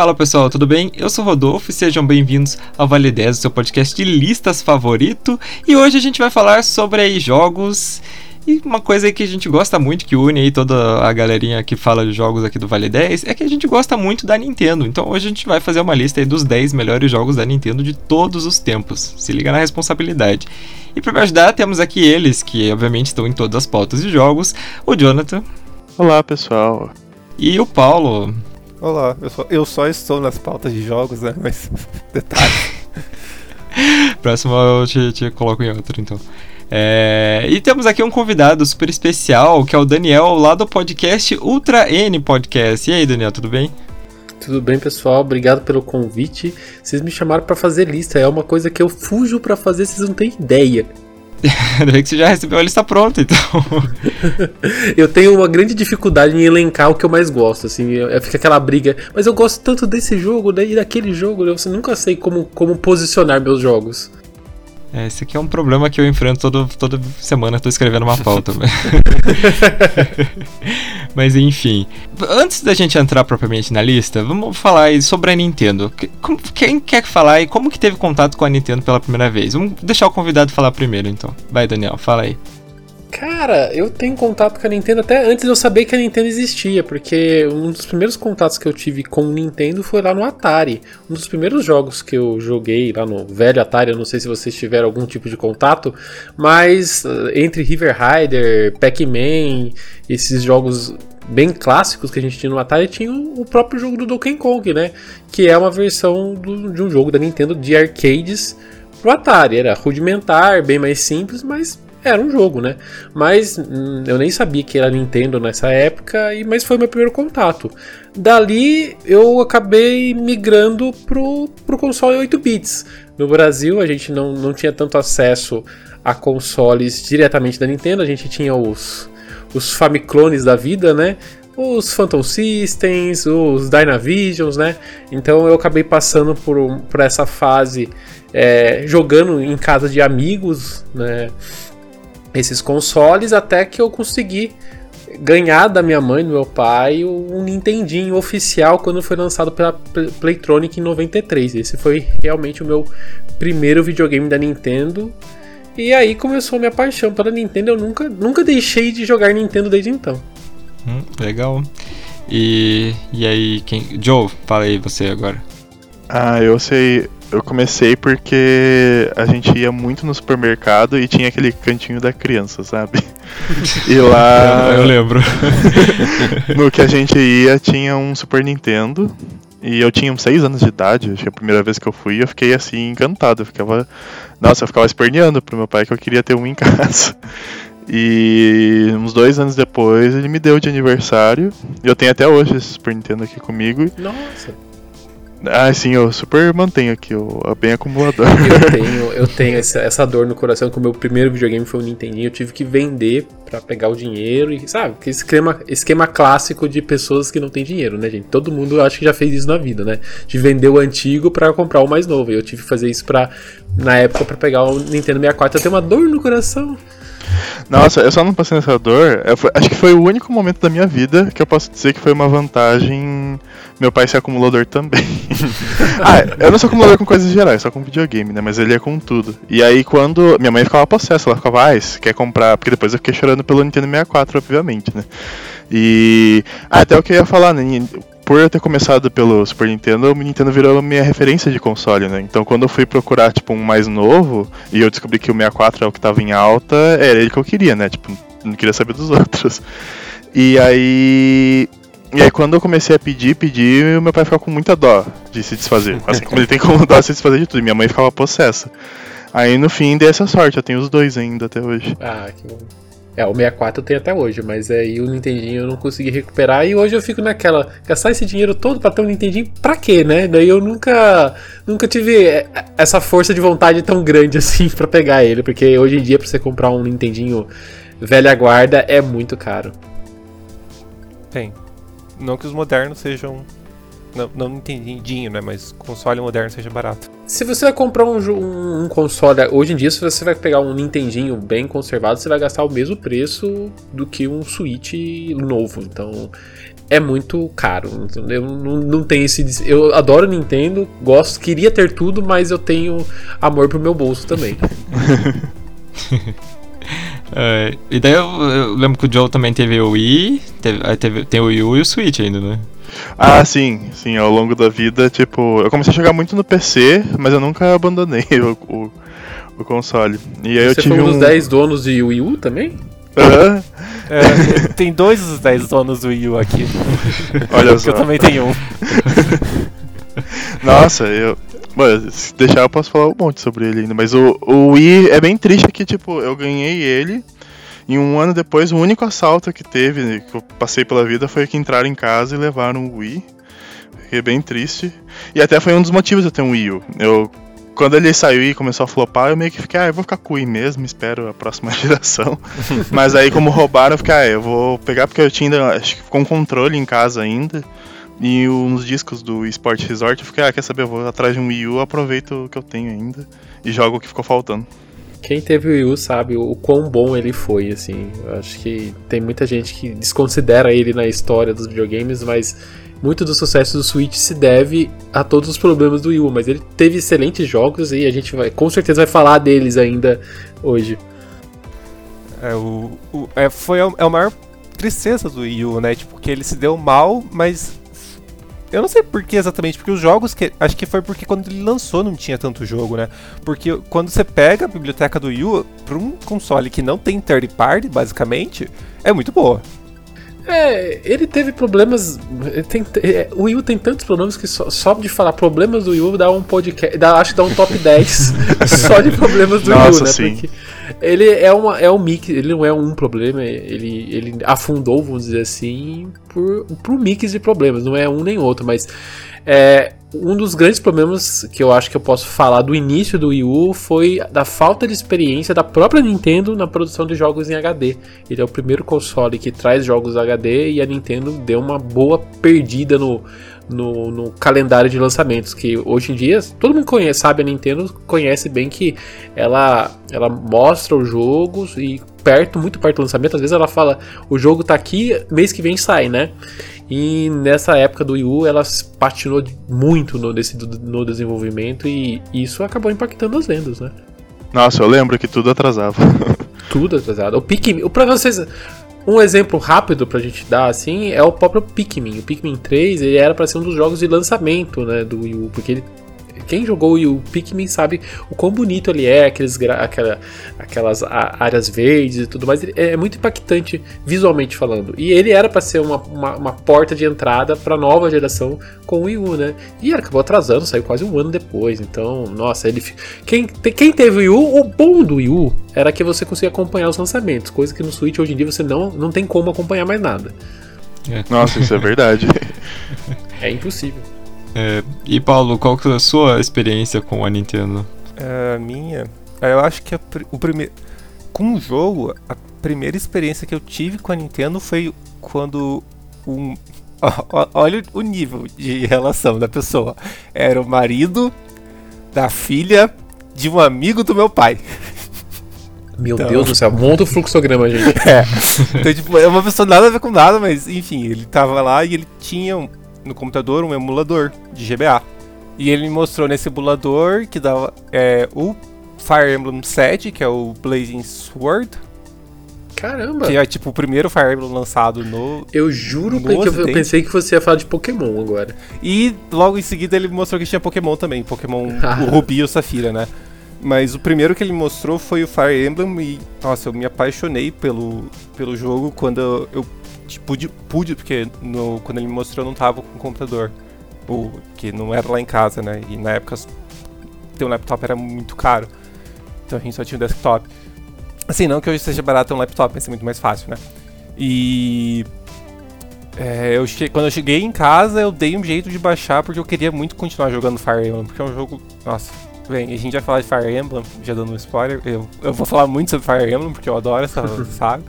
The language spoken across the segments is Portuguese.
Fala pessoal, tudo bem? Eu sou o Rodolfo e sejam bem-vindos ao Vale 10, o seu podcast de listas favorito. E hoje a gente vai falar sobre aí jogos e uma coisa que a gente gosta muito, que une aí toda a galerinha que fala de jogos aqui do Vale 10, é que a gente gosta muito da Nintendo. Então hoje a gente vai fazer uma lista dos 10 melhores jogos da Nintendo de todos os tempos. Se liga na responsabilidade. E para me ajudar, temos aqui eles, que obviamente estão em todas as pautas de jogos, o Jonathan. Olá, pessoal. E o Paulo. Olá, eu só, eu só estou nas pautas de jogos, né? Mas detalhe. Próximo eu te, te coloco em outro, então. É, e temos aqui um convidado super especial, que é o Daniel, lá do podcast Ultra N Podcast. E aí, Daniel, tudo bem? Tudo bem, pessoal? Obrigado pelo convite. Vocês me chamaram para fazer lista. É uma coisa que eu fujo para fazer, vocês não têm ideia. Ainda bem que você já recebeu a lista pronta, então. eu tenho uma grande dificuldade em elencar o que eu mais gosto, assim, fica aquela briga. Mas eu gosto tanto desse jogo né, e daquele jogo, né, eu nunca sei como, como posicionar meus jogos. É, esse aqui é um problema que eu enfrento todo, toda semana, estou escrevendo uma pauta. Mas enfim. Antes da gente entrar propriamente na lista, vamos falar sobre a Nintendo. Quem quer falar e como que teve contato com a Nintendo pela primeira vez? Vamos deixar o convidado falar primeiro, então. Vai, Daniel, fala aí. Cara, eu tenho contato com a Nintendo até antes de eu saber que a Nintendo existia, porque um dos primeiros contatos que eu tive com o Nintendo foi lá no Atari. Um dos primeiros jogos que eu joguei lá no velho Atari, eu não sei se vocês tiveram algum tipo de contato, mas eh, entre River Rider, Pac-Man, esses jogos bem clássicos que a gente tinha no Atari, tinha o próprio jogo do Donkey Kong, né? Que é uma versão do, de um jogo da Nintendo de arcades pro Atari. Era rudimentar, bem mais simples, mas era um jogo, né? Mas hum, eu nem sabia que era Nintendo nessa época, e mas foi meu primeiro contato. Dali eu acabei migrando pro, pro console 8 bits. No Brasil a gente não, não tinha tanto acesso a consoles diretamente da Nintendo, a gente tinha os, os Famiclones da vida, né? Os Phantom Systems, os Dynavisions, né? Então eu acabei passando por, por essa fase é, jogando em casa de amigos, né? Esses consoles até que eu consegui ganhar da minha mãe, do meu pai, um Nintendinho oficial quando foi lançado pela Playtronic em 93. Esse foi realmente o meu primeiro videogame da Nintendo. E aí começou a minha paixão pela Nintendo. Eu nunca, nunca deixei de jogar Nintendo desde então. Hum, legal. E, e aí, quem. Joe, fala aí você agora. Ah, eu sei. Eu comecei porque a gente ia muito no supermercado e tinha aquele cantinho da criança, sabe? E lá. Eu lembro. no que a gente ia tinha um Super Nintendo. E eu tinha uns 6 anos de idade, acho que a primeira vez que eu fui, eu fiquei assim encantado. Eu ficava. Nossa, eu ficava esperneando pro meu pai que eu queria ter um em casa. E uns dois anos depois ele me deu de aniversário. E eu tenho até hoje esse Super Nintendo aqui comigo. Nossa! Ah, sim, eu super mantenho aqui, o bem acumulador. Eu tenho, eu tenho essa, essa dor no coração que o meu primeiro videogame foi o Nintendinho, eu tive que vender para pegar o dinheiro e, sabe, que esquema, esquema clássico de pessoas que não têm dinheiro, né, gente? Todo mundo acho que já fez isso na vida, né? De vender o antigo para comprar o mais novo. E eu tive que fazer isso para na época para pegar o Nintendo 64. Eu tenho uma dor no coração. Nossa, eu só não passei nessa dor. acho que foi o único momento da minha vida que eu posso dizer que foi uma vantagem meu pai ser acumulador também. ah, eu não sou acumulador com coisas gerais, só com videogame, né? Mas ele é com tudo. E aí quando. Minha mãe ficava possessa, ela ficava, ah, você quer comprar. Porque depois eu fiquei chorando pelo Nintendo 64, obviamente, né? E. Ah, até o que eu ia falar, né? Por eu ter começado pelo Super Nintendo, o Nintendo virou minha referência de console, né? Então quando eu fui procurar, tipo, um mais novo, e eu descobri que o 64 é o que tava em alta, era ele que eu queria, né? Tipo, não queria saber dos outros. E aí. E aí quando eu comecei a pedir, pedir, o meu pai ficava com muita dó de se desfazer. Assim como ele tem como dó de se desfazer de tudo. Minha mãe ficava possessa. Aí no fim dei essa sorte, eu tenho os dois ainda até hoje. Ah, que bom. É, o 64 eu tenho até hoje, mas aí o Nintendinho eu não consegui recuperar e hoje eu fico naquela, gastar esse dinheiro todo para ter um Nintendinho pra quê, né? Daí eu nunca nunca tive é, essa força de vontade tão grande assim para pegar ele, porque hoje em dia para você comprar um Nintendinho velha guarda é muito caro. Tem. Não que os modernos sejam não, não Nintendinho, né? Mas console moderno seja barato. Se você vai comprar um, um, um, console hoje em dia, se você vai pegar um Nintendinho bem conservado, você vai gastar o mesmo preço do que um Switch novo. Então é muito caro. Eu não, não tenho esse. Eu adoro Nintendo, gosto, queria ter tudo, mas eu tenho amor pro meu bolso também. É, e daí eu, eu lembro que o Joe também teve o Wii, teve, teve, tem o Wii U e o Switch ainda, né? Ah, sim, sim, ao longo da vida, tipo, eu comecei a jogar muito no PC, mas eu nunca abandonei o, o, o console. E aí Você eu tive foi um dos 10 donos de Wii U também? Hã? É, tem dois dos 10 donos do Wii U aqui. Olha Que só. eu também tenho um. Nossa, eu. Mano, se deixar eu posso falar um monte sobre ele ainda, mas o, o Wii é bem triste que, tipo, eu ganhei ele e um ano depois o único assalto que teve, que eu passei pela vida, foi que entraram em casa e levaram o Wii. Fiquei bem triste. E até foi um dos motivos de eu ter um Wii U. Eu, quando ele saiu e começou a flopar, eu meio que fiquei, ah, eu vou ficar com o Wii mesmo, espero a próxima geração. mas aí, como roubaram, eu fiquei, ah, eu vou pegar porque eu tinha ainda, acho que ficou um controle em casa ainda. E uns discos do Sport Resort, eu fiquei, ah, quer saber, eu vou atrás de um Wii U, aproveito o que eu tenho ainda e jogo o que ficou faltando. Quem teve o Wii U sabe o quão bom ele foi, assim. Acho que tem muita gente que desconsidera ele na história dos videogames, mas muito do sucesso do Switch se deve a todos os problemas do Wii U. Mas ele teve excelentes jogos e a gente vai, com certeza vai falar deles ainda hoje. É, o, o- é, foi a, é a maior tristeza do Wii U, né? Tipo, que ele se deu mal, mas. Eu não sei por que exatamente, porque os jogos que. Acho que foi porque quando ele lançou não tinha tanto jogo, né? Porque quando você pega a biblioteca do Wii U, pra um console que não tem third party, basicamente, é muito boa. É, ele teve problemas. ele tem- é, o Wii U tem tantos problemas que só, só de falar problemas do Wii U dá um podcast. Dá, acho que dá um top 10 só de problemas do Wii U, Nossa, né? sim. Porque ele é, uma, é um mix, ele não é um problema, ele, ele afundou, vamos dizer assim, por, por um mix de problemas, não é um nem outro, mas é, um dos grandes problemas que eu acho que eu posso falar do início do Wii U foi da falta de experiência da própria Nintendo na produção de jogos em HD. Ele é o primeiro console que traz jogos HD e a Nintendo deu uma boa perdida no, no, no calendário de lançamentos. Que hoje em dia todo mundo conhece, sabe? A Nintendo conhece bem que ela, ela mostra os jogos e perto, muito perto do lançamento, às vezes ela fala: o jogo tá aqui, mês que vem sai, né? E nessa época do Wii U, ela patinou muito no, desse, no desenvolvimento e isso acabou impactando as vendas, né? Nossa, eu lembro que tudo atrasava. Tudo atrasado. O Pikmin, o- pra vocês, um exemplo rápido pra gente dar assim é o próprio Pikmin. O Pikmin 3 ele era pra ser um dos jogos de lançamento, né, do Wii U, porque ele quem jogou o Wii U Pikmin sabe o quão bonito ele é, aqueles, aquela, aquelas áreas verdes e tudo mais. É muito impactante visualmente falando. E ele era pra ser uma, uma, uma porta de entrada pra nova geração com o Wii U, né? E acabou atrasando, saiu quase um ano depois. Então, nossa, ele. Quem, te- quem teve o Wii U, o bom do Wii U era que você conseguia acompanhar os lançamentos, coisa que no Switch hoje em dia você não, não tem como acompanhar mais nada. Nossa, isso é verdade. É impossível. É, e Paulo, qual que é a sua experiência com a Nintendo? É, A minha. é, Eu acho que a o primeiro. Com o jogo, a primeira experiência que eu tive com a Nintendo foi quando um. Olha o nível de relação da pessoa. Era o marido da filha de um amigo do meu pai. Meu Então. Deus do céu, monta o fluxograma, gente. É. Então, tipo, é uma pessoa nada a ver com nada, mas enfim, ele tava lá e ele tinha um- no computador um emulador de GBA. E ele me mostrou nesse emulador que dava é, o Fire Emblem 7, que é o Blazing Sword, Caramba! que é tipo o primeiro Fire Emblem lançado no. Eu juro No que eu, pensei que você ia falar de Pokémon agora. E logo em seguida ele mostrou que tinha Pokémon também, Pokémon o Rubi e o Safira, né? Mas o primeiro que ele mostrou foi o Fire Emblem e, nossa, eu me apaixonei pelo, pelo jogo quando eu, eu pude, pude, porque no, quando ele me mostrou eu não tava com computador. O, que não era lá em casa, né? E na época ter um laptop era muito caro. Então a gente só tinha um desktop. Assim, não que hoje seja barato um laptop, mas é muito mais fácil, né? E é, eu che- quando eu cheguei em casa, eu dei um jeito de baixar porque eu queria muito continuar jogando Fire Emblem, porque é um jogo. Nossa, bem, a gente vai falar de Fire Emblem, já dando um spoiler. Eu, eu vou falar muito sobre Fire Emblem porque eu adoro essa saga.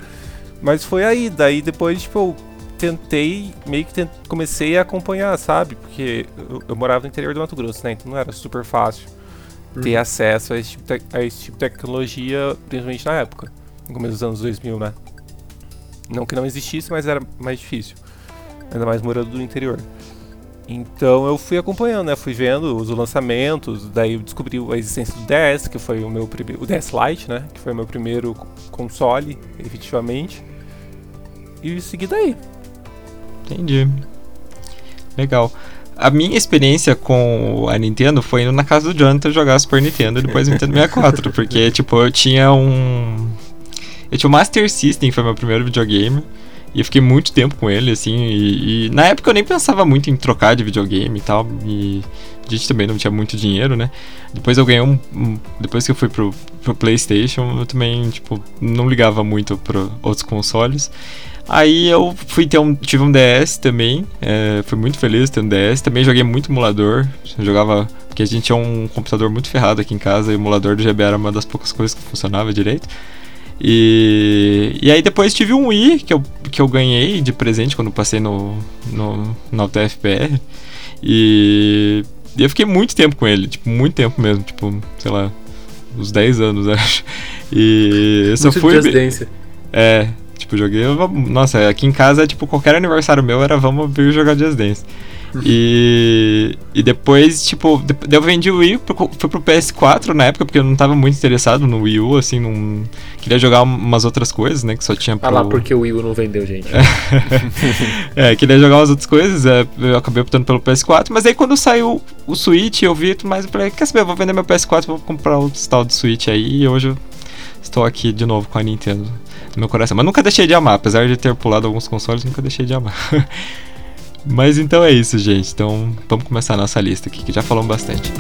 Mas foi aí, daí depois, tipo, eu tentei, meio que comecei a acompanhar, sabe? Porque eu, eu morava no interior do Mato Grosso, né? Então não era super fácil ter acesso a esse, tipo de, a esse tipo de tecnologia, principalmente na época, no começo dos anos 2000, né? Não que não existisse, mas era mais difícil. ainda mais morando no interior. Então eu fui acompanhando, né? Fui vendo os lançamentos, daí eu descobri a existência do DS, que foi o meu primeiro. O DS Lite, né? Que foi o meu primeiro console, efetivamente. E segui daí. Entendi. Legal. A minha experiência com a Nintendo foi indo na casa do Jonathan jogar Super Nintendo e depois Nintendo 64, porque, tipo, eu tinha um. Eu tinha o Master System, foi meu primeiro videogame. E eu fiquei muito tempo com ele, assim, e, e, na época eu nem pensava muito em trocar de videogame e tal, e a gente também não tinha muito dinheiro, né? Depois eu ganhei um. um depois que eu fui pro, pro PlayStation, eu também, tipo, não ligava muito para outros consoles. Aí eu fui ter um. tive um DS também. É, fui muito feliz ter um DS. Também joguei muito emulador. jogava. Porque a gente tinha um computador muito ferrado aqui em casa e o emulador do GB era uma das poucas coisas que funcionava direito. E, e aí depois tive um Wii que eu, que eu ganhei de presente quando passei no, no, no UTFPR. E, e eu fiquei muito tempo com ele, tipo, muito tempo mesmo, tipo, sei lá, uns 10 anos, acho. E eu só muito fui. É, tipo, joguei. Nossa, aqui em casa, tipo, qualquer aniversário meu era vamos vir jogar Just Dance. E, e depois, tipo, eu vendi o Wii, fui pro PS4 na época, porque eu não tava muito interessado no Wii U, assim, não. Queria jogar umas outras coisas, né? Que só tinha pro... Ah lá, porque o Wii U não vendeu, gente. é, queria jogar umas outras coisas, é, eu acabei optando pelo PS4, mas aí quando saiu o Switch, eu vi tudo mais, eu falei, quer saber, eu vou vender meu PS4, vou comprar o tal do Switch aí, e hoje eu estou aqui de novo com a Nintendo no meu coração. Mas nunca deixei de amar, apesar de ter pulado alguns consoles, nunca deixei de amar. Mas então é isso, gente. Então vamos começar a nossa lista aqui, que já falamos bastante.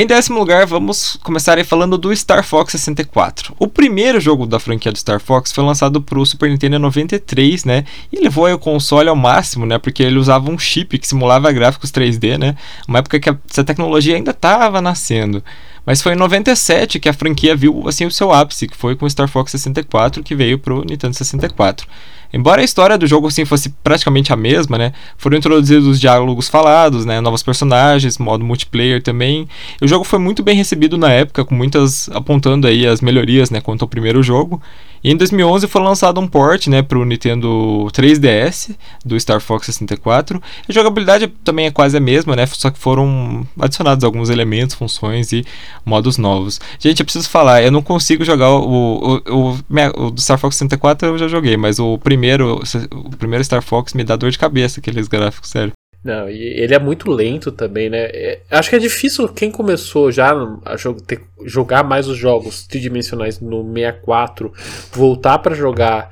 Em décimo lugar, vamos começar falando do Star Fox 64. O primeiro jogo da franquia do Star Fox foi lançado para o Super Nintendo em 93, né? E levou o console ao máximo, né? Porque ele usava um chip que simulava gráficos 3D, né? Uma época que essa tecnologia ainda estava nascendo. Mas foi em 97 que a franquia viu assim o seu ápice, que foi com o Star Fox 64, que veio para o Nintendo 64. Embora a história do jogo assim fosse praticamente a mesma, né, foram introduzidos diálogos falados, né, novos personagens, modo multiplayer também. E o jogo foi muito bem recebido na época, com muitas apontando aí as melhorias, né, quanto ao primeiro jogo. E em 2011 foi lançado um port, né, para o Nintendo 3DS do Star Fox 64. A jogabilidade também é quase a mesma, né, só que foram adicionados alguns elementos, funções e modos novos. Gente, eu preciso falar, eu não consigo jogar o, o, o, o do Star Fox 64 eu já joguei, mas o primeiro, o primeiro Star Fox me dá dor de cabeça aqueles gráficos, sério. Não, e ele é muito lento também, né? É, acho que é difícil quem começou já a ter, jogar mais os jogos tridimensionais no 64, voltar para jogar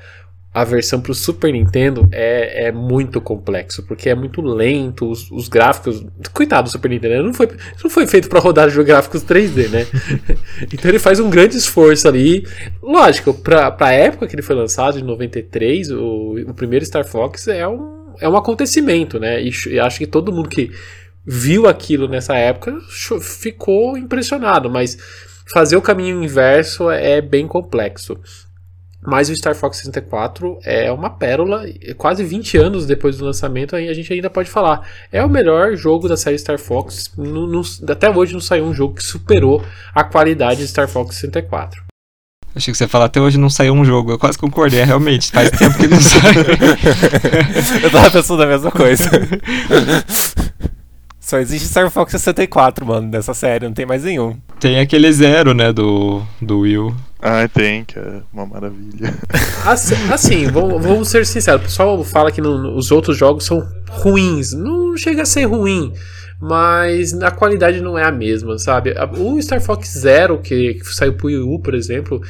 a versão para o Super Nintendo é, é muito complexo, porque é muito lento, os, os gráficos. Coitado do Super Nintendo, não foi, não foi feito para rodar de gráficos 3D, né? então ele faz um grande esforço ali. Lógico, para a época que ele foi lançado, em 93, o, o primeiro Star Fox é um é um acontecimento, né? E, e acho que todo mundo que viu aquilo nessa época ficou impressionado, mas fazer o caminho inverso é bem complexo. Mas o Star Fox 64 é uma pérola, quase 20 anos depois do lançamento, a gente ainda pode falar. É o melhor jogo da série Star Fox. No, no, até hoje não saiu um jogo que superou a qualidade de Star Fox 64. Achei que você ia falar, até hoje não saiu um jogo. Eu quase concordei, é, realmente, faz tempo que não sai. eu tava pensando a mesma coisa. Só existe Star Fox 64, mano, nessa série, não tem mais nenhum. Tem aquele zero, né, do, do Will. Ah, tem, que é uma maravilha. Assim, assim vamos, vamos, ser sinceros, o pessoal fala que no, os outros jogos são ruins. Não chega a ser ruim mas a qualidade não é a mesma, sabe? O Star Fox Zero, que, que saiu pro Wii U, por exemplo,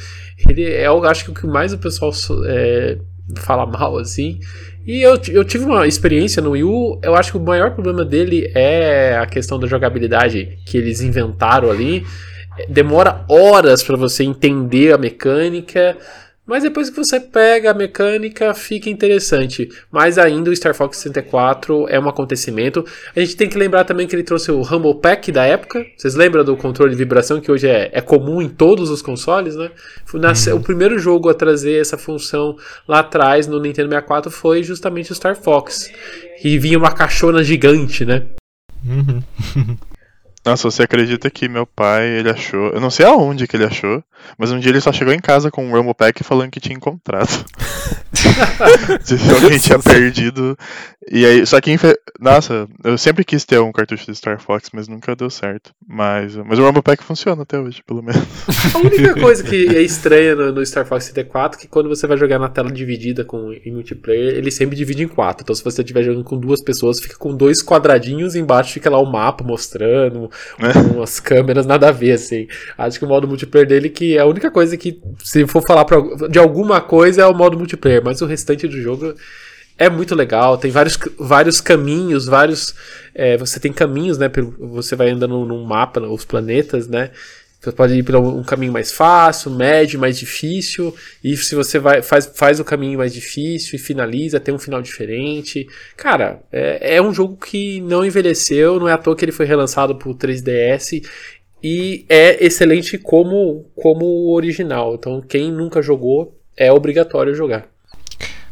ele é, eu acho que o que mais o pessoal é, fala mal, assim. E eu, eu tive uma experiência no Wii U, eu acho que o maior problema dele é a questão da jogabilidade que eles inventaram ali. Demora horas para você entender a mecânica. Mas depois que você pega a mecânica, fica interessante. Mais ainda, o Star Fox 64 é um acontecimento. A gente tem que lembrar também que ele trouxe o Humble Pack da época. Vocês lembram do controle de vibração que hoje é, é comum em todos os consoles, né? Nasce, uhum. O primeiro jogo a trazer essa função lá atrás no Nintendo 64 foi justamente o Star Fox. E vinha uma caixona gigante, né? Uhum. Nossa, você acredita que meu pai, ele achou. Eu não sei aonde que ele achou, mas um dia ele só chegou em casa com um Rumble Pack falando que tinha encontrado. alguém tinha perdido. E aí, só que, nossa, eu sempre quis ter um cartucho de Star Fox, mas nunca deu certo. Mas, mas o Rumble Pack funciona até hoje, pelo menos. A única coisa que é estranha no, no Star Fox 64 é que quando você vai jogar na tela dividida com, em multiplayer, ele sempre divide em quatro. Então, se você estiver jogando com duas pessoas, fica com dois quadradinhos, embaixo fica lá o mapa mostrando. Umas câmeras, nada a ver, assim. Acho que o modo multiplayer dele, que é a única coisa que, se for falar pra, de alguma coisa, é o modo multiplayer, mas o restante do jogo é muito legal, tem vários, vários caminhos, vários. É, você tem caminhos, né? Você vai andando num mapa, os planetas, né? Você pode ir por um caminho mais fácil, médio, mais difícil. E se você vai, faz, faz o caminho mais difícil e finaliza, tem um final diferente. Cara, é, é um jogo que não envelheceu, não é à toa que ele foi relançado pro 3DS. E é excelente como, como o original. Então, quem nunca jogou, é obrigatório jogar.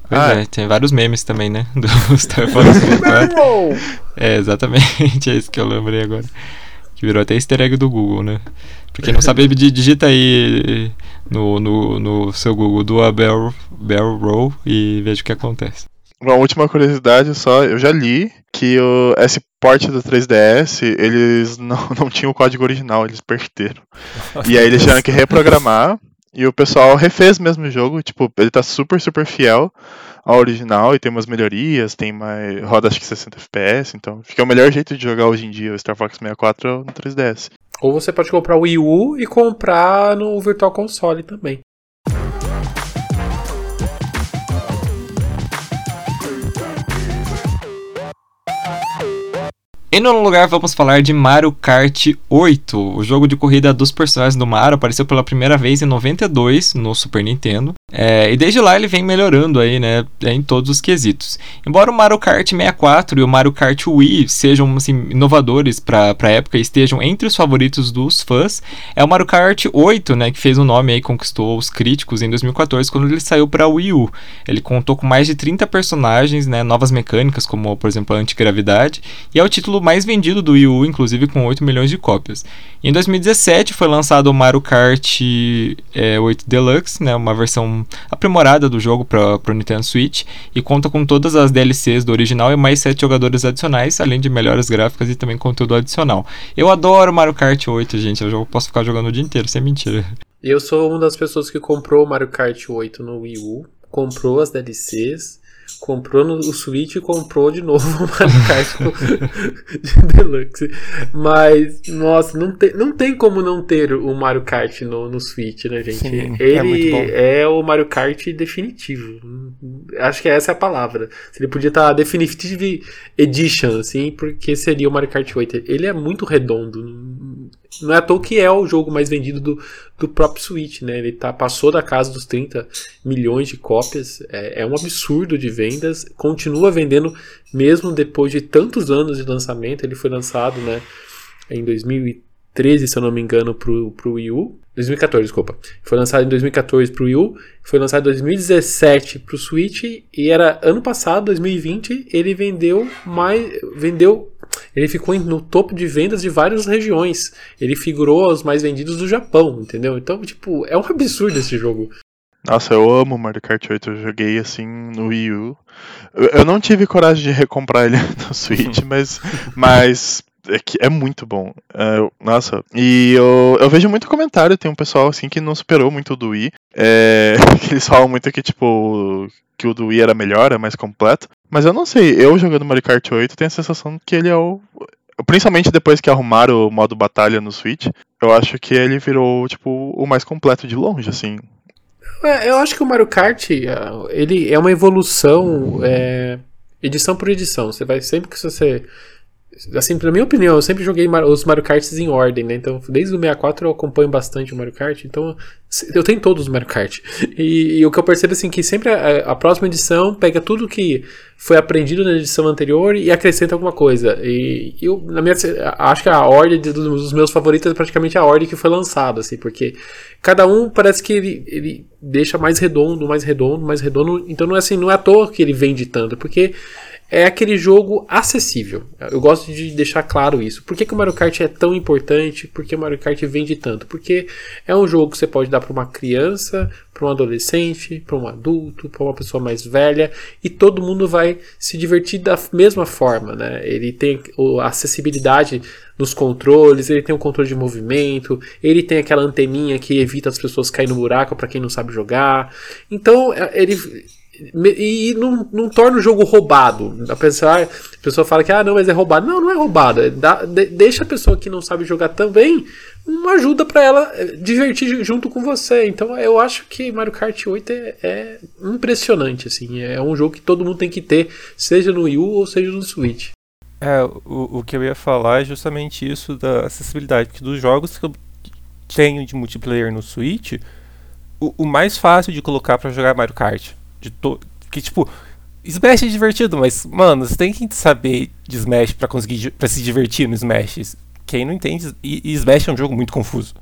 Pois ah, é, tem vários memes também, né? Do Star Fox 4. é, exatamente, é isso que eu lembrei agora. Que virou até easter egg do Google, né? Pra quem não sabe, digita aí no, no, no seu Google do a Barrel, Barrel Roll e veja o que acontece. Uma última curiosidade só, eu já li que o, esse porte do 3DS, eles não, não tinham o código original, eles perderam. e aí eles tiveram que reprogramar e o pessoal refez mesmo o jogo, tipo, ele tá super, super fiel ao original e tem umas melhorias, tem mais. roda acho que 60 FPS, então fica o melhor jeito de jogar hoje em dia o Star Fox 64 no 3DS. Ou você pode comprar o Wii U e comprar no Virtual Console também. Em nono lugar, vamos falar de Mario Kart 8. O jogo de corrida dos personagens do Mario apareceu pela primeira vez em 92 no Super Nintendo. É, e desde lá ele vem melhorando aí, né, em todos os quesitos. Embora o Mario Kart 64 e o Mario Kart Wii sejam assim, inovadores para a época e estejam entre os favoritos dos fãs, é o Mario Kart 8, né, que fez o um nome aí, conquistou os críticos em 2014 quando ele saiu para Wii U. Ele contou com mais de 30 personagens, né, novas mecânicas como, por exemplo, a antigravidade, e é o título mais vendido do Wii U, inclusive com 8 milhões de cópias. Em 2017 foi lançado o Mario Kart é, 8 Deluxe, né, uma versão aprimorada do jogo para o Nintendo Switch e conta com todas as DLCs do original e mais 7 jogadores adicionais, além de melhores gráficas e também conteúdo adicional. Eu adoro Mario Kart 8, gente, eu posso ficar jogando o dia inteiro, sem mentira. Eu sou uma das pessoas que comprou o Mario Kart 8 no Wii U, comprou as DLCs comprou no o Switch e comprou de novo o Mario Kart Deluxe. Mas, nossa, não tem, não tem como não ter o Mario Kart no, no Switch, né, gente? Sim, é ele é, é, o Mario Kart definitivo. Acho que essa é a palavra. Ele podia estar Definitive Edition, assim, porque seria o Mario Kart 8. Ele é muito redondo. Não é à toa que é o jogo mais vendido do, do próprio Switch, né? Ele tá, passou da casa dos 30 milhões de cópias. É, é um absurdo de vendas. Continua vendendo mesmo depois de tantos anos de lançamento. Ele foi lançado, né, em 2013, se eu não me engano, pro, pro Wii U. 2014, desculpa. Foi lançado em 2014 pro Wii U, foi lançado em 2017 pro Switch e era ano passado, 2020, ele vendeu mais vendeu ele ficou no topo de vendas de várias regiões. Ele figurou aos mais vendidos do Japão, entendeu? Então, tipo, é um absurdo esse jogo. Nossa, eu amo Mario Kart 8, eu joguei assim no Wii U. Eu, não tive coragem de recomprar ele no Switch, mas, mas é, que é muito bom. É, nossa, e eu, eu vejo muito comentário, tem um pessoal assim que não superou muito o do Wii. É, eles falam muito que, tipo, que o do Wii era melhor, é mais completo. Mas eu não sei, eu jogando Mario Kart 8 tenho a sensação que ele é o. Principalmente depois que arrumaram o modo batalha no Switch, eu acho que ele virou, tipo, o mais completo de longe, assim. É, eu acho que o Mario Kart, é, ele é uma evolução, é, edição por edição. Você vai sempre que você assim, na minha opinião, eu sempre joguei os Mario Karts em ordem, né? Então, desde o 64 eu acompanho bastante o Mario Kart, então eu tenho todos os Mario Kart. E, e o que eu percebo assim que sempre a, a, próxima edição pega tudo que foi aprendido na edição anterior e acrescenta alguma coisa. E eu na minha acho que a ordem dos meus favoritos é praticamente a ordem que foi lançada, assim, porque cada um parece que ele, ele deixa mais redondo, mais redondo, mais redondo. Então não é assim, não é à toa que ele vende tanto, porque é aquele jogo acessível. Eu gosto de deixar claro isso. Por que, que o Mario Kart é tão importante? Por que o Mario Kart vende tanto? Porque é um jogo que você pode dar para uma criança, para um adolescente, para um adulto, para uma pessoa mais velha e todo mundo vai se divertir da mesma forma, né? Ele tem a acessibilidade nos controles, ele tem o controle de movimento, ele tem aquela anteninha que evita as pessoas caírem no buraco para quem não sabe jogar. Então, é, ele e não, não torna o jogo roubado. A pessoa, a pessoa fala que ah, não, mas é roubado. Não, não é roubado. É dá, de, deixa a pessoa que não sabe jogar também uma ajuda para ela eh, divertir junto com você. Então eu acho que Mario Kart 8 é, é, impressionante. assim É um jogo que todo mundo tem que ter, seja no Wii U ou seja no Switch. É, o, o que eu ia falar é justamente isso da acessibilidade. Dos jogos que eu tenho de multiplayer no Switch, o, o mais fácil de colocar para jogar Mario Kart de to... que tipo Smash é divertido, mas mano, você tem que saber de Smash para conseguir para se divertir no Smash. Quem não entende, e, Smash é um jogo muito confuso.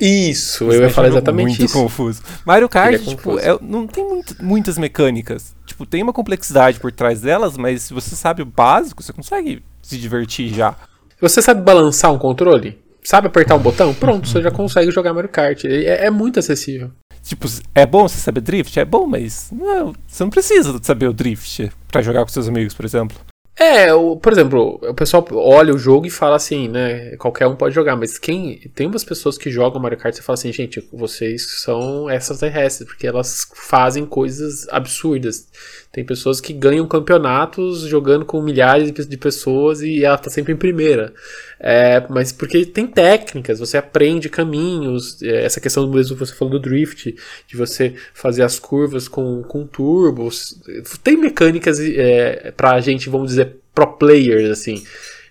Isso, Smash eu ia falar é um exatamente muito isso. confuso. Mario Kart, é tipo, é, não tem muito, muitas mecânicas. Tipo, tem uma complexidade por trás delas, mas se você sabe o básico, você consegue se divertir já. Você sabe balançar um controle? Sabe apertar um botão? Pronto, você já consegue jogar Mario Kart. É, é muito acessível. Tipo, é bom você saber drift? É bom, mas não, você não precisa saber o drift para jogar com seus amigos, por exemplo. É, o, por exemplo, o pessoal olha o jogo e fala assim, né? Qualquer um pode jogar, mas quem. Tem umas pessoas que jogam Mario Kart e fala assim, gente, vocês são extraterrestres, porque elas fazem coisas absurdas. Tem pessoas que ganham campeonatos jogando com milhares de pessoas e ela tá sempre em primeira. É, mas porque tem técnicas, você aprende caminhos, é, essa questão mesmo que você falou do drift, de você fazer as curvas com, com turbos. Tem mecânicas é, pra gente, vamos dizer, pro players, assim.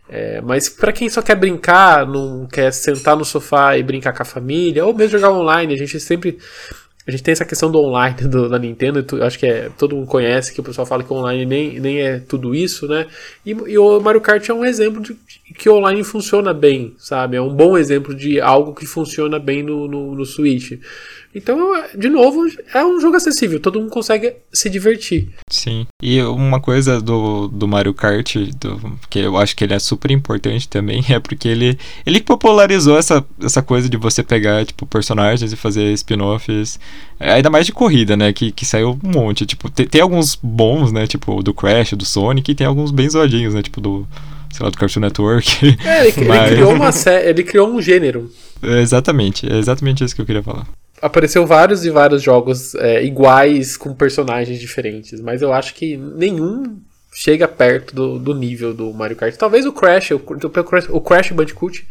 É, mas para quem só quer brincar, não quer sentar no sofá e brincar com a família, ou mesmo jogar online, a gente sempre a gente tem essa questão do online do, da Nintendo, tu, acho que é, todo mundo conhece, que o pessoal fala que online nem, nem é tudo isso, né? E, e o Mario Kart é um exemplo de que online funciona bem, sabe? É um bom exemplo de algo que funciona bem no, no, no Switch. Então, de novo, é um jogo acessível, todo mundo consegue se divertir. Sim. E uma coisa do, do Mario Kart, do, que eu acho que ele é super importante também, é porque ele, ele popularizou essa, essa coisa de você pegar, tipo, personagens e fazer spin-offs, é, ainda mais de corrida, né, que, que saiu um monte. Tipo, tem, tem alguns bons, né, tipo, do Crash, do Sonic, e tem alguns bem zoadinhos, né, tipo, do sei lá, do Cartoon Network. É, ele, mas... ele criou uma série, ele criou um gênero. É exatamente, é exatamente isso que eu queria falar apareceu vários e vários jogos é, iguais com personagens diferentes, mas eu acho que nenhum chega perto do, do nível do Mario Kart. Talvez o Crash, o, o Crash Bandicoot,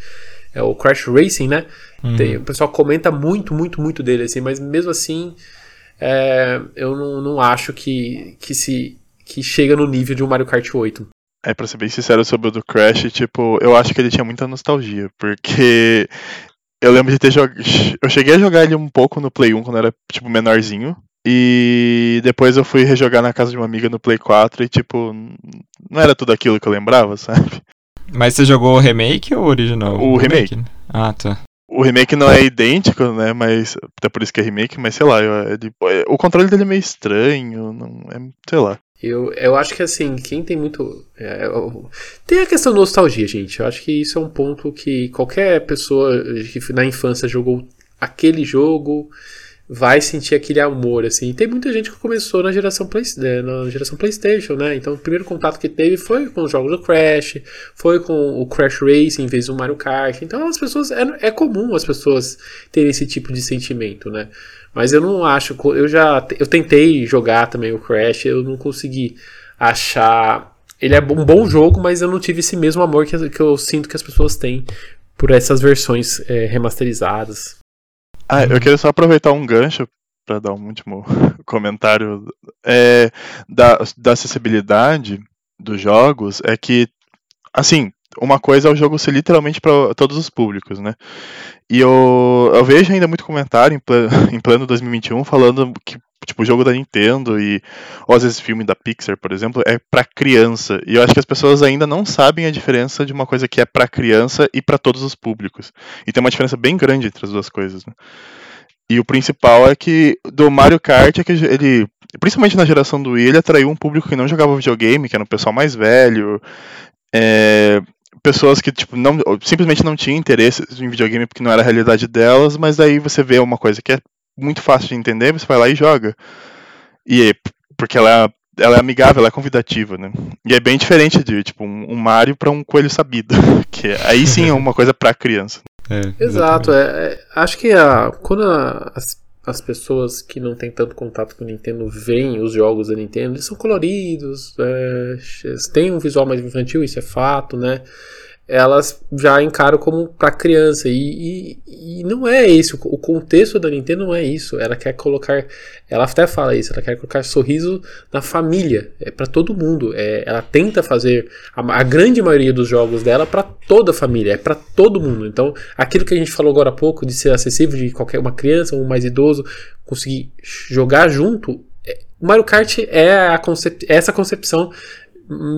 é o Crash Racing, né? Uhum. Tem, o pessoal comenta muito, muito, muito dele, assim, mas mesmo assim é, eu não, não acho que, que se que chega no nível de um Mario Kart 8. É, pra ser bem sincero sobre o do Crash, tipo, eu acho que ele tinha muita nostalgia, porque eu lembro de ter jogado. Eu cheguei a jogar ele um pouco no Play 1 quando era, tipo, menorzinho. E depois eu fui rejogar na casa de uma amiga no Play 4 e, tipo, não era tudo aquilo que eu lembrava, sabe? Mas você jogou o remake ou o original? O, o remake. remake. Ah, tá. O remake não é idêntico, né? Mas. Até por isso que é remake, mas sei lá. É, é, o controle dele é meio estranho. Não, é, sei lá. Eu, eu acho que assim, quem tem muito. É, tem a questão da nostalgia, gente. Eu acho que isso é um ponto que qualquer pessoa que na infância jogou aquele jogo vai sentir aquele amor, assim. tem muita gente que começou na geração, Play, né, na geração PlayStation, né? Então o primeiro contato que teve foi com os jogos do Crash, foi com o Crash Racing em vez do Mario Kart. Então as pessoas. É, é comum as pessoas terem esse tipo de sentimento, né? Mas eu não acho. Eu já. Eu tentei jogar também o Crash, eu não consegui achar. Ele é um bom jogo, mas eu não tive esse mesmo amor que, que eu sinto que as pessoas têm por essas versões é, remasterizadas. Ah, eu queria só aproveitar um gancho para dar um último comentário é, da, da acessibilidade dos jogos. É que, assim, uma coisa é o jogo ser literalmente para todos os públicos, né? E eu, eu vejo ainda muito comentário em plano, em plano 2021 falando que tipo o jogo da Nintendo e ou às vezes filme da Pixar, por exemplo, é para criança. E eu acho que as pessoas ainda não sabem a diferença de uma coisa que é para criança e para todos os públicos. E tem uma diferença bem grande entre as duas coisas, né? E o principal é que do Mario Kart é que ele, principalmente na geração do Wii, ele atraiu um público que não jogava videogame, que era um pessoal mais velho, é, pessoas que tipo não simplesmente não tinham interesse em videogame porque não era a realidade delas, mas daí você vê uma coisa que é muito fácil de entender, você vai lá e joga. E porque ela é ela é amigável, ela é convidativa, né? E é bem diferente de, tipo, um, um Mario para um coelho sabido, que aí sim é uma coisa para criança. É, Exato, é, é, acho que a, quando a, as, as pessoas que não têm tanto contato com o Nintendo veem os jogos da Nintendo, eles são coloridos, é, têm um visual mais infantil, isso é fato, né? Elas já encaram como para criança. E, e, e, não é isso o contexto da Nintendo não é isso. Ela quer colocar ela até fala isso ela quer colocar sorriso na família. É para todo mundo. É, ela tenta fazer a, a grande maioria dos jogos dela para toda a família é para todo mundo. Então aquilo que a gente falou agora há pouco de ser acessível de qualquer uma criança ou um mais idoso conseguir jogar junto é, Mario Kart é concep é essa concepção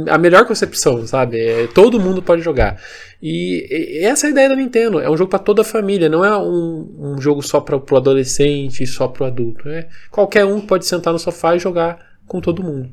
a melhor concepção, sabe? É, todo mundo pode jogar. E, e, essa é a ideia da Nintendo. É um jogo para toda a família, não é um, um jogo só para o adolescente, só para o adulto. É, qualquer um pode sentar no sofá e jogar com todo mundo.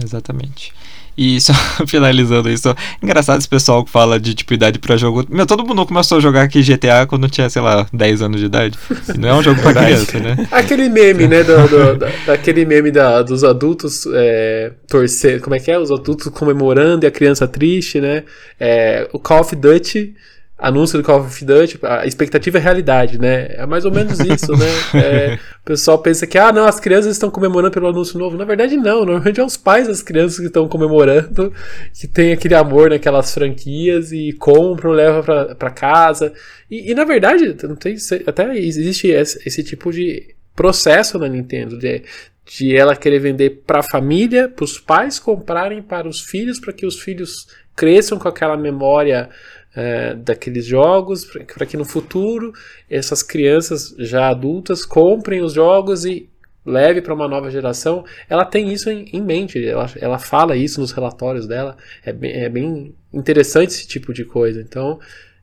Exatamente. E só finalizando isso, engraçado esse pessoal que fala de tipo idade pra jogo. Meu, todo mundo começou a jogar aqui GTA quando tinha, sei lá, 10 anos de idade. E não é um jogo pra criança, né? Aquele meme, né? Do, do, da, daquele meme da, dos adultos é, torcer. Como é que é? Os adultos comemorando e a criança triste, né? É, o Call of Duty anúncio do Call of Duty, a expectativa é realidade, né? É mais ou menos isso, né? É, o pessoal pensa que, ah, não, as crianças estão comemorando pelo anúncio novo. Na verdade, não. Normalmente é os pais das crianças que estão comemorando, que tem aquele amor naquelas franquias e compram, levam para casa. E, e, na verdade, não tem, até existe esse, esse tipo de processo na Nintendo, de, de ela querer vender para a família, para os pais comprarem para os filhos, para que os filhos cresçam com aquela memória é, daqueles jogos, para que no futuro essas crianças já adultas comprem os jogos e leve para uma nova geração. Ela tem isso em, em mente, ela, ela fala isso nos relatórios dela. É bem, é bem interessante esse tipo de coisa. Então,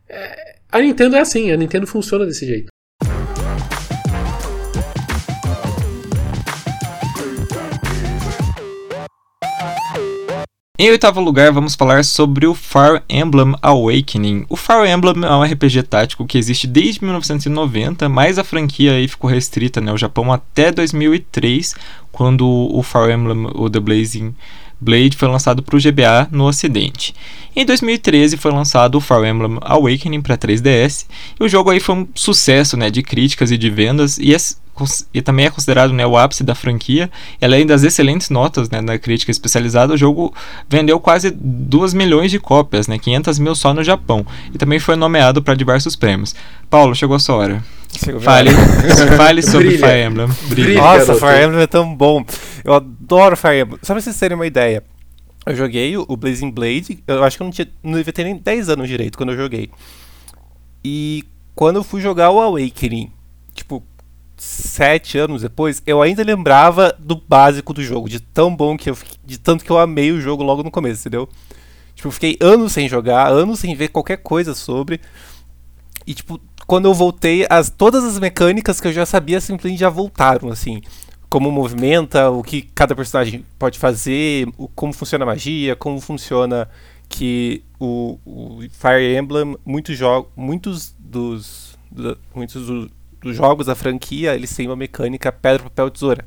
é, a Nintendo é assim, a Nintendo funciona desse jeito. Em oitavo lugar, vamos falar sobre o Fire Emblem Awakening. O Fire Emblem é um RPG tático que existe desde 1990, mas a franquia aí ficou restrita né, Japão até 2003, quando o Fire Emblem, o The Blazing Blade, foi lançado para o GBA no ocidente. Em 2013 foi lançado o Fire Emblem Awakening para 3DS, e o jogo aí foi um sucesso né, de críticas e de vendas, e e também é considerado né, o ápice da franquia. E além das excelentes notas né, na crítica especializada, o jogo vendeu quase 2 milhões de cópias, né, 500 mil só no Japão, e também foi nomeado para diversos prêmios. Paulo, chegou a sua hora. Fale, fale sobre Brilha. Fire Emblem. Brilha. Nossa, Fire Emblem é tão bom. Eu adoro Fire Emblem. Só pra vocês terem uma ideia. Eu joguei o Blazing Blade, eu acho que eu não, tinha, não devia ter nem 10 anos direito quando eu joguei. E quando eu fui jogar o Awakening, tipo, sete anos depois, eu ainda lembrava do básico do jogo, de tão bom que eu de tanto que eu amei o jogo logo no começo, entendeu? Tipo, eu fiquei anos sem jogar, anos sem ver qualquer coisa sobre. E tipo, quando eu voltei, as todas as mecânicas que eu já sabia simplesmente já voltaram, assim. Como movimenta, o que cada personagem pode fazer, o, como funciona a magia, como funciona que o, o Fire Emblem, muitos jogos, muitos dos, do, muitos do, dos jogos da franquia, eles têm uma mecânica pedra, papel, tesoura.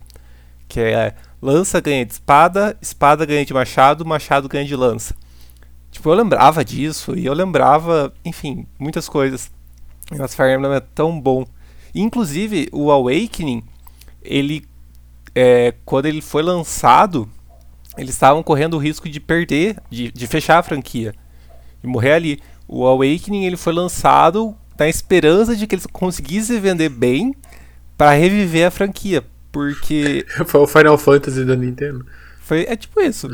Que é lança ganha de espada, espada ganha de machado, machado ganha de lança. Tipo, eu lembrava disso e eu lembrava, enfim, muitas coisas. Mas Fire Emblem é tão bom. Inclusive, o Awakening, ele, é, quando ele foi lançado, eles estavam correndo o risco de perder, de, de fechar a franquia, de morrer ali. O Awakening ele foi lançado na esperança de que eles conseguissem vender bem para reviver a franquia. Porque. Foi o Final Fantasy da Nintendo. Foi, é tipo isso.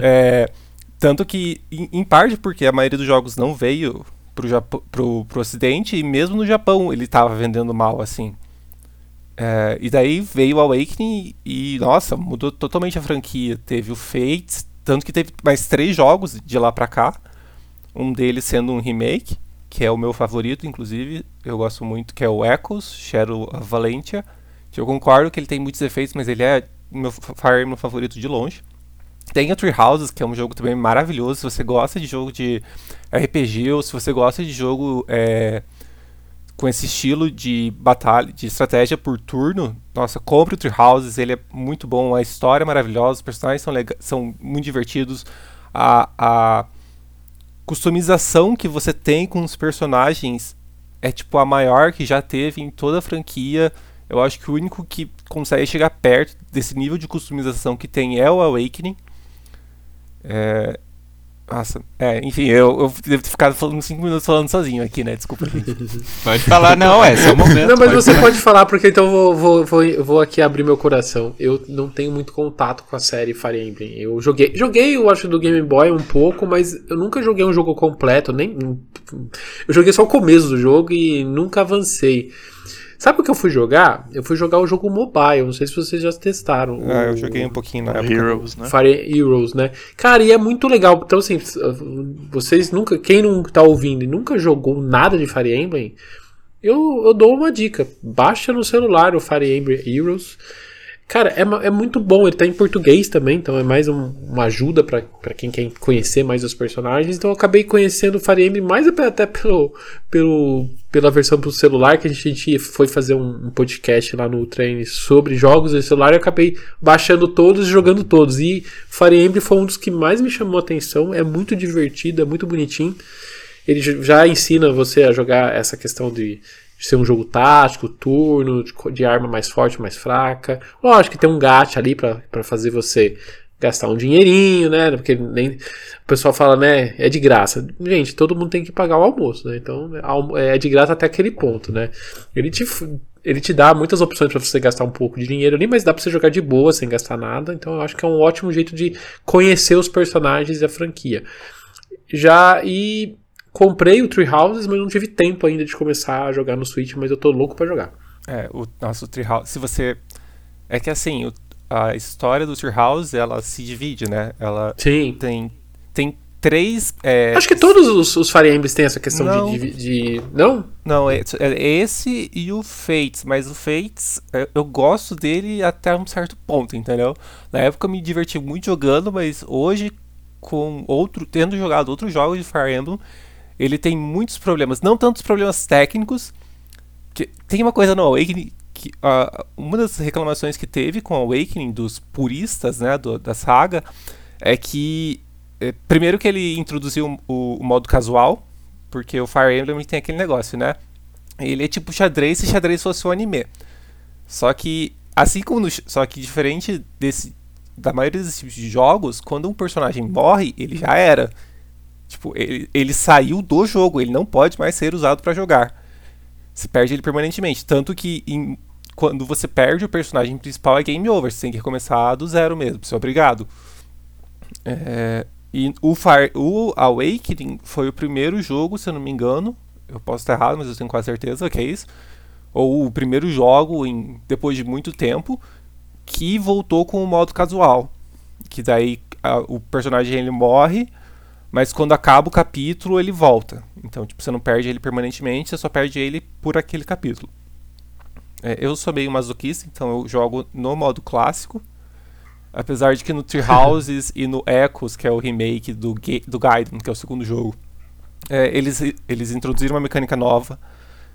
é, Tanto que, em, em parte porque a maioria dos jogos não veio pro, Japão, pro, pro ocidente, e mesmo no Japão ele tava vendendo mal, assim. É, e daí veio o Awakening e, nossa, mudou totalmente a franquia. Teve o Fates, tanto que teve mais três jogos de lá pra cá. Um deles sendo um remake, que é o meu favorito, inclusive. Eu gosto muito, que é o Echoes, Shadow of Valentia. Que eu concordo que ele tem muitos efeitos, mas ele é meu Fire Emblem favorito de longe. Tem o Tree Houses, que é um jogo também maravilhoso. Se você gosta de jogo de RPG ou se você gosta de jogo é, com esse estilo de batalha, de estratégia por turno, nossa, compre o Tree Houses, ele é muito bom, a história é maravilhosa, os personagens são, são muito divertidos, a, a customização que você tem com os personagens é tipo a maior que já teve em toda a franquia. Eu acho que o único que consegue chegar perto desse nível de customização que tem é o Awakening. É, nossa, é, enfim, eu, eu devo ter ficado falando 5 minutos falando sozinho aqui, né? Desculpa. pode falar, não, é, é o momento. Não, mas pode você falar. pode falar, porque então vou, vou, vou, vou, aqui abrir meu coração. Eu não tenho muito contato com a série Fire Emblem. Eu joguei, joguei, eu acho, do Game Boy um pouco, mas eu nunca joguei um jogo completo, nem. Eu joguei só o começo do jogo e nunca avancei. Sabe o que eu fui jogar? Eu fui jogar o jogo mobile. Não sei se vocês já testaram. Ah, o, eu joguei um pouquinho na época. Heroes, né? Fire Heroes, né? Cara, e é muito legal. Então, assim, vocês nunca. Quem não tá ouvindo e nunca jogou nada de Fire Emblem, eu, eu dou uma dica. Baixa no celular o Fire Emblem Heroes. Cara, é, é muito bom. Ele tá em português também, então é mais um, uma ajuda para quem quer conhecer mais os personagens. Então eu acabei conhecendo o Fire Emblem mais até pelo, pelo, pela versão pro celular, que a gente foi fazer um, um podcast lá no treino sobre jogos de celular e eu acabei baixando todos e jogando todos. E Fire Emblem foi um dos que mais me chamou a atenção. É muito divertido, é muito bonitinho. Ele já ensina você a jogar essa questão de ser um jogo tático, turno, de, de, arma mais forte, mais fraca. Lógico que tem um gacha ali para fazer você gastar um dinheirinho, né? Porque nem o pessoal fala, né? É de graça. Gente, todo mundo tem que pagar o almoço, né? Então é de graça até aquele ponto, né? Ele te, ele te dá muitas opções para você gastar um pouco de dinheiro ali, mas dá para você jogar de boa sem gastar nada. Então eu acho que é um ótimo jeito de conhecer os personagens e a franquia. Já e Comprei o Tree Houses, mas não tive tempo ainda de começar a jogar no Switch, mas eu tô louco para jogar. É, o nosso Tree House, se você é que assim, o, a história do Tree House, ela se divide, né? Ela Sim. tem tem três é... Acho que todos os, os Fire Emblems têm essa questão não. De, de, de, Não? Não, é, é, esse e o Fates, mas o Fates, é, eu gosto dele até um certo ponto, entendeu? Na época eu me diverti muito jogando, mas hoje, com outro, tendo jogado outros jogos de Fire Emblem, ele tem muitos problemas, não tantos problemas técnicos. Que, tem uma coisa no Awakening que uh, uma das reclamações que teve com o Awakening dos puristas, né, do, da saga, é que é, primeiro que ele introduziu o, o, modo casual, porque o Fire Emblem tem aquele negócio, né? Ele é tipo xadrez se xadrez fosse um anime. Só que assim como no, só que diferente desse da maioria desses tipos de jogos, quando um personagem morre, ele já era. Tipo, ele, ele saiu do jogo, ele não pode mais ser usado para jogar. Você perde ele permanentemente. Tanto que em, quando você perde o personagem principal é game over. Você tem que recomeçar do zero mesmo. Você obrigado. É, e o, Fire, o Awakening foi o primeiro jogo, se eu não me engano. Eu posso estar errado, mas eu tenho quase certeza que é isso. Ou o primeiro jogo, em, depois de muito tempo, que voltou com o modo casual. Que daí a, o personagem ele morre mas quando acaba o capítulo, ele volta. Então, tipo, você não perde ele permanentemente, você só perde ele por aquele capítulo. É, eu sou meio masoquista, então eu jogo no modo clássico. Apesar de que no Tree Houses e no Echoes, que é o remake do, do Gaiden, que é o segundo jogo, é, eles, eles introduziram uma mecânica nova,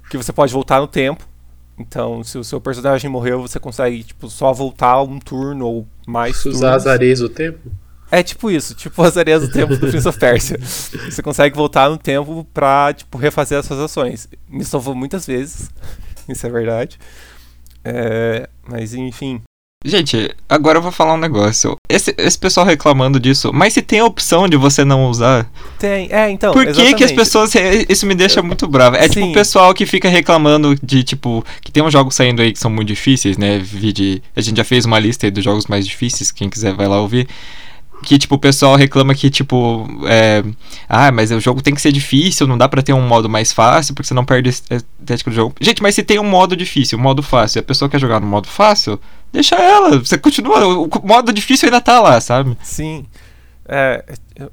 que você pode voltar no tempo. Então, se o seu personagem morreu, você consegue tipo, só voltar um turno ou mais Usar as areias do tempo? É tipo isso, tipo as areias do tempo do Prince of Persia. Você consegue voltar no tempo pra, tipo, refazer as suas ações. Me salvou muitas vezes, isso é verdade. É, mas enfim. Gente, agora eu vou falar um negócio. Esse, esse pessoal reclamando disso, mas se tem a opção de você não usar. Tem, é, então. Por que, que as pessoas. Isso me deixa muito bravo. É tipo Sim. tipo o pessoal que fica reclamando de, tipo, que tem uns jogos saindo aí que são muito difíceis, né? De, a gente já fez uma lista aí dos jogos mais difíceis, quem quiser vai lá ouvir. Que, tipo, o pessoal reclama que, tipo, é, ah, mas o jogo tem que ser difícil, não dá para ter um modo mais fácil, porque você não perde a estética do jogo. Gente, mas se tem um modo difícil, um modo fácil, e a pessoa quer jogar no modo fácil, deixa ela, você continua, o modo difícil ainda tá lá, sabe? Sim. É,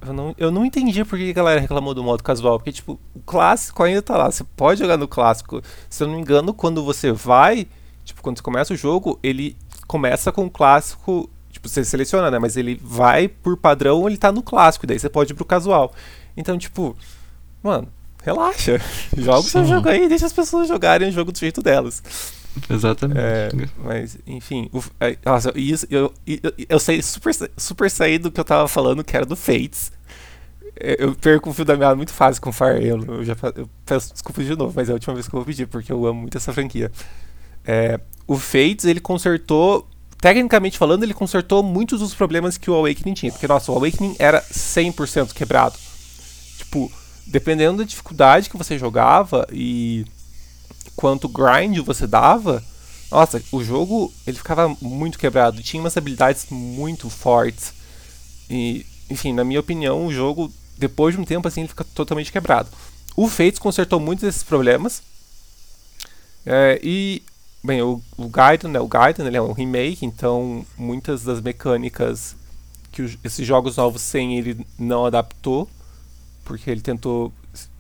eu não, eu não entendi por que a galera reclamou do modo casual, porque, tipo, o clássico ainda tá lá, você pode jogar no clássico. Se eu não me engano, quando você vai, tipo, quando você começa o jogo, ele começa com o clássico Tipo, você seleciona, né? Mas ele vai por padrão, ele tá no clássico, daí você pode ir pro casual. Então, tipo, mano, relaxa. Joga o seu jogo aí, deixa as pessoas jogarem o jogo do jeito delas. Exatamente. É, mas, enfim, o, é, nossa, isso, eu, eu, eu sei super, super sair do que eu tava falando, que era do Fates. É, eu perco o fio da meada muito fácil com Fire Emblem. Eu já eu peço desculpas de novo, mas é a última vez que eu vou pedir, porque eu amo muito essa franquia. É, o Fates, ele consertou tecnicamente falando, ele consertou muitos dos problemas que o Awakening tinha. Porque, nossa, o Awakening era 100% quebrado. Tipo, dependendo da dificuldade que você jogava e quanto grind você dava, nossa, o jogo ele ficava muito quebrado. Tinha umas habilidades muito fortes. E, enfim, na minha opinião, o jogo, depois de um tempo assim, ele fica totalmente quebrado. O Fates consertou muitos desses problemas. É, e Bem, o, o Gaiden, né, o Gaiden ele é um remake, então muitas das mecânicas que o, esses jogos novos têm ele não adaptou, porque ele tentou,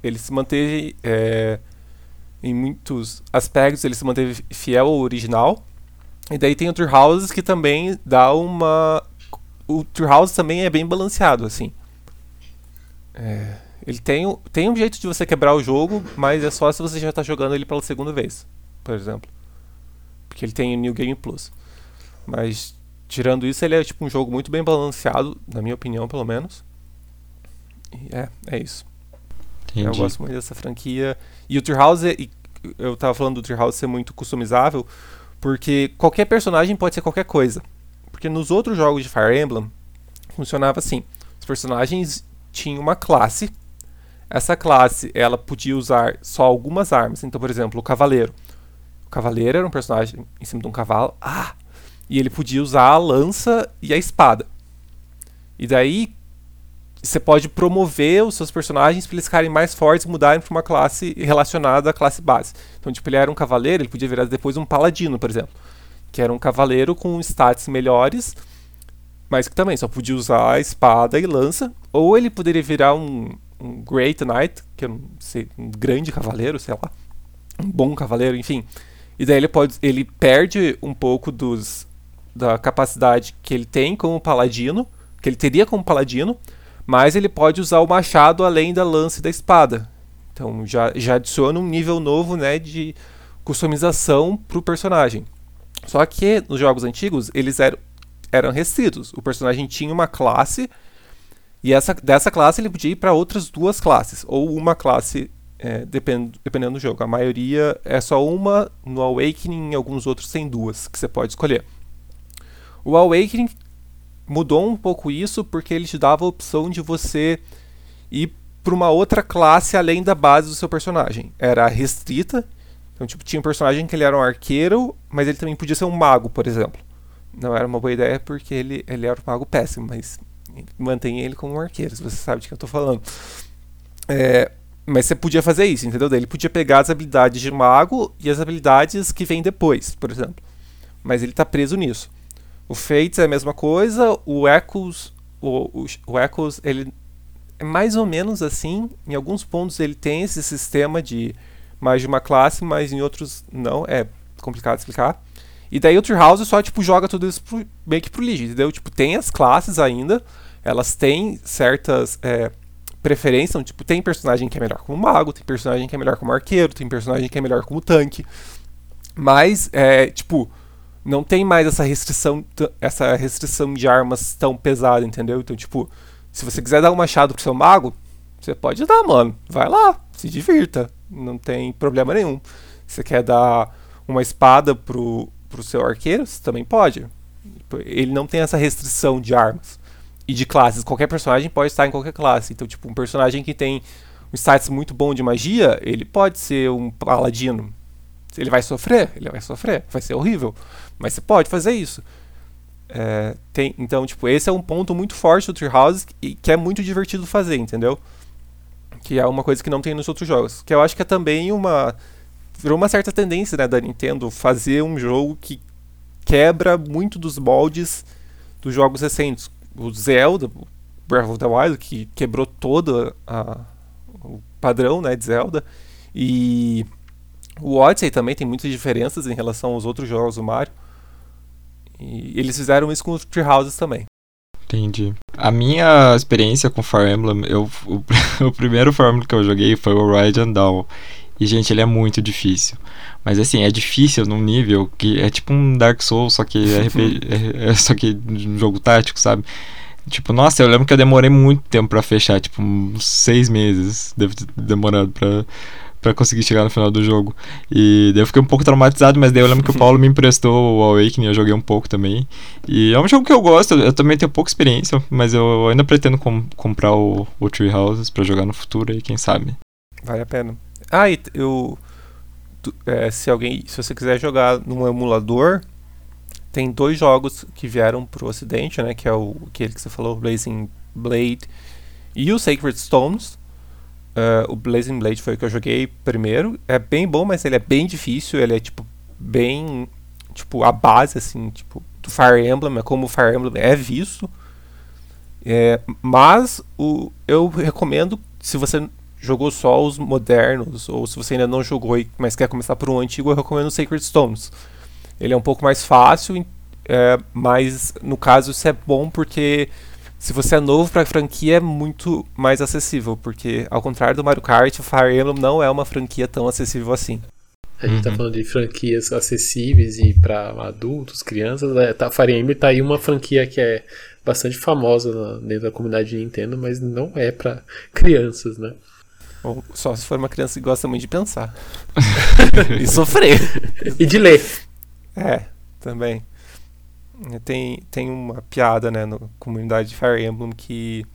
ele se manteve é, em muitos aspectos, ele se manteve fiel ao original. E daí tem o True Houses que também dá uma, o True House também é bem balanceado assim. É, ele tem, tem um jeito de você quebrar o jogo, mas é só se você já está jogando ele pela segunda vez, por exemplo porque ele tem o New Game Plus. Mas tirando isso, ele é tipo um jogo muito bem balanceado, na minha opinião, pelo menos. E é, é isso. Entendi. Eu gosto muito dessa franquia. E o Treehouse, é, eu tava falando do Treehouse ser muito customizável, porque qualquer personagem pode ser qualquer coisa. Porque nos outros jogos de Fire Emblem funcionava assim: os personagens tinham uma classe. Essa classe, ela podia usar só algumas armas. Então, por exemplo, o cavaleiro o cavaleiro era um personagem em cima de um cavalo. Ah! E ele podia usar a lança e a espada. E daí você pode promover os seus personagens para eles ficarem mais fortes e mudarem para uma classe relacionada à classe base. Então, tipo, ele era um cavaleiro, ele podia virar depois um paladino, por exemplo. Que era um cavaleiro com stats melhores, mas que também só podia usar a espada e lança. Ou ele poderia virar um, um Great Knight, que sei, um grande cavaleiro, sei lá. Um bom cavaleiro, enfim. E daí ele pode. ele perde um pouco dos. da capacidade que ele tem como paladino. Que ele teria como paladino. Mas ele pode usar o machado além da lança e da espada. Então já, já adiciona um nível novo né, de customização para o personagem. Só que nos jogos antigos eles eram, eram restritos. O personagem tinha uma classe e essa, dessa classe ele podia ir para outras duas classes, ou uma classe é, depend, dependendo do jogo. A maioria é só uma, no Awakening, em alguns outros tem duas que você pode escolher. O Awakening mudou um pouco isso porque ele te dava a opção de você ir para uma outra classe além da base do seu personagem. Era restrita, então tipo, tinha um personagem que ele era um arqueiro, mas ele também podia ser um mago, por exemplo. Não era uma boa ideia porque ele, ele era um mago péssimo, mas mantém ele como um arqueiro, se você sabe de que eu estou falando. É, mas você podia fazer isso, entendeu? Ele podia pegar as habilidades de mago e as habilidades que vêm depois, por exemplo. Mas ele está preso nisso. O Fates é a mesma coisa, o Echoes, o, o, o Echoes, ele é mais ou menos assim. Em alguns pontos ele tem esse sistema de mais de uma classe, mas em outros não. É complicado explicar. E daí o Treehouse só tipo joga tudo isso pro, meio que pro lixo, entendeu? Tipo, tem as classes ainda, elas têm certas é, preferência. Tipo, tem personagem que é melhor como mago, tem personagem que é melhor como arqueiro, tem personagem que é melhor como tanque. Mas, é, tipo, não tem mais essa restrição, essa restrição de armas tão pesada, entendeu? Então, tipo, se você quiser dar um machado pro seu mago, você pode dar, mano. Vai lá, se divirta. Não tem problema nenhum. Você quer dar uma espada pro, pro seu arqueiro, você também pode. Ele não tem essa restrição de armas e de classes. Qualquer personagem pode estar em qualquer classe. Então, tipo, um personagem que tem um status muito bom de magia, ele pode ser um paladino. Ele vai sofrer? Ele vai sofrer. Vai ser horrível. Mas você pode fazer isso. É, tem, então, tipo, esse é um ponto muito forte do Treehouse e que é muito divertido fazer, entendeu? Que é uma coisa que não tem nos outros jogos. Que eu acho que é também uma. Virou uma certa tendência né, da Nintendo fazer um jogo que quebra muito dos moldes dos jogos recentes. O Zelda, Breath of the Wild, que quebrou todo a, o padrão né, de Zelda. E o Odyssey também tem muitas diferenças em relação aos outros jogos do Mario. E eles fizeram isso com os Treehouses também. Entendi. A minha experiência com Fire Emblem, eu, o, o primeiro Fire Emblem que eu joguei foi o Ride and Dawn. E, gente, ele é muito difícil. Mas, assim, é difícil num nível que é tipo um Dark Souls, só que RPG, é, é, só que um jogo tático, sabe? Tipo, nossa, eu lembro que eu demorei muito tempo para fechar, tipo, uns seis meses. Deve ter demorado pra, para conseguir chegar no final do jogo. E daí eu fiquei um pouco traumatizado, mas daí eu lembro que o Paulo me emprestou o Awakening, eu joguei um pouco também. E é um jogo que eu gosto, eu também tenho pouca experiência, mas eu ainda pretendo com, comprar o, o Tree Houses pra jogar no futuro aí, quem sabe. Vale a pena. Ah, e eu. É, se alguém. Se você quiser jogar num emulador, tem dois jogos que vieram pro ocidente, né? Que é o aquele que você falou, Blazing Blade e o Sacred Stones. Uh, o Blazing Blade foi o que eu joguei primeiro. É bem bom, mas ele é bem difícil. Ele é, tipo, bem... Tipo, a base, assim, tipo, do Fire Emblem. É como o Fire Emblem é visto. É, mas o, eu recomendo, se você jogou só os modernos, ou se você ainda não jogou, mas quer começar por um antigo, eu recomendo o Sacred Stones. Ele é um pouco mais fácil, é, mas no caso isso é bom porque se você é novo para a franquia, é muito mais acessível, porque ao contrário do Mario Kart, o Fire Emblem não é uma franquia tão acessível assim. A gente tá uhum. tá falando de franquias acessíveis e para adultos, crianças. É, tá, Fire Emblem tá aí uma franquia que é bastante famosa dentro da comunidade de Nintendo, mas não é para crianças, né? Bom, só se for uma criança que gosta muito de pensar. e sofrer. e de ler. É, também. Tem, tem uma piada, né, na comunidade de Fire Emblem que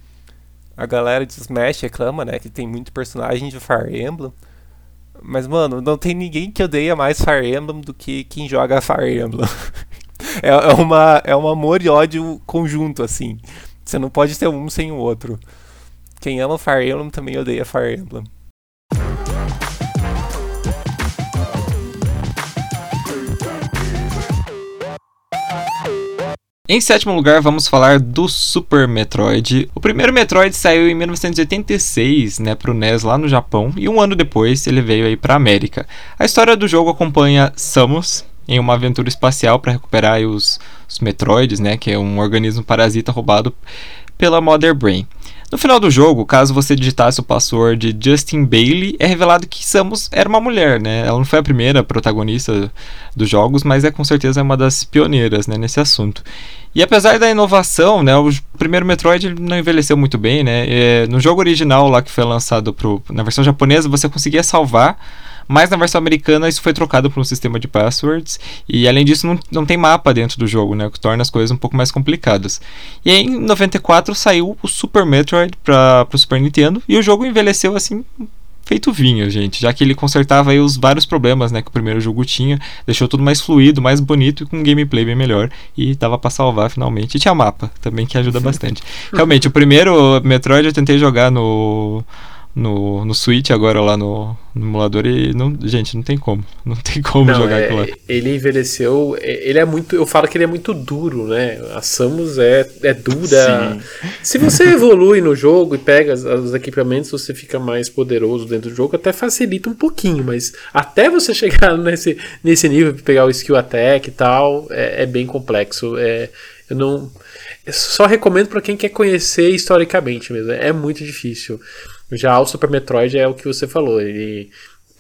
a galera de Smash reclama, né, que tem muito personagem de Fire Emblem. Mas, mano, não tem ninguém que odeia mais Fire Emblem do que quem joga Fire Emblem. é, é, uma, é um amor e ódio conjunto, assim. Você não pode ter um sem o outro. Quem ama Fire Emblem também odeia Fire Emblem. Em sétimo lugar, vamos falar do Super Metroid. O primeiro Metroid saiu em 1986, né, pro NES lá no Japão, e um ano depois ele veio aí pra América. A história do jogo acompanha Samus em uma aventura espacial para recuperar os, os Metroids, né, que é um organismo parasita roubado pela Mother Brain. No final do jogo, caso você digitasse o password Justin Bailey, é revelado que Samus era uma mulher, né? Ela não foi a primeira protagonista dos jogos, mas é com certeza uma das pioneiras né, nesse assunto. E apesar da inovação, né, o primeiro Metroid não envelheceu muito bem, né? É, no jogo original lá que foi lançado pro, na versão japonesa, você conseguia salvar mas na versão americana isso foi trocado por um sistema de passwords e além disso não, não tem mapa dentro do jogo, né, o que torna as coisas um pouco mais complicadas. E aí em 94 saiu o Super Metroid para o Super Nintendo e o jogo envelheceu assim feito vinho, gente, já que ele consertava aí os vários problemas, né, que o primeiro jogo tinha, deixou tudo mais fluido, mais bonito e com um gameplay bem melhor e dava para salvar finalmente. E tinha mapa também que ajuda bastante. Realmente, o primeiro Metroid eu tentei jogar no no, no Switch agora lá no, no emulador e não, gente, não tem como. Não tem como não, jogar é, aquilo lá. Ele envelheceu, é, ele é muito, eu falo que ele é muito duro, né? A Samus é, é dura. Sim. Se você evolui no jogo e pega os equipamentos, você fica mais poderoso dentro do jogo, até facilita um pouquinho, mas até você chegar nesse, nesse nível de pegar o skill attack e tal, é, é bem complexo. É, eu não eu só recomendo para quem quer conhecer historicamente mesmo. É muito difícil. Já o Super Metroid é o que você falou, ele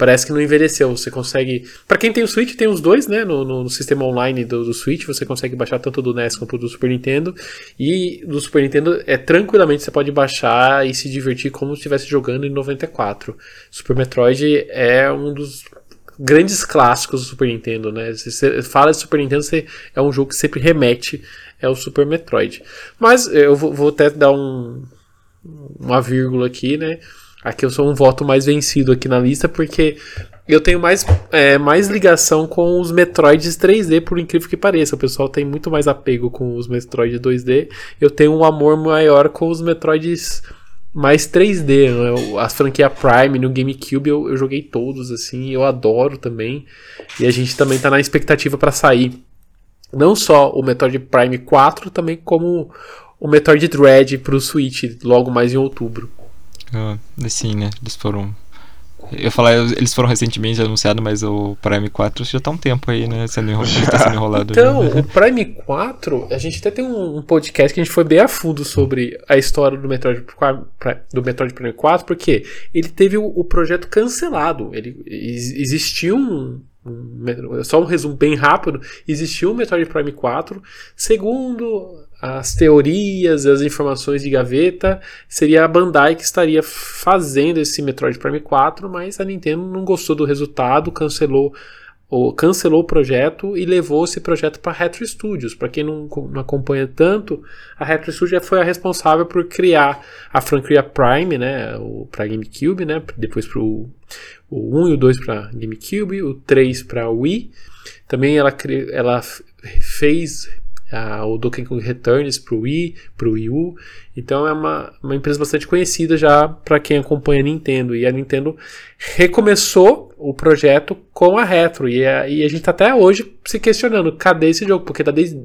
parece que não envelheceu. Você consegue. para quem tem o Switch, tem os dois, né? No, no sistema online do, do, Switch, você consegue baixar tanto do NES quanto do Super Nintendo. E do Super Nintendo é tranquilamente você pode baixar e se divertir como se estivesse jogando em 94. Super Metroid é um dos grandes clássicos do Super Nintendo, né? Você fala de Super Nintendo, você, é um jogo que sempre remete ao Super Metroid. Mas eu vou, vou até dar um uma vírgula aqui, né? Aqui eu sou um voto mais vencido aqui na lista, porque Eu tenho mais, é, mais ligação com os Metroids 3D, por incrível que pareça. O pessoal tem muito mais apego com os Metroids 2D. Eu tenho um amor maior com os Metroids mais 3D. Né? A franquia Prime no GameCube eu, eu joguei todos, assim. Eu adoro também. E a gente também tá na expectativa para sair. Não só o Metroid Prime 4, também como o Metroid Dread pro Switch, logo mais em outubro. Ah, sim, né? Eles foram eu falar, eles foram recentemente anunciados, mas o Prime 4 já tá um tempo aí, né? Sendo enrolado, tá sendo enrolado. Então, o Prime 4, a gente até tem um, podcast que a gente foi bem a fundo sobre a história do Metroid, do Metroid Prime 4, porque ele teve o, o projeto cancelado. Ele existiu um, um, só um resumo bem rápido: existiu o Metroid Prime 4. Segundo as teorias, as informações de gaveta, seria a Bandai que estaria fazendo esse Metroid Prime 4, mas a Nintendo não gostou do resultado, cancelou o, cancelou o projeto e levou esse projeto para a Retro Studios. Para quem não, não, acompanha tanto, a Retro Studios foi a responsável por criar a franquia Prime, né, para GameCube, né, depois para o 1 e o 2 para GameCube, o 3 para Wii. Também ela, ela fez o Donkey Kong Returns para o Wii, para o Wii U. Então é uma, uma empresa bastante conhecida já para quem acompanha a Nintendo. E a Nintendo recomeçou o projeto com a Retro. E a, e a gente está até hoje se questionando: cadê esse jogo? Porque tá desde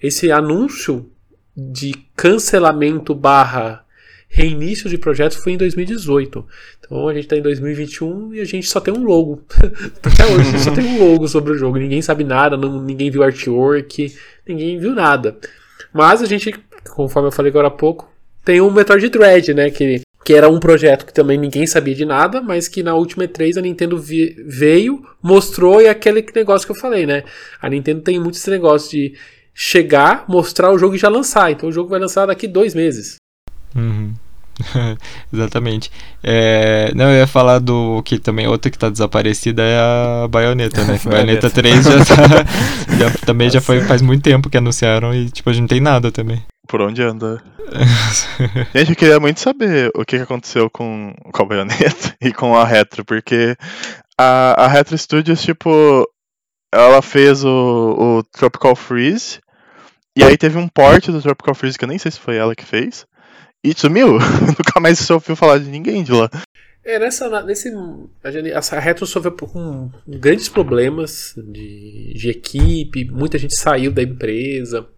esse anúncio de cancelamento barra reinício de projeto foi em 2018. Então a gente está em 2021 e a gente só tem um logo. Até hoje só tem um logo sobre o jogo. Ninguém sabe nada, não, ninguém viu artwork, ninguém viu nada. Mas a gente, conforme eu falei agora há pouco, tem o Metroid Dread, né? Que, que era um projeto que também ninguém sabia de nada, mas que na última E3 a Nintendo vi, veio, mostrou e é aquele negócio que eu falei, né? A Nintendo tem muito esse negócio de chegar, mostrar o jogo e já lançar. Então o jogo vai lançar daqui dois meses. Uhum. Exatamente. É, não, eu ia falar do que também outra que tá desaparecida é a baioneta, né? baioneta 3 já, tá, já também já foi faz muito tempo que anunciaram e tipo a gente não tem nada também. Por onde anda? gente, eu queria muito saber o que aconteceu com, com a baioneta e com a Retro, porque a, a Retro Studios, tipo, ela fez o, o Tropical Freeze. E aí teve um port do Tropical Freeze que eu nem sei se foi ela que fez. E sumiu. Nunca mais se ouviu falar de ninguém de lá. É, nessa, nesse, a, Retro sofreu com grandes problemas de, de equipe, muita gente saiu da empresa,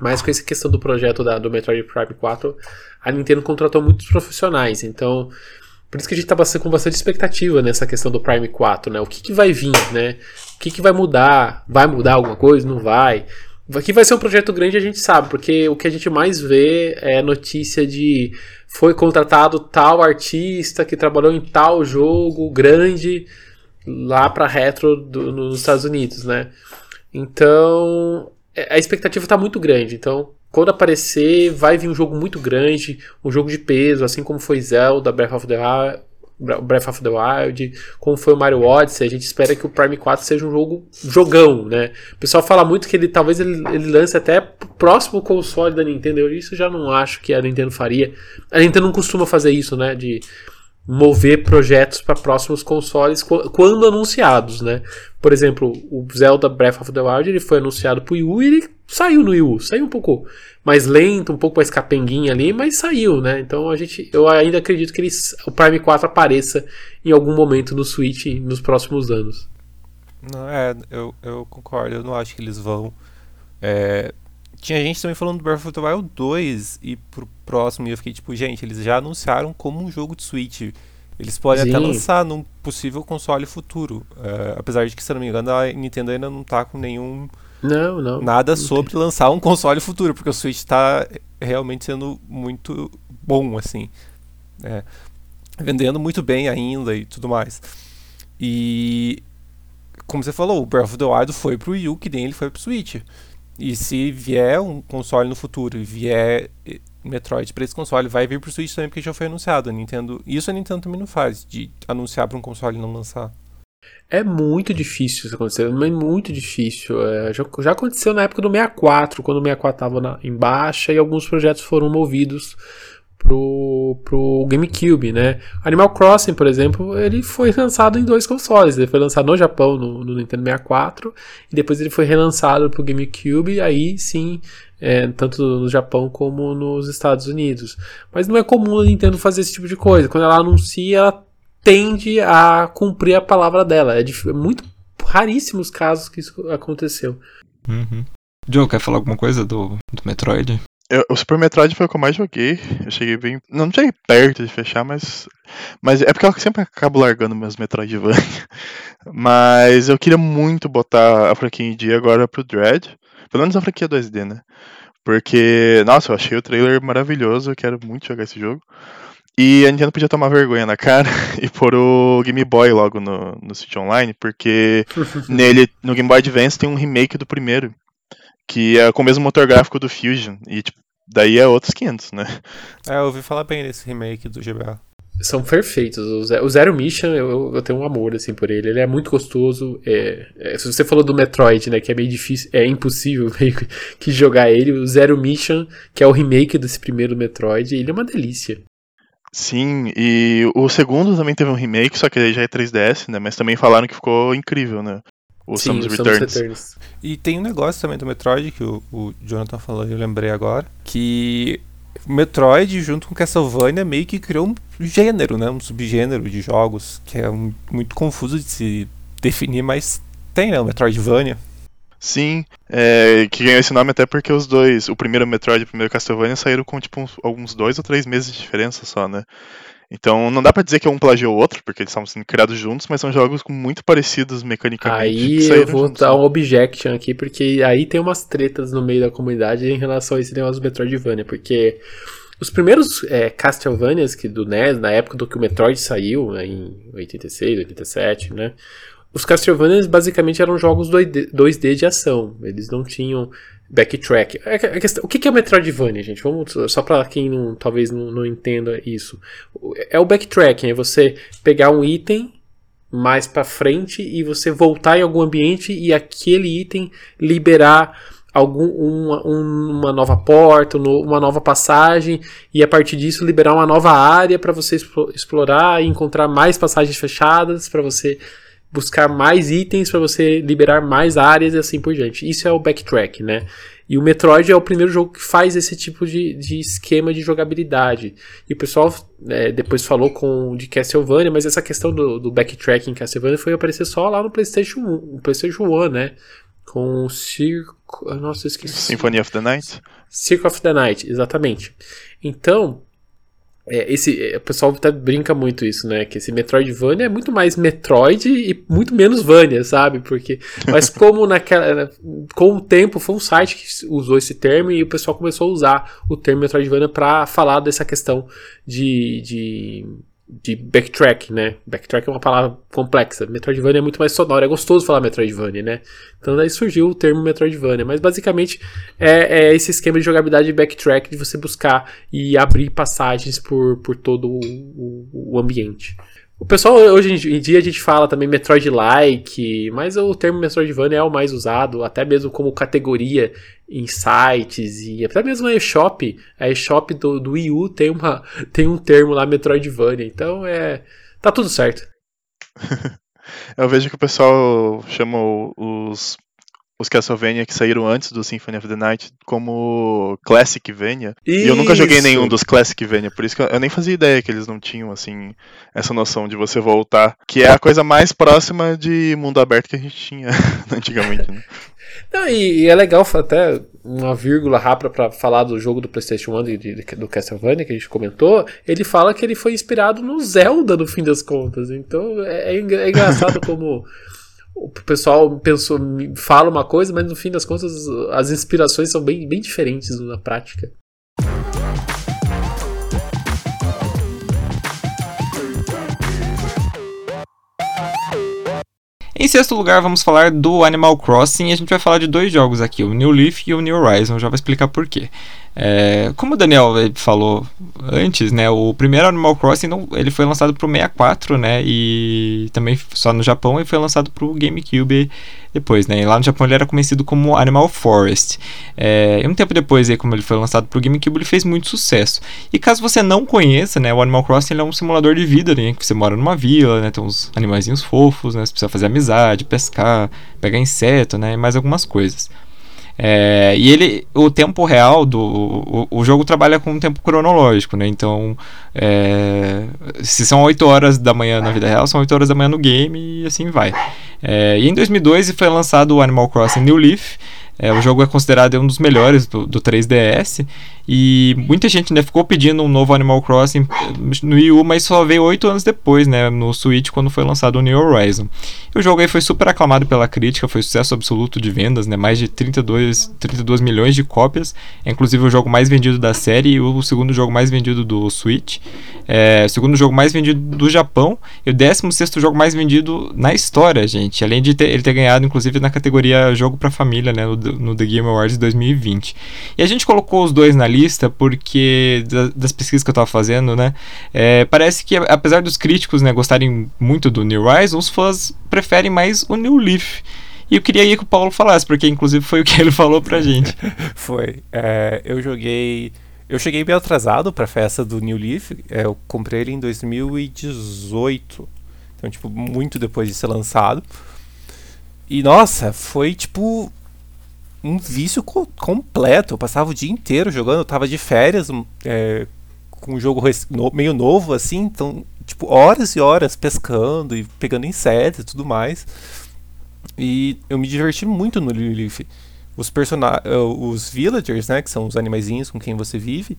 mas com essa questão do projeto da, do Metroid Prime 4, a Nintendo contratou muitos profissionais, então por isso que a gente está com bastante expectativa nessa questão do Prime 4, né? O que, que vai vir, né? O que, que vai mudar? Vai mudar alguma coisa? Não vai? Aqui vai ser um projeto grande, a gente sabe, porque o que a gente mais vê é notícia de foi contratado tal artista que trabalhou em tal jogo grande lá para retro do, nos Estados Unidos, né? Então é, a expectativa está muito grande. Então quando aparecer, vai vir um jogo muito grande, um jogo de peso, assim como foi Zelda, Breath of the Breath of the Wild, como foi o Mario Odyssey, a gente espera que o Prime 4 seja um jogo jogão, né? O pessoal fala muito que ele talvez ele, ele lance até próximo console da Nintendo. Eu isso já não acho que a Nintendo faria. A Nintendo não costuma fazer isso, né? De mover projetos para próximos consoles quando anunciados, né? Por exemplo, o Zelda Breath of the Wild ele foi anunciado pro Wii e ele saiu no Wii saiu um pouco mais lento, um pouco mais capenguinha ali, mas saiu, né? Então a gente, eu ainda acredito que ele, o Prime 4 apareça em algum momento no Switch nos próximos anos. Não, é, eu, eu concordo, eu não acho que eles vão. É, tinha gente também falando do Breath of the Wild 2 e pro próximo, e eu fiquei tipo, gente, eles já anunciaram como um jogo de Switch. Eles podem Sim. até lançar num possível console futuro. É, apesar de que, se não me engano, a Nintendo ainda não tá com nenhum. Não, não. Nada não sobre tem. lançar um console futuro, porque o Switch tá realmente sendo muito bom, assim. É, vendendo muito bem ainda e tudo mais. E. Como você falou, o Breath of the Wild foi pro Wii U, que nem ele foi pro Switch. E se vier um console no futuro e vier Metroid para esse console, vai vir pro Switch também, porque já foi anunciado. A Nintendo. Isso a Nintendo também não faz, de anunciar para um console e não lançar. É muito difícil isso acontecer, mas muito difícil. É, já, já, aconteceu na época do 64, quando o 64 estava em baixa e alguns projetos foram movidos pro, pro GameCube, né? Animal Crossing, por exemplo, ele foi lançado em dois consoles. Ele foi lançado no Japão, no, no Nintendo 64, e depois ele foi relançado pro GameCube, aí sim, é, tanto no Japão como nos Estados Unidos. Mas não é comum a Nintendo fazer esse tipo de coisa. Quando ela anuncia, ela tende a cumprir a palavra dela. É, é muito raríssimos casos que isso aconteceu. Uhum. Joe, quer falar alguma coisa do, do Metroid? Eu, o Super Metroid foi o que eu mais joguei. Eu cheguei bem. Não cheguei perto de fechar, mas. Mas é porque eu sempre acabo largando meus Metroidvania. mas eu queria muito botar a franquia em dia agora pro Dread. Pelo menos a franquia 2D, né? Porque, nossa, eu achei o trailer maravilhoso. Eu quero muito jogar esse jogo. E a Nintendo podia tomar vergonha na cara e pôr o Game Boy logo no, no Switch Online, porque nele, no Game Boy Advance, tem um remake do primeiro que é com o mesmo motor gráfico do Fusion. E, tipo, daí é outros 500, né? É, eu ouvi falar bem desse remake do GBA. São perfeitos. O Zero Mission, eu, eu, tenho um amor, assim, por ele. Ele é muito gostoso. É, é, se você falou do Metroid, né, que é meio difícil, é impossível meio que jogar ele. O Zero Mission, que é o remake desse primeiro Metroid, ele é uma delícia. Sim, e o segundo também teve um remake, só que aí já é 3DS, né? Mas também falaram que ficou incrível, né? O Sim, Samus, Returns. Returns. E tem um negócio também do Metroid que o, o Jonathan falou e eu lembrei agora, que Metroid junto com Castlevania meio que criou um gênero, né, um subgênero de jogos que é um, muito confuso de se definir, mas tem, né, o Metroidvania. Sim, é, que ganhou esse nome até porque os dois, o primeiro Metroid e o primeiro Castlevania saíram com tipo uns, alguns dois ou três meses de diferença só, né? Então não dá para dizer que um plagiou o outro, porque eles estavam sendo criados juntos, mas são jogos muito parecidos mecanicamente. Aí eu vou juntos, dar um objection aqui, porque aí tem umas tretas no meio da comunidade em relação a esse negócio do Metroidvania, porque os primeiros é, Castlevanias que do NES, na época do que o Metroid saiu, né, em 86, 87, né? Os Castlevanias basicamente eram jogos 2D, 2D de ação. Eles não tinham backtrack. É o que é o Metroidvania, gente? Vamos só para quem não, talvez não, não, entenda isso. É o backtracking, é você pegar um item mais para frente e você voltar em algum ambiente e aquele item liberar algum uma, uma nova porta, uma nova passagem e a partir disso liberar uma nova área para você explorar e encontrar mais passagens fechadas para você buscar mais itens para você liberar mais áreas e assim por diante. Isso é o backtrack, né? E o Metroid é o primeiro jogo que faz esse tipo de, de esquema de jogabilidade. E o pessoal é, depois falou com de Castlevania, mas essa questão do, do backtracking em Castlevania foi aparecer só lá no PlayStation 1, PlayStation 1 né? Com o Circo. Nossa, eu esqueci. Symphony of the Night? Circle of the Night, exatamente. Então, é, esse, é, o pessoal até brinca muito isso, né? Que esse Metroidvania é muito mais Metroid e muito menos Vania, sabe? Porque, mas como naquela, com o tempo foi um site que usou esse termo e o pessoal começou a usar o termo Metroidvania para falar dessa questão de, de de backtrack, né? Backtrack é uma palavra complexa. Metroidvania é muito mais sonoro, é gostoso falar Metroidvania, né? Então daí surgiu o termo Metroidvania, mas basicamente é, é esse esquema de jogabilidade de backtrack, de você buscar e abrir passagens por, por todo o, o, o ambiente. O pessoal, hoje em dia, a gente fala também Metroid-like, mas o termo Metroidvania é o mais usado, até mesmo como categoria em sites e até mesmo a eShop. A eShop do, do Wii U tem, uma, tem um termo lá, Metroidvania, então é. tá tudo certo. Eu vejo que o pessoal chama os os Castlevania que saíram antes do Symphony of the Night como Classic Vania. E eu nunca joguei nenhum dos Classic Vania, por isso que eu nem fazia ideia que eles não tinham, assim, essa noção de você voltar. Que é a coisa mais próxima de mundo aberto que a gente tinha antigamente, né? Não, e, e, é legal até uma vírgula rápida para falar do jogo do PlayStation 1 de, de, do Castlevania que a gente comentou. Ele fala que ele foi inspirado no Zelda, no fim das contas. Então é, é, é engraçado como o pessoal pensou, fala uma coisa, mas no fim das contas as inspirações são bem, bem diferentes na prática. Em sexto lugar, vamos falar do Animal Crossing. A gente vai falar de dois jogos aqui, o New Leaf e o New Horizon. Já vou explicar por quê. É, como o Daniel falou antes, né, o primeiro Animal Crossing não, ele foi lançado para o 64, né, e também só no Japão e foi lançado para o GameCube depois, né? E lá no Japão ele era conhecido como Animal Forest. É, e um tempo depois, aí, como ele foi lançado pro GameCube, ele fez muito sucesso. E caso você não conheça, né, o Animal Crossing é um simulador de vida, né? Que você mora numa vila, né? Tem uns animaizinhos fofos, né? Você precisa fazer amizade, pescar, pegar inseto, né? E mais algumas coisas. É, e ele, o tempo real do o, o, jogo trabalha com um tempo cronológico, né? Então, é, se são 8 horas da manhã na vida real, são 8 horas da manhã no game e assim vai. É, e em 2002 foi lançado o Animal Crossing New Leaf. É, o jogo é considerado um dos melhores do, do 3DS e muita gente né, ficou pedindo um novo Animal Crossing no Wii U, mas só veio oito anos depois, né, no Switch, quando foi lançado o New Horizon. O jogo aí foi super aclamado pela crítica, foi sucesso absoluto de vendas, né, mais de 32, 32 milhões de cópias, é inclusive o jogo mais vendido da série e o segundo jogo mais vendido do Switch, é, o segundo jogo mais vendido do Japão e o 16 sexto jogo mais vendido na história, gente, além de ter, ele ter ganhado, inclusive, na categoria Jogo para Família, né, no, no The Game Awards 2020. E a gente colocou os dois na lista porque das pesquisas que eu estava fazendo, né, é, parece que apesar dos críticos, né, gostarem muito do New Rise, os fãs preferem mais o New Leaf. E eu queria aí que o Paulo falasse, porque inclusive foi o que ele falou pra gente. foi. É, eu joguei. Eu cheguei bem atrasado pra festa do New Leaf. É, eu comprei ele em 2018. Então, tipo, muito depois de ser lançado. E nossa, foi tipo um vício co completo. Eu passava o dia inteiro jogando, eu tava de férias, é, com um jogo no meio novo, assim, então, tipo, horas e horas pescando e pegando insetos e tudo mais. E eu me diverti muito no Lilith. Os eh, os villagers, né, que são os animaizinhos com quem você vive,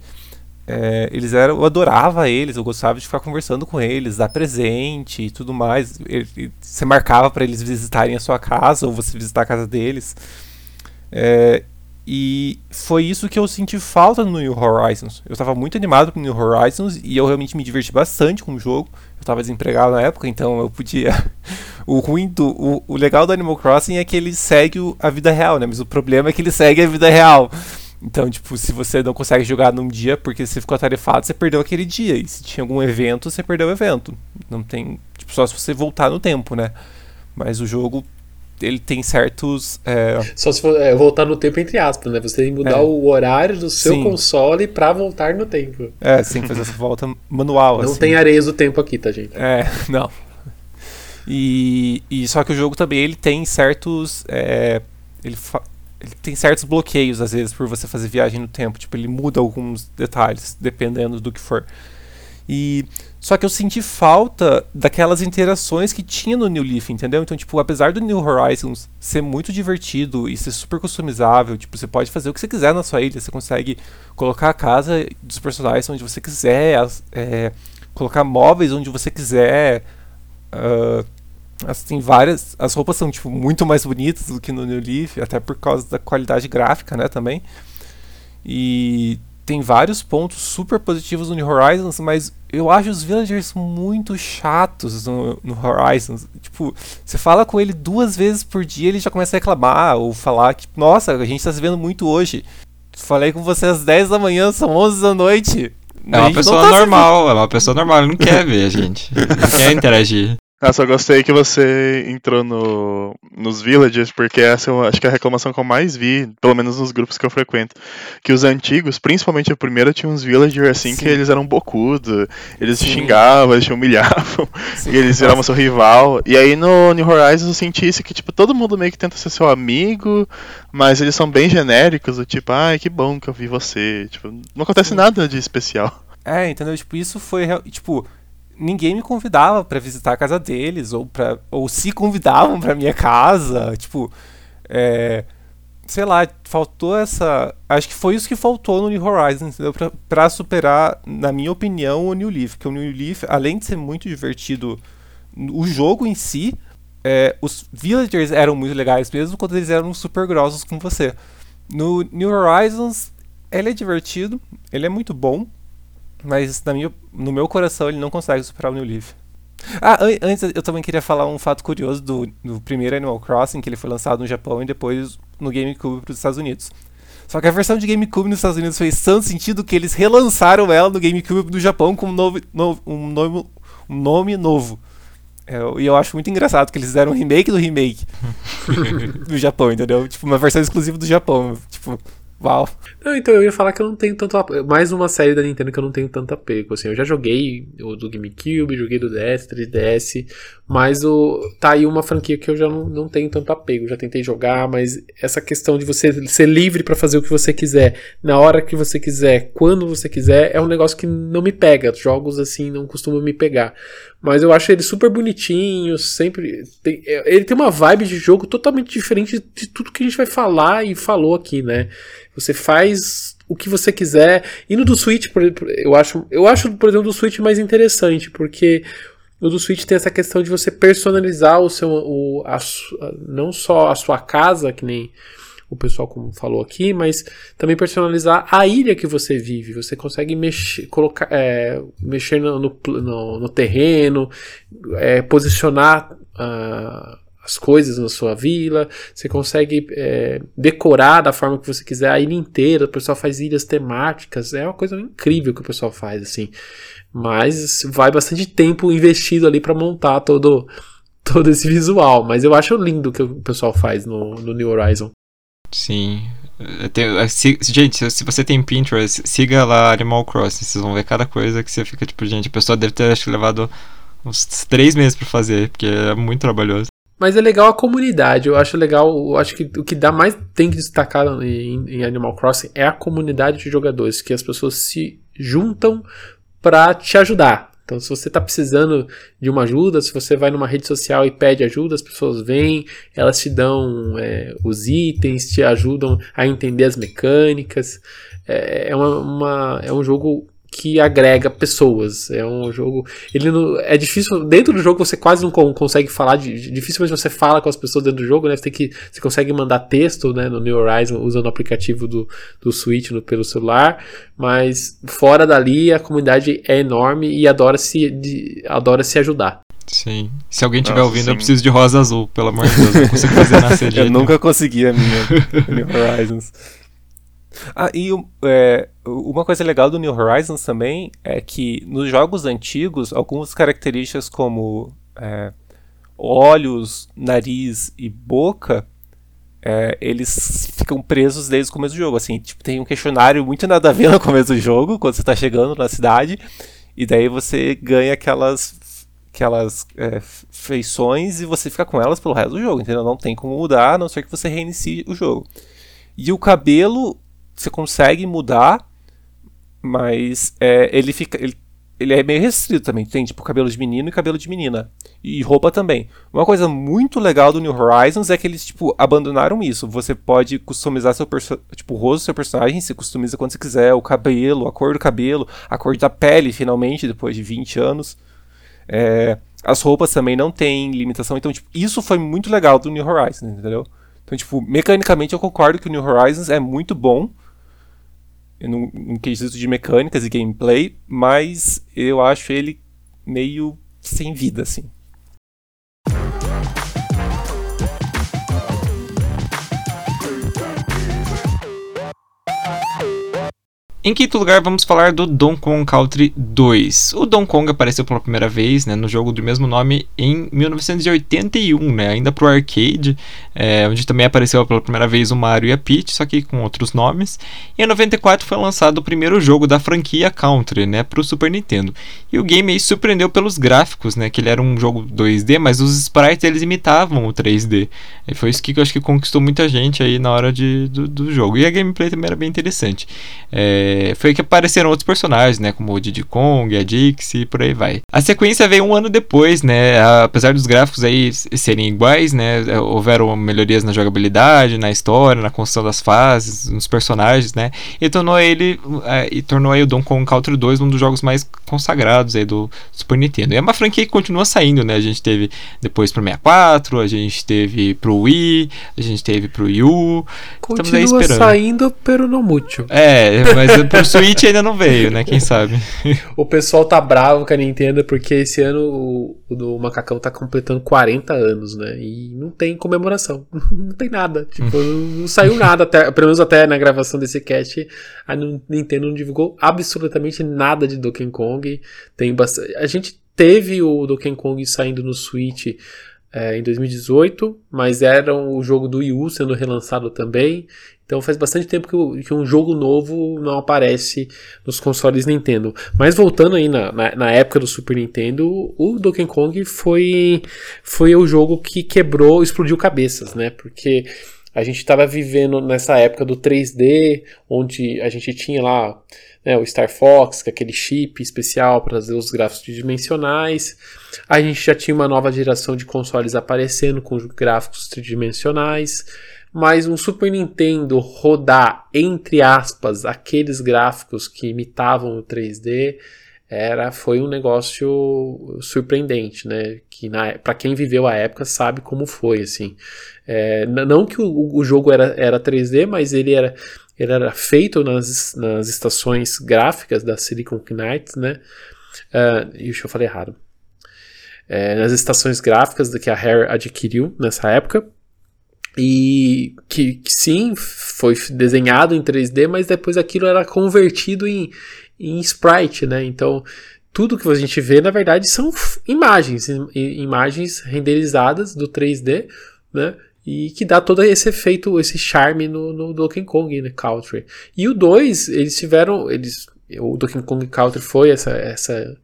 é, eles eram, eu adorava eles, eu gostava de ficar conversando com eles, dar presente e tudo mais. Ele, você marcava para eles visitarem a sua casa ou você visitar a casa deles. É, e foi isso que eu senti falta no New Horizons. Eu estava muito animado com o New Horizons e eu realmente me diverti bastante com o jogo. Eu estava desempregado na época, então eu podia. o ruim do. O, o, legal do Animal Crossing é que ele segue a vida real, né? Mas o problema é que ele segue a vida real. Então, tipo, se você não consegue jogar num dia porque você ficou atarefado, você perdeu aquele dia. E se tinha algum evento, você perdeu o evento. Não tem. Tipo, só se você voltar no tempo, né? Mas o jogo ele tem certos. É... Só se for, é, voltar no tempo, entre aspas, né? Você tem que mudar é. o horário do seu sim. console pra voltar no tempo. É, sim, fazer essa volta manual. Não assim. tem areias do tempo aqui, tá, gente? É, não. E, e só que o jogo também ele tem certos. É, ele, fa... ele tem certos bloqueios, às vezes, por você fazer viagem no tempo. Tipo, ele muda alguns detalhes, dependendo do que for. E só que eu senti falta daquelas interações que tinha no New Leaf, entendeu? Então, tipo, apesar do New Horizons ser muito divertido e ser super customizável, tipo, você pode fazer o que você quiser na sua ilha, você consegue colocar a casa dos personagens onde você quiser, é, colocar móveis onde você quiser. Uh, assim, várias. As roupas são, tipo, muito mais bonitas do que no New Leaf, até por causa da qualidade gráfica, né, também. E tem vários pontos super positivos no New Horizons, mas eu acho os villagers muito chatos no, no Horizons. Tipo, você fala com ele duas vezes por dia, ele já começa a reclamar ou falar que, nossa, a gente tá se vendo muito hoje. Falei com você às 10 da manhã, são 11 da noite. É uma pessoa tá normal, é uma pessoa normal, ele não quer ver a gente. Não quer interagir. Ah, só gostei que você entrou no, nos villages, porque essa eu acho que é a reclamação que eu mais vi, pelo menos nos grupos que eu frequento. Que os antigos, principalmente o primeiro, tinha uns villagers assim Sim. que eles eram bocudos, eles Sim. xingavam, eles te humilhavam, Sim. e eles viravam seu rival. E aí no New Horizons eu senti isso que, tipo, todo mundo meio que tenta ser seu amigo, mas eles são bem genéricos, do tipo, ai, que bom que eu vi você. Tipo, não acontece nada de especial. É, entendeu? Tipo, isso foi, tipo ninguém me convidava para visitar a casa deles, ou, pra, ou se convidavam para minha casa. Tipo, é, sei lá, faltou essa. Acho que foi isso que faltou no New Horizons, pra superar, na minha opinião, o New Leaf. Porque o New Leaf, além de ser muito divertido, o jogo em si, é, os villagers eram muito legais, mesmo quando eles eram super grossos com você. No New Horizons, ele é divertido, ele é muito bom, mas na minha, no meu coração ele não consegue superar o New Leaf. Ah, an antes eu também queria falar um fato curioso do, do primeiro Animal Crossing, que ele foi lançado no Japão e depois no GameCube para os Estados Unidos. Só que a versão de GameCube nos Estados Unidos fez tanto sentido que eles relançaram ela no GameCube do Japão com um, novo, novo, um, nome, um nome novo. É, e eu acho muito engraçado que eles fizeram um remake do remake no Japão, entendeu? Tipo, uma versão exclusiva do Japão. Tipo, Não, então eu ia falar que eu não tenho tanto apego. Mais uma série da Nintendo que eu não tenho tanto apego. Assim, eu já joguei o do GameCube, joguei do DS, 3DS, mas o, tá aí uma franquia que eu já não, não tenho tanto apego. Já tentei jogar, mas essa questão de você ser livre para fazer o que você quiser, na hora que você quiser, quando você quiser, é um negócio que não me pega. Jogos assim não costumam me pegar. Mas eu acho ele super bonitinho, sempre. Tem, ele tem uma vibe de jogo totalmente diferente de tudo que a gente vai falar e falou aqui, né? Você faz o que você quiser. E no do Switch, eu acho, eu acho, por exemplo, do Switch mais interessante, porque o do Switch tem essa questão de você personalizar o seu. O, a, não só a sua casa, que nem o pessoal como falou aqui, mas também personalizar a ilha que você vive. Você consegue mexer, colocar, é, mexer no, no, no terreno, é, posicionar. Uh, as coisas na sua vila, você consegue é, decorar da forma que você quiser a ilha inteira, o pessoal faz ilhas temáticas, é uma coisa incrível que o pessoal faz, assim. Mas vai bastante tempo investido ali para montar todo, todo esse visual, mas eu acho lindo o que o pessoal faz no, no New Horizon. Sim. Tenho, se, gente, se você tem Pinterest, siga lá Animal Crossing, vocês vão ver cada coisa que você fica tipo, gente, a pessoa deve ter acho, levado uns três meses para fazer, porque é muito trabalhoso. Mas é legal a comunidade. Eu acho legal. Eu acho que o que dá mais tem que destacar em, em Animal Crossing é a comunidade de jogadores, que as pessoas se juntam para te ajudar. Então, se você está precisando de uma ajuda, se você vai numa rede social e pede ajuda, as pessoas vêm, elas te dão é, os itens, te ajudam a entender as mecânicas. É, é, uma, uma, é um jogo que agrega pessoas. É um jogo. Ele não, é difícil. Dentro do jogo você quase não consegue falar. De, dificilmente você fala com as pessoas dentro do jogo, né? Você, tem que, você consegue mandar texto né, no New Horizon usando o aplicativo do, do Switch no, pelo celular. Mas fora dali a comunidade é enorme e adora se, de, adora se ajudar. Sim. Se alguém estiver ouvindo, sim. eu preciso de rosa azul, pelo amor de Deus. Não consigo fazer nascer de Eu nunca consegui a minha New Horizons. Ah, e é, uma coisa legal do New Horizons também é que nos jogos antigos, algumas características como é, olhos, nariz e boca, é, eles ficam presos desde o começo do jogo. Assim, tipo, tem um questionário muito nada a ver no começo do jogo, quando você está chegando na cidade, e daí você ganha aquelas aquelas é, feições e você fica com elas pelo resto do jogo, entendeu? Não tem como mudar, a não ser que você reinicie o jogo. E o cabelo você consegue mudar, mas é, ele fica. Ele, ele é meio restrito também. Tem tipo cabelo de menino e cabelo de menina. E roupa também. Uma coisa muito legal do New Horizons é que eles, tipo, abandonaram isso. Você pode customizar seu tipo, o rosto do seu personagem, você customiza quando você quiser, o cabelo, a cor do cabelo, a cor da pele, finalmente, depois de 20 anos. É, as roupas também não tem limitação. Então, tipo, isso foi muito legal do New Horizons, entendeu? Então, tipo, mecanicamente eu concordo que o New Horizons é muito bom num, num quesito de mecânicas e gameplay, mas eu acho ele meio sem vida, assim. Em quinto lugar, vamos falar do Donkey Kong Country 2. O Donkey Kong apareceu pela primeira vez né, no jogo do mesmo nome em 1981, né, ainda para o arcade, é, onde também apareceu pela primeira vez o Mario e a Peach, só que com outros nomes. E em 94 foi lançado o primeiro jogo da franquia Country né, para o Super Nintendo. E o game aí surpreendeu pelos gráficos, né, que ele era um jogo 2D, mas os sprites eles imitavam o 3D. E foi isso que eu acho que conquistou muita gente aí na hora de, do, do jogo. E a gameplay também era bem interessante. É, foi que apareceram outros personagens, né? Como o Diddy Kong, a Dixie e por aí vai. A sequência veio um ano depois, né? Apesar dos gráficos aí serem iguais, né? É, houveram melhorias na jogabilidade, na história, na construção das fases, nos personagens, né? E tornou ele é, e tornou aí o Donkey Kong Country 2 um dos jogos mais consagrados aí do Super Nintendo. E é uma franquia que continua saindo, né? A gente teve depois pro 64, a gente teve pro Wii, a gente teve pro Wii U. Continua saindo, pero não muito. É, mas pro Switch ainda não veio, né? Quem sabe? o pessoal tá bravo com a Nintendo porque esse ano o, o Macacão tá completando 40 anos, né? E não tem comemoração. não tem nada. Tipo, não saiu nada, até, pelo menos até na gravação desse cast. A Nintendo não divulgou absolutamente nada de Donkey Kong. Tem bastante. A gente teve o Donkey Kong saindo no Switch é, em 2018, mas era o jogo do Wii U sendo relançado também. Então faz bastante tempo que, que, um jogo novo não aparece nos consoles Nintendo. Mas voltando aí na, na, na, época do Super Nintendo, o Donkey Kong foi, foi o jogo que quebrou, explodiu cabeças, né? Porque a gente estava vivendo nessa época do 3D, onde a gente tinha lá né, o Star Fox, que é aquele chip especial para fazer os gráficos tridimensionais. A gente já tinha uma nova geração de consoles aparecendo com gráficos tridimensionais mas um Super Nintendo rodar, entre aspas, aqueles gráficos que imitavam o 3D era foi um negócio surpreendente, né? Que para quem viveu a época sabe como foi, assim. É, não que o, o, jogo era, era 3D, mas ele era, ele era feito nas, nas estações gráficas da Silicon Knights, né? Uh, isso eu falei errado. É, nas estações gráficas que a Rare adquiriu nessa época. E que, que, sim, foi desenhado em 3D, mas depois aquilo era convertido em, em sprite, né? Então, tudo que a gente vê, na verdade, são imagens, imagens renderizadas do 3D, né? E que dá todo esse efeito, esse charme no, no Donkey Kong né, Country. E o 2, eles tiveram. Eles, o Donkey Kong Country foi essa, essa,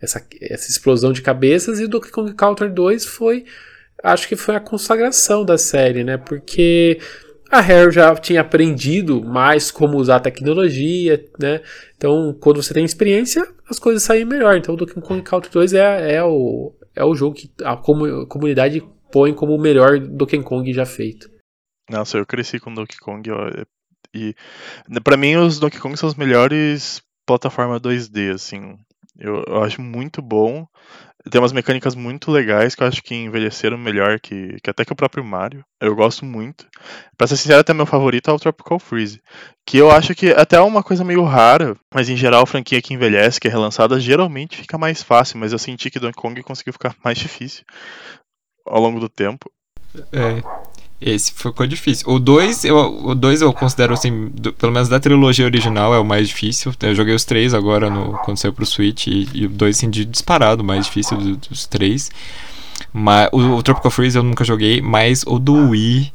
essa, essa explosão de cabeças, e o Donkey Kong Country 2 foi acho que foi a consagração da série, né? Porque a Rare já tinha aprendido mais como usar a tecnologia, né? Então, quando você tem experiência, as coisas saem melhor. Então, o Donkey Kong Country 2 é, é, o, é o jogo que a comunidade põe como o melhor Donkey Kong já feito. Nossa, eu cresci com Donkey Kong ó, e para mim os Donkey Kong são os melhores plataforma 2D, assim. Eu, eu acho muito bom. Tem umas mecânicas muito legais que eu acho que envelheceram melhor que, que até que o próprio Mario. Eu gosto muito. Pra ser sincero, até meu favorito é o Tropical Freeze. Que eu acho que até é uma coisa meio rara, mas em geral a franquia que envelhece, que é relançada, geralmente fica mais fácil. Mas eu senti que Donkey Kong conseguiu ficar mais difícil ao longo do tempo. É. Esse ficou difícil. O 2 eu, o dois eu considero assim, do, pelo menos da trilogia original, é o mais difícil. Eu joguei os três agora no, quando saiu pro Switch e, e o 2 assim, de disparado, mais difícil dos, dos três. Mas, o, o, Tropical Freeze eu nunca joguei, mas o do Wii,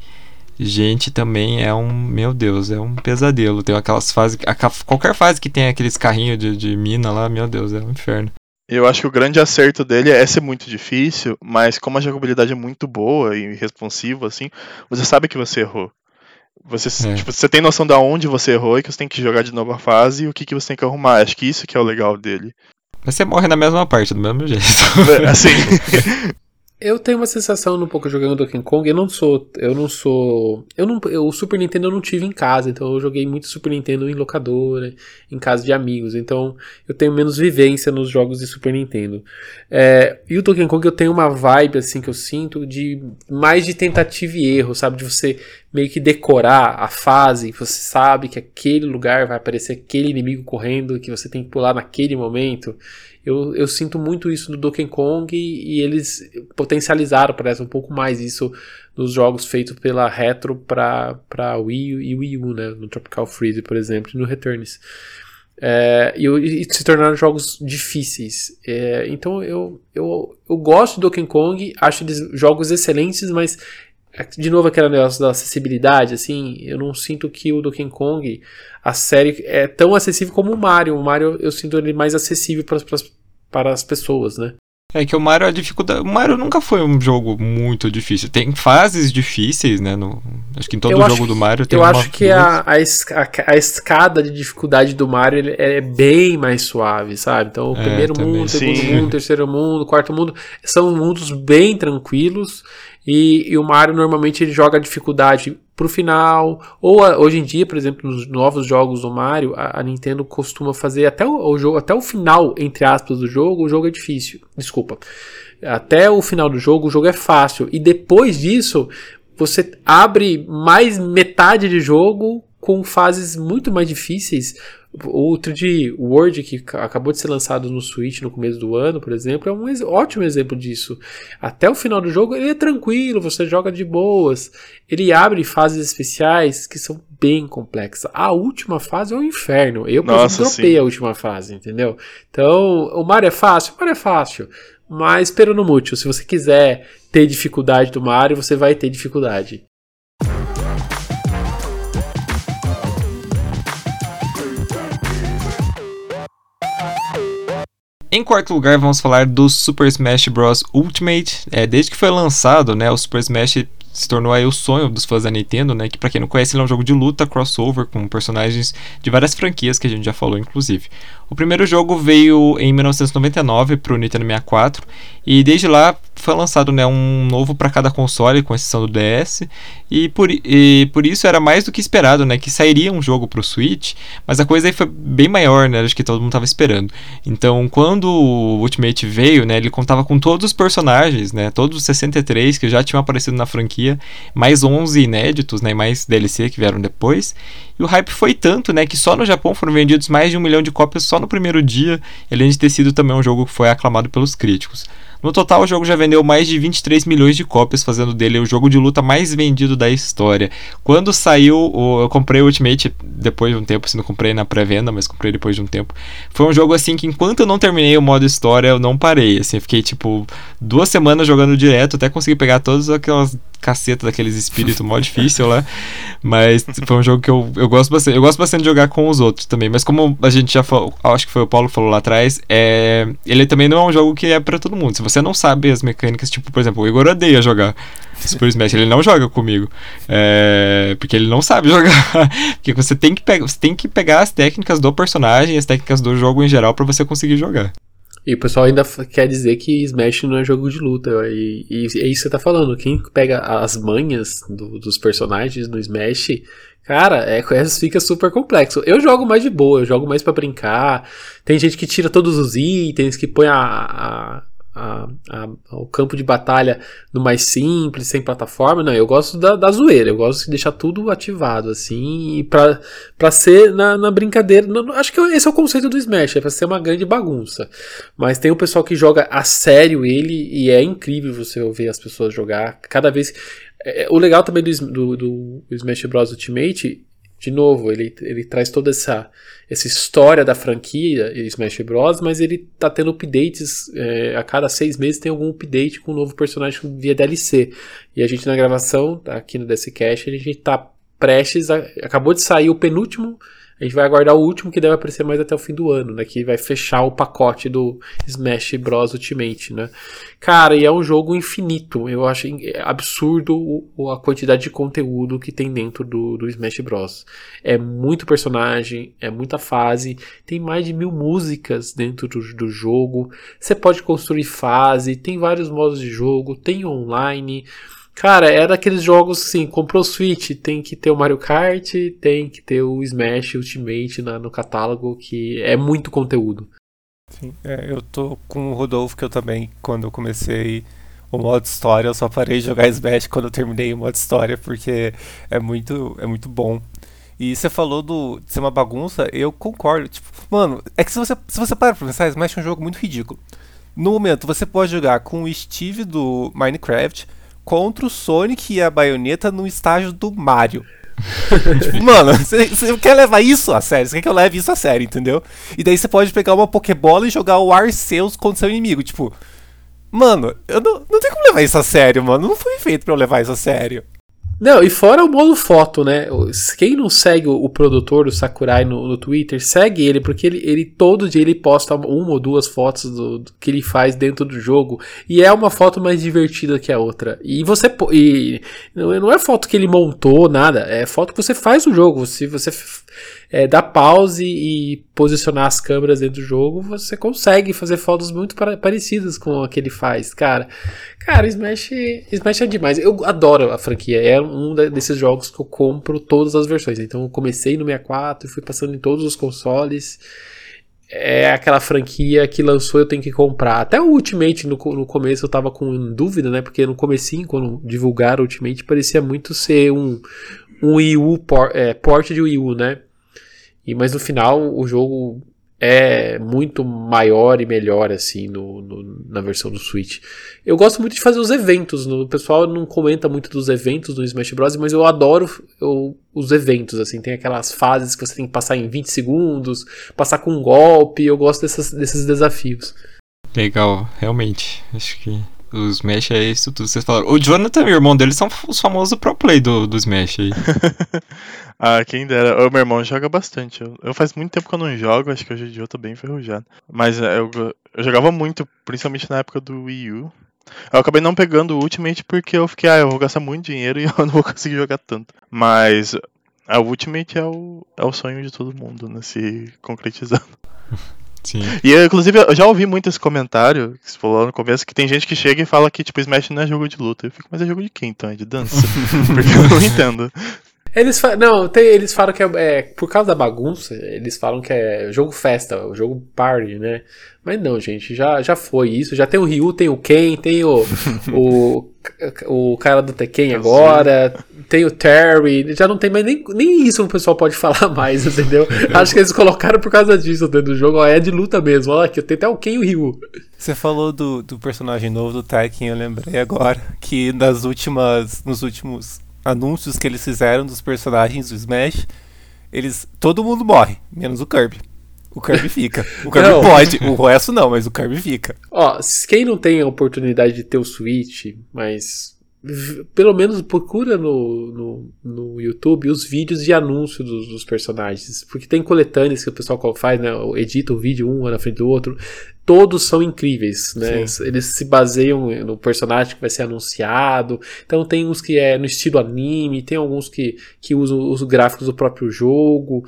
gente, também é um. Meu Deus, é um pesadelo. Tem aquelas fases. A, qualquer fase que tem aqueles carrinhos de, de mina lá, meu Deus, é um inferno. Eu acho que o grande acerto dele é ser muito difícil, mas como a jogabilidade é muito boa e responsiva, assim, você sabe que você errou. Você, é. tipo, você tem noção de onde você errou e que você tem que jogar de novo a fase e o que, que você tem que arrumar. Acho que isso que é o legal dele. Mas você morre na mesma parte, do mesmo jeito. É, assim. Eu tenho uma sensação no pouco jogando Donkey Kong. Eu não sou. Eu não sou. Eu não, eu, o Super Nintendo eu não tive em casa, então eu joguei muito Super Nintendo em locadora, em casa de amigos. Então eu tenho menos vivência nos jogos de Super Nintendo. É, e o Donkey Kong eu tenho uma vibe assim que eu sinto de mais de tentativa e erro, sabe? De você meio que decorar a fase, você sabe que aquele lugar vai aparecer aquele inimigo correndo, que você tem que pular naquele momento. Eu, eu sinto muito isso no Donkey Kong e, e eles potencializaram, parece, um pouco mais isso nos jogos feitos pela Retro para Wii e Wii U, né? No Tropical Freeze, por exemplo, e no Returns. É, e, e, se tornaram jogos difíceis. É, então eu, eu, eu gosto do Donkey Kong, acho eles jogos excelentes, mas de novo aquele negócio da acessibilidade, assim, eu não sinto que o Donkey Kong, a série, é tão acessível como o Mario. O Mario eu sinto ele mais acessível para, para, as pessoas, né? É que o Mario a dificuldade. O Mario nunca foi um jogo muito difícil. Tem fases difíceis, né? No... Acho que em todo eu jogo do Mario tem Eu acho que a, a, a, escada de dificuldade do Mario é bem mais suave, sabe? Então, o é, primeiro mundo, segundo sim. mundo, terceiro mundo, quarto mundo, são mundos bem tranquilos. E, e, o Mario normalmente ele joga a dificuldade pro final. Ou a, hoje em dia, por exemplo, nos novos jogos do Mario, a, a Nintendo costuma fazer até o, o, jogo, até o final, entre aspas, do jogo, o jogo é difícil. Desculpa. Até o final do jogo, o jogo é fácil. E depois disso, você abre mais metade de jogo com fases muito mais difíceis. O 3D World, que acabou de ser lançado no Switch no começo do ano, por exemplo, é um ótimo exemplo disso. Até o final do jogo ele é tranquilo, você joga de boas. Ele abre fases especiais que são bem complexas. A última fase é o um inferno. Eu, por exemplo, dropei a última fase, entendeu? Então, o Mario é fácil? O Mario é fácil. Mas, pero no mútil, se você quiser ter dificuldade do Mario, você vai ter dificuldade. Em quarto lugar, vamos falar do Super Smash Bros. Ultimate. É, desde que foi lançado, né, o Super Smash se tornou aí o sonho dos fãs da Nintendo, né, que para quem não conhece, ele é um jogo de luta crossover com personagens de várias franquias que a gente já falou inclusive. O primeiro jogo veio em 1999 para o Nintendo 64 e desde lá foi lançado né, um novo para cada console, com exceção do DS, e por, e por isso era mais do que esperado, né, que sairia um jogo para o Switch, mas a coisa aí foi bem maior, né, acho que todo mundo estava esperando. Então, quando o Ultimate veio, né, ele contava com todos os personagens, né, todos os 63 que já tinham aparecido na franquia, mais 11 inéditos, né, mais DLC que vieram depois, e o hype foi tanto, né, que só no Japão foram vendidos mais de um milhão de cópias só no primeiro dia, além de ter sido também um jogo que foi aclamado pelos críticos. No total, o jogo já vendeu mais de 23 milhões de cópias, fazendo dele o jogo de luta mais vendido da história. Quando saiu, eu comprei o Ultimate depois de um tempo, assim, não comprei na pré-venda, mas comprei depois de um tempo. Foi um jogo assim que enquanto eu não terminei o modo história, eu não parei, assim, eu fiquei tipo duas semanas jogando direto até conseguir pegar todas aquelas caceta daqueles espíritos mó difícil lá. Mas foi um jogo que eu, eu gosto bastante. Eu gosto bastante de jogar com os outros também. Mas como a gente já falou, acho que foi o Paulo que falou lá atrás, é, ele também não é um jogo que é para todo mundo. Se você não sabe as mecânicas, tipo, por exemplo, o Igor odeia jogar Super Smash, ele não joga comigo. É, porque ele não sabe jogar. porque você tem, que pegar, você tem que pegar as técnicas do personagem, as técnicas do jogo em geral para você conseguir jogar. E o pessoal ainda quer dizer que Smash não é jogo de luta. E, e é isso que você tá falando. Quem pega as manhas do, dos personagens no Smash, cara, é, é, fica super complexo. Eu jogo mais de boa, eu jogo mais para brincar. Tem gente que tira todos os itens, que põe a, a a, a, o campo de batalha no mais simples, sem plataforma. Não, eu gosto da, da zoeira, eu gosto de deixar tudo ativado, assim, pra, pra ser na, na brincadeira. Não, acho que esse é o conceito do Smash, é pra ser uma grande bagunça. Mas tem o pessoal que joga a sério ele, e é incrível você ver as pessoas jogar. Cada vez. É o legal também do, do, do Smash Bros. Ultimate de novo, ele, ele traz toda essa, essa história da franquia Smash Bros, mas ele tá tendo updates, é, a cada seis meses tem algum update com um novo personagem via DLC. E a gente na gravação, aqui no DC Cash, a gente tá prestes, a, acabou de sair o penúltimo a gente vai aguardar o último que deve aparecer mais até o fim do ano, né? Que vai fechar o pacote do Smash Bros Ultimate, né? Cara, e é um jogo infinito. Eu acho absurdo a quantidade de conteúdo que tem dentro do, do Smash Bros. É muito personagem, é muita fase, tem mais de mil músicas dentro do, do jogo. Você pode construir fase, tem vários modos de jogo, tem online. Cara, é daqueles jogos assim, comprou o Switch, tem que ter o Mario Kart, tem que ter o Smash Ultimate na, no catálogo, que é muito conteúdo. Sim, é, eu tô com o Rodolfo, que eu também, quando eu comecei o modo história, eu só parei de jogar Smash quando eu terminei o modo história, porque é muito, é muito bom. E você falou do, de ser uma bagunça, eu concordo. Tipo, mano, é que se você, se você para pra pensar, Smash é um jogo muito ridículo. No momento, você pode jogar com o Steve do Minecraft, contra o Sonic e a baioneta no estágio do Mario. tipo, mano, você quer levar isso a sério? Você quer que eu leve isso a sério, entendeu? E daí você pode pegar uma Pokébola e jogar o Arceus contra seu inimigo. Tipo, mano, eu não, não tenho como levar isso a sério, mano. Não foi feito para eu levar isso a sério. Não, e fora o modo foto, né? Quem não segue o, o produtor do Sakurai no, no, Twitter, segue ele, porque ele, ele todo dia ele posta uma ou duas fotos do, do, que ele faz dentro do jogo. E é uma foto mais divertida que a outra. E você. E não é foto que ele montou, nada. É foto que você faz no jogo. Se você é, dar pause e posicionar as câmeras dentro do jogo, você consegue fazer fotos muito parecidas com a que ele faz, cara. Cara, Smash, Smash é demais. Eu adoro a franquia. É um desses jogos que eu compro todas as versões. Então eu comecei no 64 e fui passando em todos os consoles é aquela franquia que lançou eu tenho que comprar. Até o Ultimate no, no começo eu tava com dúvida, né? Porque no comecinho, quando divulgaram o Ultimate, parecia muito ser um, um Wii U por, é, port de Wii U, né? E, mas no final o jogo é muito maior e melhor assim no, no, na versão do Switch. Eu gosto muito de fazer os eventos. No, o pessoal não comenta muito dos eventos do Smash Bros, mas eu adoro eu, os eventos. Assim, tem aquelas fases que você tem que passar em 20 segundos, passar com um golpe. Eu gosto dessas, desses desafios. Legal, realmente. Acho que o Smash é isso tudo vocês falaram. O Jonathan e o irmão dele são os famosos pro play do, do Smash aí. ah, quem dera. O meu irmão joga bastante. Eu, eu, faz muito tempo que eu não jogo, acho que hoje em dia eu tô bem enferrujado. Mas é, eu, eu jogava muito, principalmente na época do Wii U. Eu acabei não pegando o Ultimate porque eu fiquei, ah, eu vou gastar muito dinheiro e eu não vou conseguir jogar tanto. Mas a Ultimate é o, é o sonho de todo mundo, né? Se concretizando. Sim. E eu, inclusive, eu já ouvi muito esse comentário que você falou no começo, que tem gente que chega e fala que, tipo, Smash não é jogo de luta. Eu fico, mas é jogo de quem então? É de dança? Porque eu não entendo. Eles não, tem, eles falam que é, é, por causa da bagunça, eles falam que é jogo festa, jogo party, né? Mas não, gente, já, já foi isso. Já tem o Ryu, tem o Ken, tem o o, o cara do Tekken agora, tem o Terry, já não tem mais nem, nem isso o pessoal pode falar mais, entendeu? Acho que eles colocaram por causa disso dentro do jogo, ó, é de luta mesmo. Olha aqui, tem até o Ken e o Ryu. Você falou do, do personagem novo do Tekken, eu lembrei agora que nas últimas nos últimos anúncios que eles fizeram dos personagens do Smash, eles todo mundo morre, menos o Kirby. O Kirby fica. O Kirby não. pode, o resto não, mas o Kirby fica. Ó, quem não tem a oportunidade de ter o Switch, mas pelo menos procura no, no, no, YouTube os vídeos de anúncio dos, dos, personagens. Porque tem coletâneas que o pessoal faz, né? Edita o vídeo um na frente do outro. Todos são incríveis, né? Sim. Eles se baseiam no personagem que vai ser anunciado. Então tem uns que é no estilo anime, tem alguns que, que usam os gráficos do próprio jogo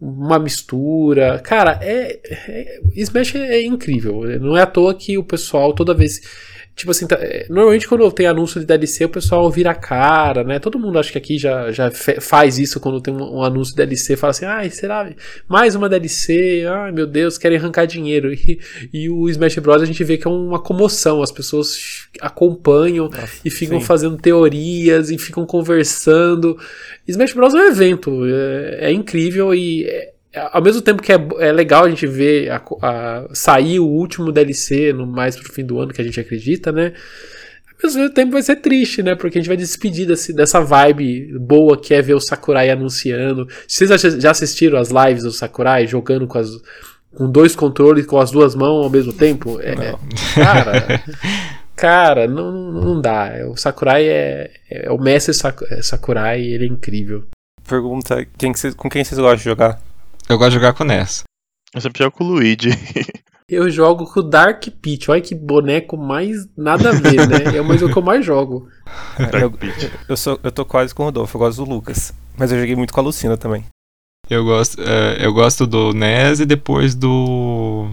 uma mistura. Cara, é, é Smash é, é, incrível. Não é à toa que o pessoal toda vez Tipo assim, tá, é, normalmente quando tem anúncio de DLC, o pessoal vira a cara, né? Todo mundo acho que aqui já, já faz isso quando tem um, um anúncio de DLC, fala assim, ai, será mais uma DLC? Ai, meu Deus, querem arrancar dinheiro. E, e o Smash Bros. a gente vê que é uma comoção, as pessoas acompanham Nossa, e ficam sim. fazendo teorias e ficam conversando. Smash Bros. é um evento, é, é incrível e ao mesmo tempo que é, é legal a gente ver a, a, sair o último DLC no mais pro fim do ano que a gente acredita, né? Ao mesmo tempo vai ser triste, né? Porque a gente vai despedir desse, dessa vibe boa que é ver o Sakurai anunciando. Vocês já assistiram as lives do Sakurai jogando com, as, com dois controles com as duas mãos ao mesmo tempo? É, é cara, cara, não, não dá. O Sakurai é, é o mestre Sakurai, ele é incrível. Pergunta, quem que cê, com quem vocês gostam de jogar? Eu gosto de jogar com o Ness. Eu sempre jogo com o Luigi. Eu jogo com o Dark Peach. Olha que boneco mais nada a ver, né? É o mais o que eu mais jogo. eu, eu, sou, eu tô quase com o Rodolfo, eu gosto do Lucas. Mas eu joguei muito com a Lucina também. Eu gosto, uh, eu gosto do NES e depois do.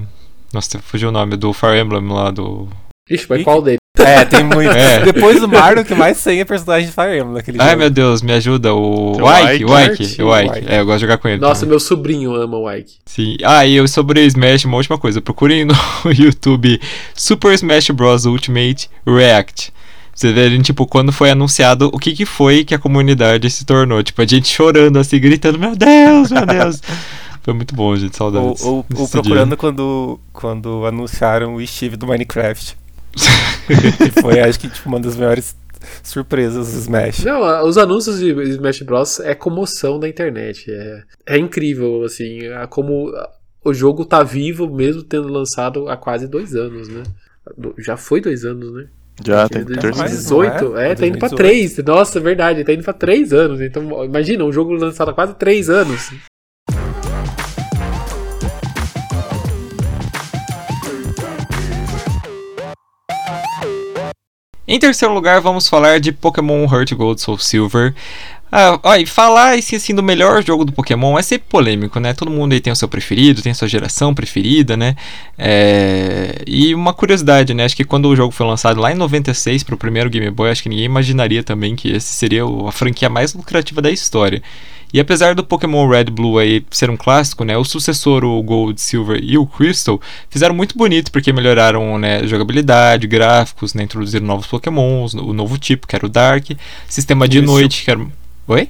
Nossa, fugiu o nome, do Fire Emblem lá do. Ixi, mas qual dele? É, tem muito. É. Depois do Mario, que mais tem é personagem de Fire Emblem naquele Ai, jogo. meu Deus, me ajuda. O Ike, o Ike, o Ike. É, eu gosto de jogar com ele. Nossa, também. meu sobrinho ama o Ike. Sim. Ah, e eu sobre Smash, uma última coisa. Procurem no YouTube Super Smash Bros. Ultimate React. Você vê, tipo, quando foi anunciado, o que, que foi que a comunidade se tornou. Tipo, a gente chorando assim, gritando, meu Deus, meu Deus. Foi muito bom, gente, saudades. Ou, ou, ou procurando quando, quando anunciaram o Steve do Minecraft. Que foi, acho que, tipo, uma das maiores surpresas do Smash. Não, os anúncios de Smash Bros. é comoção da internet. É, é incrível, assim, como o jogo tá vivo mesmo tendo lançado há quase dois anos, né? Já foi dois anos, né? Já, tem 2018, é, é, tá indo pra três. Nossa, é verdade, tá indo pra três anos. Então, imagina, um jogo lançado há quase três anos. Em terceiro lugar, vamos falar de Pokémon Heart Gold Soul Silver. Ah, e falar assim, assim, do melhor jogo do Pokémon é sempre polêmico, né? Todo mundo aí tem o seu preferido, tem a sua geração preferida, né? É... E uma curiosidade, né? Acho que quando o jogo foi lançado lá em 96 para o primeiro Game Boy, acho que ninguém imaginaria também que esse seria a franquia mais lucrativa da história. E apesar do Pokémon Red Blue aí ser um clássico, né, o sucessor, o Gold, Silver e o Crystal, fizeram muito bonito porque melhoraram né, jogabilidade, gráficos, né, introduziram novos Pokémons, o novo tipo, que era o Dark, sistema de noite, que era... Oi?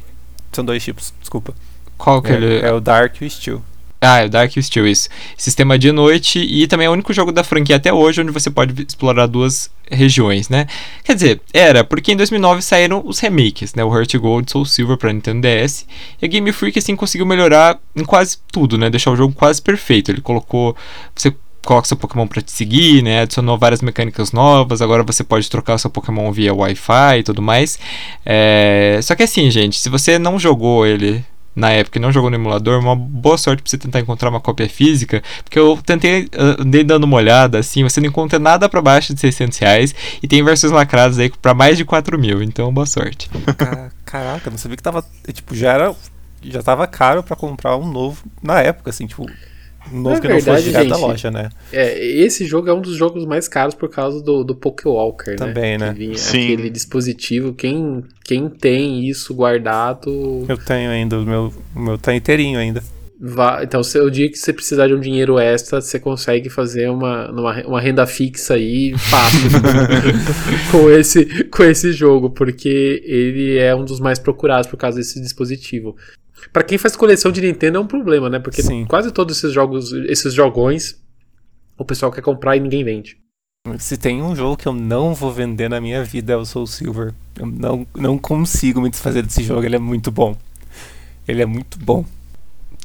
São dois tipos, desculpa. Qual que é, ele. é o Dark e o Steel. Ah, é o Dark Steel, isso. Sistema de noite e também é o único jogo da franquia até hoje onde você pode explorar duas regiões, né? Quer dizer, era, porque em 2009 saíram os remakes, né? O Heart Gold Soul Silver para Nintendo DS. E a Game Freak, assim, conseguiu melhorar em quase tudo, né? Deixar o jogo quase perfeito. Ele colocou... Você coloca seu Pokémon para te seguir, né? Adicionou várias mecânicas novas. Agora você pode trocar seu Pokémon via Wi-Fi e tudo mais. É... Só que assim, gente, se você não jogou ele na época e não jogou no emulador, uma boa sorte pra você tentar encontrar uma cópia física, porque eu tentei, andei dando uma olhada, assim, você não encontra nada para baixo de 600 reais e tem versões lacradas aí para mais de 4 mil, então boa sorte. Caraca, não sabia que tava, tipo, já era, já tava caro para comprar um novo na época, assim, tipo, novo que verdade, não direto da loja, né? É, esse jogo é um dos jogos mais caros por causa do, do Pokewalker, Também, né? Que vinha Sim. Aquele dispositivo, quem, quem tem isso guardado... Eu tenho ainda, o meu, o meu tá inteirinho ainda. Vá, então, se o dia que você precisar de um dinheiro extra, você consegue fazer uma, uma, uma renda fixa aí fácil com, esse, com esse jogo, porque ele é um dos mais procurados por causa desse dispositivo. Pra quem faz coleção de Nintendo é um problema, né? Porque Sim. quase todos esses jogos, esses jogões, o pessoal quer comprar e ninguém vende. Se tem um jogo que eu não vou vender na minha vida é o Soul Silver. Eu não, não consigo me desfazer desse jogo, ele é muito bom. Ele é muito bom.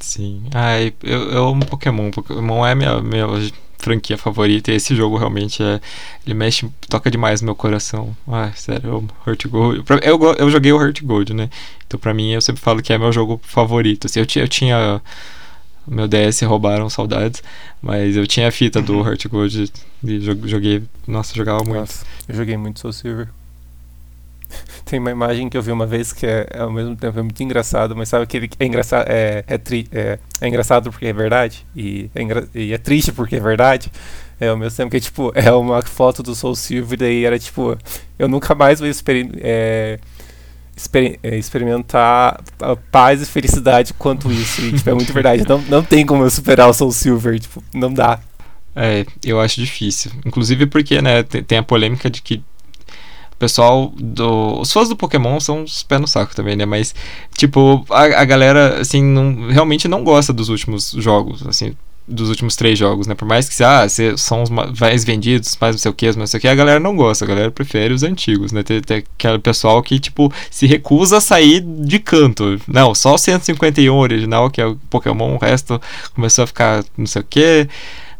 Sim. Ai, eu, eu amo Pokémon. Pokémon é minha, minha franquia favorita e esse jogo realmente é. Ele mexe, toca demais no meu coração. Ai, sério, eu amo Heart Gold. Eu, go- eu joguei o Heart Gold, né? Então pra mim eu sempre falo que é meu jogo favorito. Assim, eu, eu tinha. Meu DS roubaram saudades, mas eu tinha a fita do Heart Gold e jo- joguei. Nossa, eu jogava muito. Nossa, eu joguei muito Soul Silver. Tem uma imagem que eu vi uma vez que é, ao mesmo tempo é muito engraçado, mas sabe que é engraçado, é, é, tri, é, é engraçado porque é verdade e é, engra- e é triste porque é verdade. É ao mesmo tempo que tipo é uma foto do Soul Silver daí era tipo eu nunca mais vou é, é, experimentar paz e felicidade quanto isso e tipo é muito verdade. Não, não tem como eu superar o Soul Silver, tipo não dá. É, eu acho difícil. Inclusive porque, né, tem, a polêmica de que pessoal do. Os fãs do Pokémon são os pés no saco também, né? Mas, tipo, a, a galera, assim, não, realmente não gosta dos últimos jogos, assim. Dos últimos três jogos, né? Por mais que ah, são os ma- mais vendidos, mais não sei o que, não sei o que, a galera não gosta, a galera prefere os antigos, né? Tem, tem aquele pessoal que, tipo, se recusa a sair de canto. Não, só o 151 original, que é o Pokémon, o resto começou a ficar não sei o que.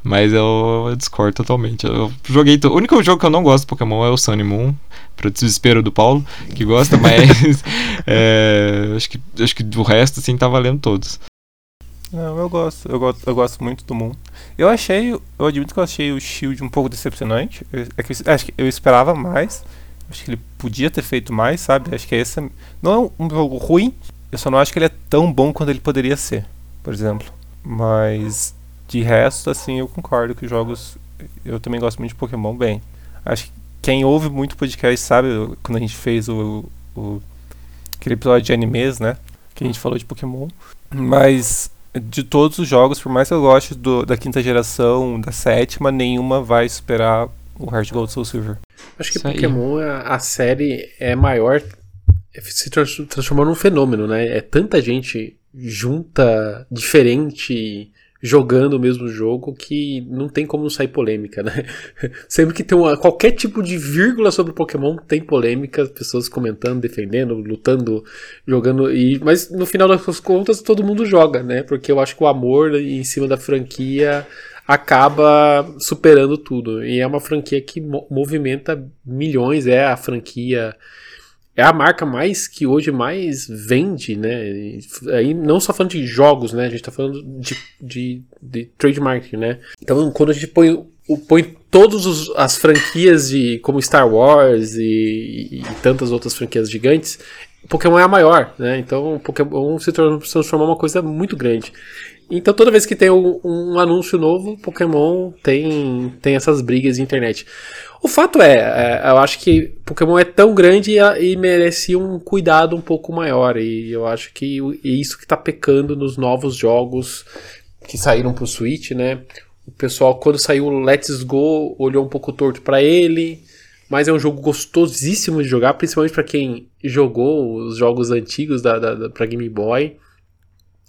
Mas eu, discordo totalmente. Eu joguei. O único jogo que eu não gosto do Pokémon é o Sun e Moon. Pro desespero do Paulo, que gosta, mas. é, acho, que, acho que do resto, assim, tá valendo todos. Não, eu gosto, eu gosto, eu gosto muito do Moon. Eu achei, eu admito que eu achei o Shield um pouco decepcionante. É que acho que eu esperava mais. Acho que ele podia ter feito mais, sabe? Acho que esse é- não é um jogo ruim. Eu só não acho que ele é tão bom quanto ele poderia ser, por exemplo. Mas de resto, assim, eu concordo que os jogos. Eu também gosto muito de Pokémon. Bem, acho que quem ouve muito podcast sabe quando a gente fez o, o aquele episódio de animes, né? Que a gente falou de Pokémon. Mas de todos os jogos, por mais que eu goste do- da quinta geração, da sétima, nenhuma vai superar o Heart Gold Soul Silver. Acho que Isso. Pokémon, a, a série é maior, se trans- transformou num fenômeno, né? É tanta gente junta, diferente, jogando o mesmo jogo que não tem como não sair polêmica, né? Sempre que tem uma, qualquer tipo de vírgula sobre Pokémon, tem polêmica, pessoas comentando, defendendo, lutando, jogando. E, mas no final das contas, todo mundo joga, né? Porque eu acho que o amor em cima da franquia acaba superando tudo. E é uma franquia que mo- movimenta milhões, é a franquia. É a marca mais que hoje mais vende, né? E Aí não só falando de jogos, né? A gente tá falando de, de, de trademark, né? Então quando a gente põe, põe todas as franquias de como Star Wars e, e tantas outras franquias gigantes, Pokémon é a maior, né? Então Pokémon se transformou uma coisa muito grande. Então toda vez que tem um, um anúncio novo, Pokémon tem, tem essas brigas de internet. O fato é, é, eu acho que Pokémon é tão grande e, e merecia um cuidado um pouco maior. E eu acho que é isso que tá pecando nos novos jogos que saíram pro Switch, né? O pessoal, quando saiu o Let's Go, olhou um pouco torto pra ele. mas é um jogo gostosíssimo de jogar, principalmente para quem jogou os jogos antigos da, da, da para Game Boy.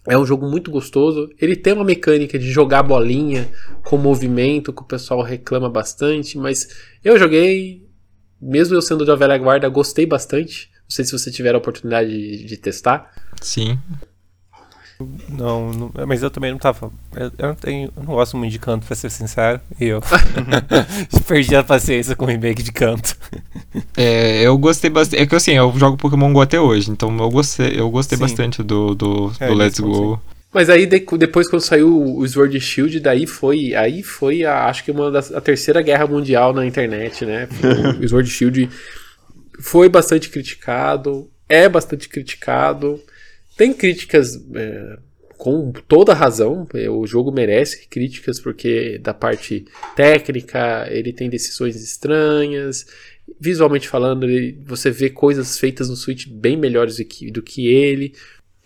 É um jogo muito gostoso. Ele tem uma mecânica de jogar bolinha com movimento, que o pessoal reclama bastante, mas eu joguei, mesmo eu sendo da velha guarda, gostei bastante. Não sei se você tiver a oportunidade de, de testar. Sim. Não, não, mas eu também não tava. Eu, eu não, tenho, eu não gosto muito de canto, pra ser sincero. E eu perdi a paciência com o remake de canto. É, eu gostei bastante. É que assim, eu jogo Pokémon GO até hoje, então eu gostei, eu gostei Sim. bastante do, do, É, do Let's isso, Go. Mas aí de- depois quando saiu o Sword Shield, daí foi, aí foi a, acho que uma das, a terceira guerra mundial na internet, né? O Sword Shield foi bastante criticado, é bastante criticado, tem críticas é, com toda razão, é, o jogo merece críticas porque da parte técnica ele tem decisões estranhas, visualmente falando ele- você vê coisas feitas no Switch bem melhores do que, do que ele.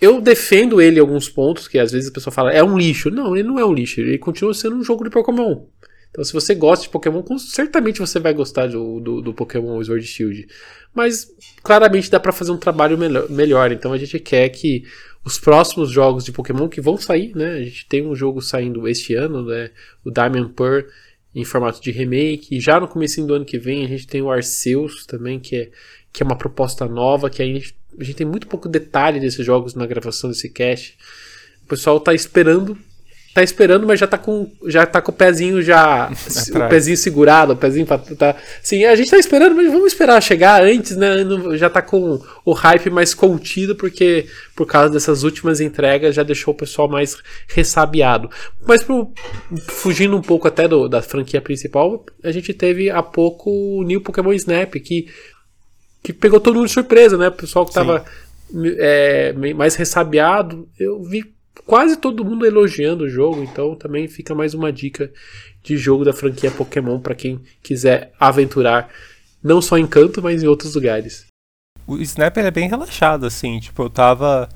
Eu defendo ele em alguns pontos, que às vezes a pessoa fala, é um lixo. Não, ele não é um lixo, ele continua sendo um jogo de Pokémon. Então, se você gosta de Pokémon, certamente você vai gostar do, do, do Pokémon Sword Shield. Mas, claramente, dá pra fazer um trabalho melhor, melhor. Então, a gente quer que os próximos jogos de Pokémon que vão sair, né? A gente tem um jogo saindo este ano, né? O Diamond Pearl, em formato de remake. E já no começo do ano que vem, a gente tem o Arceus também, que é, que é uma proposta nova, que a gente, a gente tem muito pouco detalhe desses jogos na gravação desse cast. O pessoal tá esperando, tá esperando, mas já tá com já tá com o pezinho já o Atrás. pezinho segurado, o pezinho pra, tá, sim, a gente tá esperando, mas vamos esperar chegar antes, né? Já tá com o hype mais contido porque por causa dessas últimas entregas já deixou o pessoal mais ressabiado. Mas pro, fugindo um pouco até do- da franquia principal, a gente teve há pouco o New Pokémon Snap que que pegou todo mundo de surpresa, né? O pessoal que tava é, mais ressabiado, eu vi quase todo mundo elogiando o jogo, então também fica mais uma dica de jogo da franquia Pokémon para quem quiser aventurar não só em Canto, mas em outros lugares. O Snap ele é bem relaxado, assim, tipo, eu tava.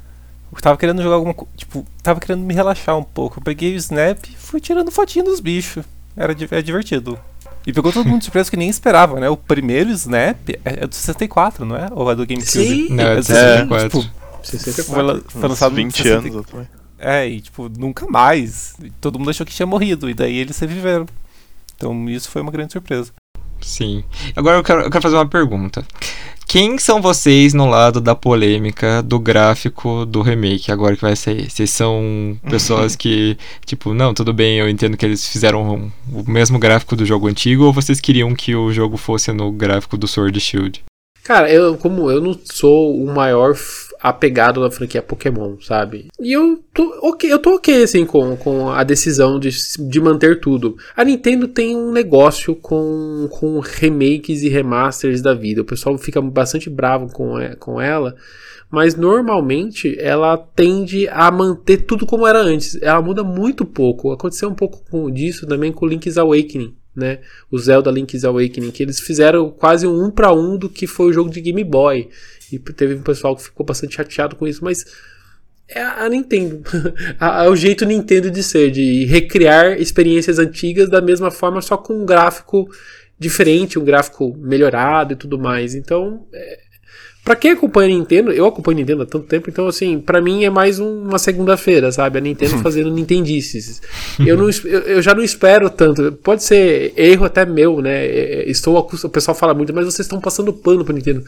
Eu tava querendo jogar alguma coisa. Tipo, tava querendo me relaxar um pouco. Eu peguei o Snap e fui tirando fotinho dos bichos. Era é divertido. E pegou todo mundo de surpresa que nem esperava, né? O primeiro Snap é é do 64, não é? Ou é do GameCube? Sim, Não, é É, de 64. tipo, 64. foi, foi lançado Uns no 20 64. anos. É, e tipo, nunca mais. Todo mundo achou que tinha morrido, e daí eles reviveram. Então isso foi uma grande surpresa. Sim. Agora eu quero, eu quero fazer uma pergunta. Quem são vocês no lado da polêmica do gráfico do remake agora que vai sair? Vocês são pessoas que, tipo, não, tudo bem, eu entendo que eles fizeram o mesmo gráfico do jogo antigo, ou vocês queriam que o jogo fosse no gráfico do Sword Shield? Cara, eu como eu não sou o maior apegado na franquia Pokémon, sabe? E eu tô ok, eu tô ok assim com, com a decisão de, de manter tudo. A Nintendo tem um negócio com, com remakes e remasters da vida. O pessoal fica bastante bravo com, e- com ela. Mas normalmente ela tende a manter tudo como era antes. Ela muda muito pouco. Aconteceu um pouco com- disso também com Link's Awakening, né? O Zelda Link's Awakening, que eles fizeram quase um para um do que foi o jogo de Game Boy. E teve um pessoal que ficou bastante chateado com isso, mas é a Nintendo. é o jeito Nintendo de ser, de recriar experiências antigas da mesma forma, só com um gráfico diferente, um gráfico melhorado e tudo mais. Então, é, Pra quem acompanha a Nintendo, eu acompanho a Nintendo há tanto tempo, então assim, pra mim é mais um- uma segunda-feira, sabe? A Nintendo fazendo Nintendices. Eu, não, eu, eu já não espero tanto. Pode ser erro até meu, né? É, Estou acostum- O pessoal fala muito, mas vocês estão passando pano pra Nintendo.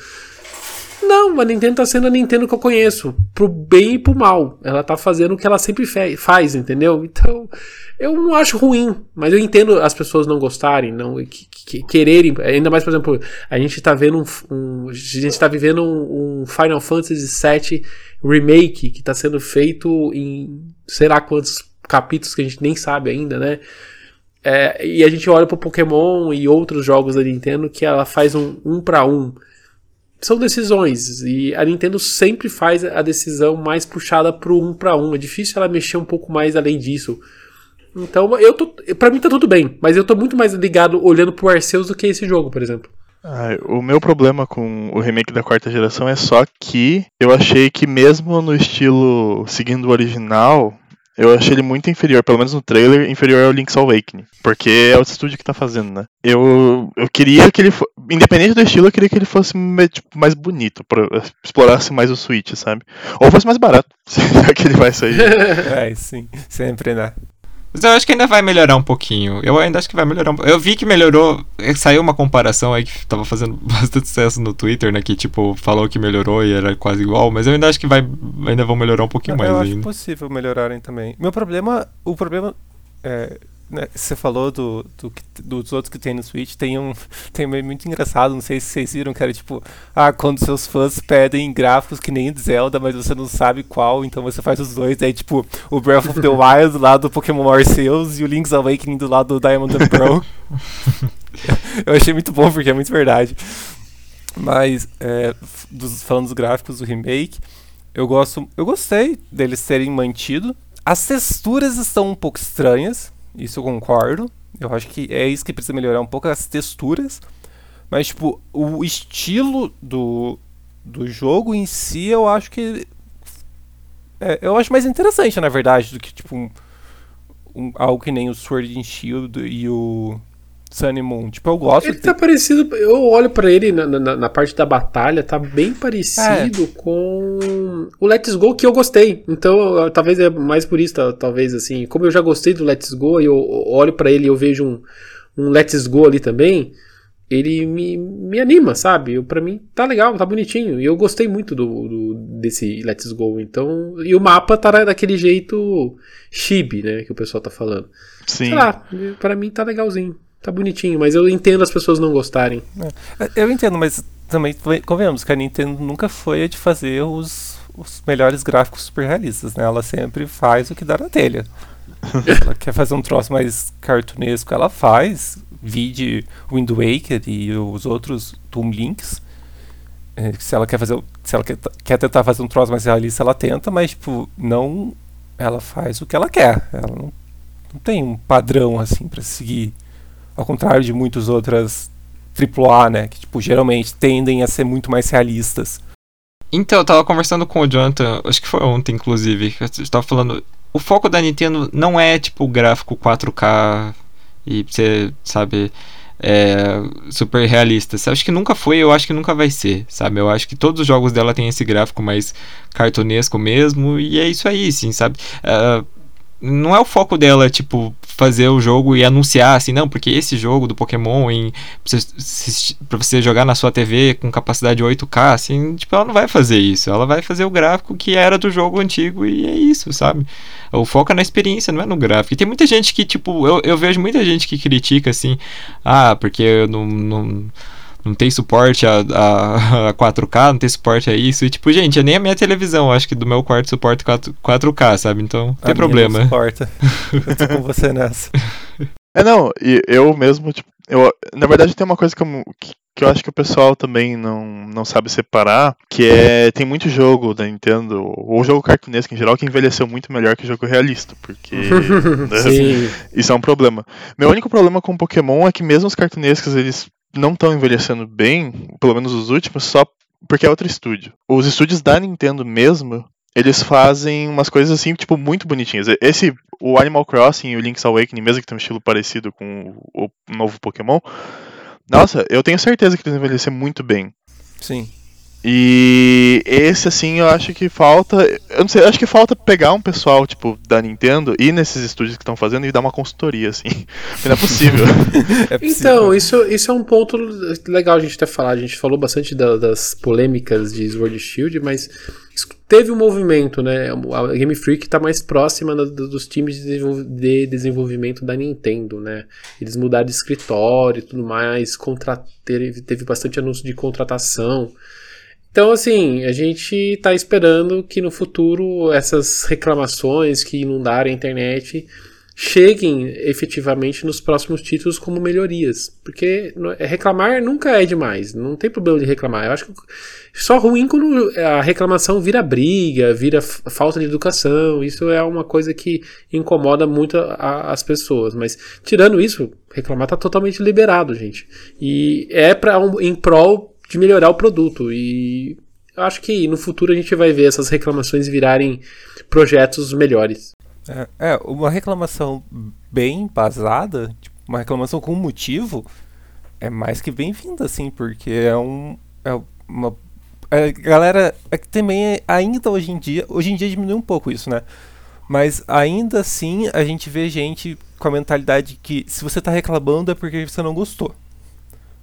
Não, a Nintendo tá sendo a Nintendo que eu conheço, pro bem e pro mal. Ela tá fazendo o que ela sempre faz, entendeu? Então, eu não acho ruim, mas eu entendo as pessoas não gostarem, não que- que- quererem, ainda mais, por exemplo, a gente tá vendo um, um- a gente tá vivendo um, um Final Fantasy VII remake que tá sendo feito em sei lá quantos capítulos que a gente nem sabe ainda, né? É, e a gente olha pro Pokémon e outros jogos da Nintendo que ela faz um um para um são decisões e a Nintendo sempre faz a decisão mais puxada pro um para um. É difícil ela mexer um pouco mais além disso. Então, eu tô, para mim tá tudo bem, mas eu tô muito mais ligado olhando pro Arceus do que esse jogo, por exemplo. Ah, o meu problema com o remake da quarta geração é só que eu achei que mesmo no estilo seguindo o original, eu achei ele muito inferior, pelo menos no trailer, inferior ao Link's Awakening. Porque é o estúdio que tá fazendo, né? Eu, eu queria que ele. Independente do estilo, eu queria que ele fosse tipo, mais bonito, pra, explorasse mais o Switch, sabe? Ou fosse mais barato, já que ele vai sair. é, sim, sempre, né? Mas eu acho que ainda vai melhorar um pouquinho. Eu ainda acho que vai melhorar um Eu vi que melhorou. Eh, saiu uma comparação aí que tava fazendo bastante sucesso no Twitter, né? Que tipo, falou que melhorou e era quase igual. Mas eu ainda acho que vai. Ainda vão melhorar um pouquinho eu, mais eu ainda. acho possível melhorarem também. Meu problema. O problema. É, né, você falou do, do, dos outros que tem no Switch, tem um, tem um muito engraçado, não sei se vocês viram, que era tipo, ah, quando seus fãs pedem gráficos que nem Zelda, mas você não sabe qual, então você faz os dois, aí tipo, o Breath of the Wild do lado do Pokémon Arceus e o Link's Awakening do lado do Diamond and Pearl. Eu achei muito bom, porque é muito verdade. Mas, é, dos, falando dos gráficos do remake, eu gosto, eu gostei deles terem mantido. As texturas estão um pouco estranhas, isso eu concordo. Eu acho que é isso que precisa melhorar um pouco as texturas. Mas, tipo, o estilo do, do jogo em si, eu acho que. É, eu acho mais interessante, na verdade, do que, tipo, um, um, algo que nem o Sword and Shield e o Sun and Moon. Tipo, eu gosto. Ele de... tá parecido. Eu olho para ele na, na, na, parte da batalha, tá bem parecido é. com o Let's Go que eu gostei. Então, talvez é mais por isso, talvez assim. Como eu já gostei do Let's Go e eu olho para ele e eu vejo um, um Let's Go ali também. Ele me, me anima, sabe? para mim tá legal, tá bonitinho. E eu gostei muito do, do, desse Let's Go. Então, e o mapa tá daquele jeito chibi, né? Que o pessoal tá falando. Sim. Sei lá, pra mim tá legalzinho tá bonitinho, mas eu entendo as pessoas não gostarem. É, eu entendo, mas também convenhamos que a Nintendo nunca foi a de fazer os, os melhores gráficos super realistas, né? Ela sempre faz o que dá na telha. ela quer fazer um troço mais cartunesco, ela faz. Vide Wind Waker e os outros Tomb Links. É, se ela quer fazer, se ela quer, quer tentar fazer um troço mais realista, ela tenta, mas tipo, não ela faz o que ela quer. Ela não, não tem um padrão assim para seguir. Ao contrário de muitas outras AAA, né? Que, tipo, geralmente tendem a ser muito mais realistas. Então, eu tava conversando com o Jonathan, acho que foi ontem, inclusive, eu tava falando. O foco da Nintendo não é, tipo, gráfico 4K e você, sabe, é, super realista. Acho que nunca foi, eu acho que nunca vai ser, sabe? Eu acho que todos os jogos dela têm esse gráfico mais cartunesco mesmo, e é isso aí, sim, sabe? Uh, não é o foco dela, tipo, fazer o jogo e anunciar assim, não, porque esse jogo do Pokémon em pra você, jogar na sua TV com capacidade 8K, assim, tipo, ela não vai fazer isso. Ela vai fazer o gráfico que era do jogo antigo e é isso, sabe? O foco é na experiência, não é no gráfico. E tem muita gente que, tipo, eu, eu vejo muita gente que critica assim, ah, porque eu não, não não tem suporte a, a, a, 4K, não tem suporte a isso. E tipo, gente, nem a minha televisão, acho que do meu quarto suporta 4, 4K, sabe? Então, não tem a problema. Não suporta. eu tô com você nessa. É, não, e eu mesmo, tipo, eu, na verdade tem uma coisa que eu, que eu acho que o pessoal também não, não sabe separar, que é, tem muito jogo da Nintendo, ou jogo cartunesco em geral, que envelheceu muito melhor que jogo realista, porque né, isso é um problema. Meu único problema com Pokémon é que mesmo os cartunescos, eles não estão envelhecendo bem, pelo menos os últimos, só porque é outro estúdio. Os estúdios da Nintendo mesmo, eles fazem umas coisas assim, tipo, muito bonitinhas. Esse, o Animal Crossing e o Link's Awakening, mesmo que tem um estilo parecido com o novo Pokémon, nossa, eu tenho certeza que eles envelheceram muito bem. Sim. E esse, assim, eu acho que falta. Eu não sei, eu acho que falta pegar um pessoal, tipo, da Nintendo, ir nesses estúdios que estão fazendo e dar uma consultoria, assim. Não é possível. é possível. Então, isso, isso é um ponto legal a gente ter falado. A gente falou bastante da, das polêmicas de Sword Shield, mas teve um movimento, né? A Game Freak está mais próxima dos times de desenvolvimento da Nintendo, né? Eles mudaram de escritório e tudo mais, contra... teve, teve bastante anúncio de contratação. Então, assim, a gente está esperando que no futuro essas reclamações que inundarem a internet cheguem efetivamente nos próximos títulos como melhorias. Porque é, reclamar nunca é demais, não tem problema de reclamar. Eu acho que só ruim quando a reclamação vira briga, vira falta de educação. Isso é uma coisa que incomoda muito a, as pessoas. Mas tirando isso, reclamar está totalmente liberado, gente. E é para um, em prol de melhorar o produto. E acho que no futuro a gente vai ver essas reclamações virarem projetos melhores. É, é, uma reclamação bem embasada, tipo, uma reclamação com motivo, é mais que bem-vinda, assim, porque é um. É uma. A galera. É que também ainda hoje em dia. Hoje em dia diminui um pouco isso, né? Mas ainda assim a gente vê gente com a mentalidade que se você tá reclamando é porque você não gostou.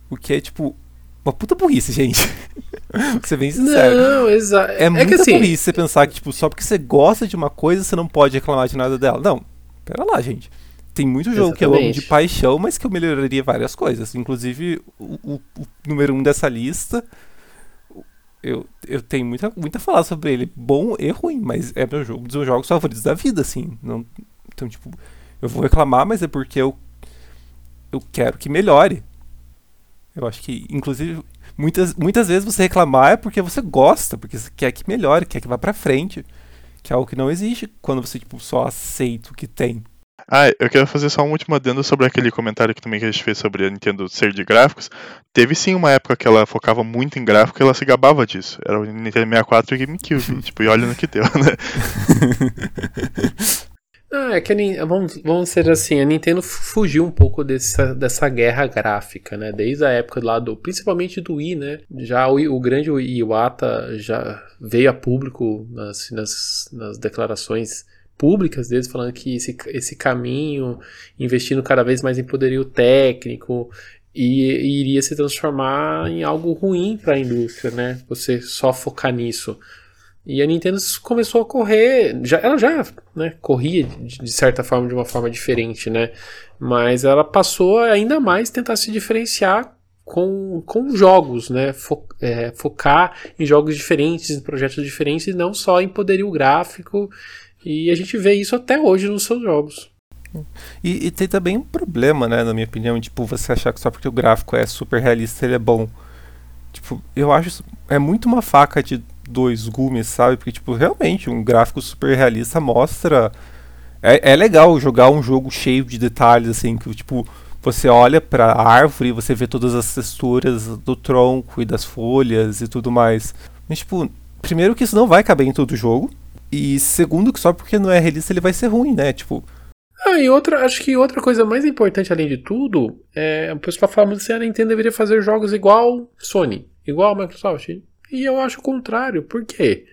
O que é tipo. Uma puta burrice, gente. Vou ser bem sincero. Não, exato. É, é muita que, assim, burrice você pensar que, tipo, só porque você gosta de uma coisa, você não pode reclamar de nada dela. Não, pera lá, gente. Tem muito jogo Exatamente. que eu amo de paixão, mas que eu melhoraria várias coisas. Inclusive, o, o, o número um dessa lista, eu, eu tenho muita, muita a falar sobre ele. Bom e ruim, mas é meu jogo, dos meus jogos favoritos da vida, assim. Não, então, tipo, eu vou reclamar, mas é porque eu, eu quero que melhore. Eu acho que, inclusive, muitas, muitas vezes você reclamar é porque você gosta, porque você quer que melhore, quer que vá pra frente. Que é algo que não existe quando você tipo, só aceita o que tem. Ah, eu quero fazer só um último adendo sobre aquele comentário que também que a gente fez sobre a Nintendo ser de gráficos. Teve sim uma época que ela focava muito em gráfico e ela se gabava disso. Era o Nintendo 64 e GameCube. tipo, e olha no que deu, né? Ah, é que a, vamos, vamos ser assim, a Nintendo fugiu um pouco dessa, dessa guerra gráfica, né? Desde a época lá do, principalmente do Wii, né? Já o, o grande Iwata já veio a público nas, nas, nas declarações públicas deles falando que esse, esse caminho, investindo cada vez mais em poderio técnico, e, e iria se transformar em algo ruim para a indústria, né? Você só focar nisso. E a Nintendo começou a correr, já, ela já né, corria de, de, certa forma, de uma forma diferente, né? Mas ela passou ainda mais tentar se diferenciar com, com jogos, né? Fo, é, focar em jogos diferentes, em projetos diferentes, e não só em poderio gráfico. E a gente vê isso até hoje nos seus jogos. E, e tem também um problema, né, na minha opinião, tipo, você achar que só porque o gráfico é super realista ele é bom. Tipo, eu acho é muito uma faca de dois gumes, sabe? Porque, tipo, realmente, um gráfico super realista mostra. É, é legal jogar um jogo cheio de detalhes, assim, que, tipo, você olha pra árvore e você vê todas as texturas do tronco e das folhas e tudo mais. Mas, tipo, primeiro que isso não vai caber em todo jogo. E segundo que só porque não é realista ele vai ser ruim, né? Tipo. Ah, e outra, acho que outra coisa mais importante além de tudo, é, o pessoal fala muito assim, a Nintendo deveria fazer jogos igual Sony, igual Microsoft. E eu acho o contrário. Por quê?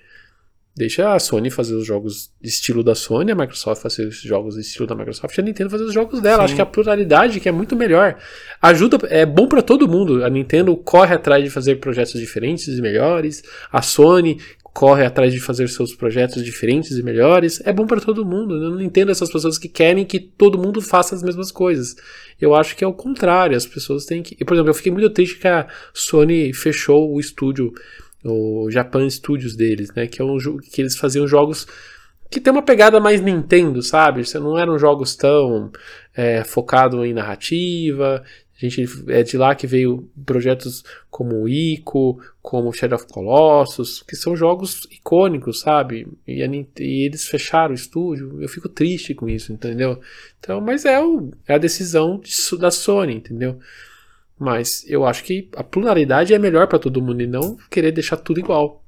Deixa a Sony fazer os jogos estilo da Sony, a Microsoft fazer os jogos de estilo da Microsoft e a Nintendo fazer os jogos dela. Sim. Acho que a pluralidade que é muito melhor. Ajuda, é bom para todo mundo. A Nintendo corre atrás de fazer projetos diferentes e melhores. A Sony corre atrás de fazer seus projetos diferentes e melhores. É bom para todo mundo. Eu não entendo essas pessoas que querem que todo mundo faça as mesmas coisas. Eu acho que é o contrário. As pessoas têm que. Por exemplo, eu fiquei muito triste que a Sony fechou o estúdio o Japan Studios deles, né? Que é um jogo que eles faziam jogos que tem uma pegada mais Nintendo, sabe? Não eram jogos tão é, focado em narrativa. A gente é de lá que veio projetos como o Ico, como Shadow of Colossus, que são jogos icônicos, sabe? E, a, e, eles fecharam o estúdio. Eu fico triste com isso, entendeu? Então, mas é, o, é a decisão de, da Sony, entendeu? Mas eu acho que a pluralidade é melhor para todo mundo e não querer deixar tudo igual.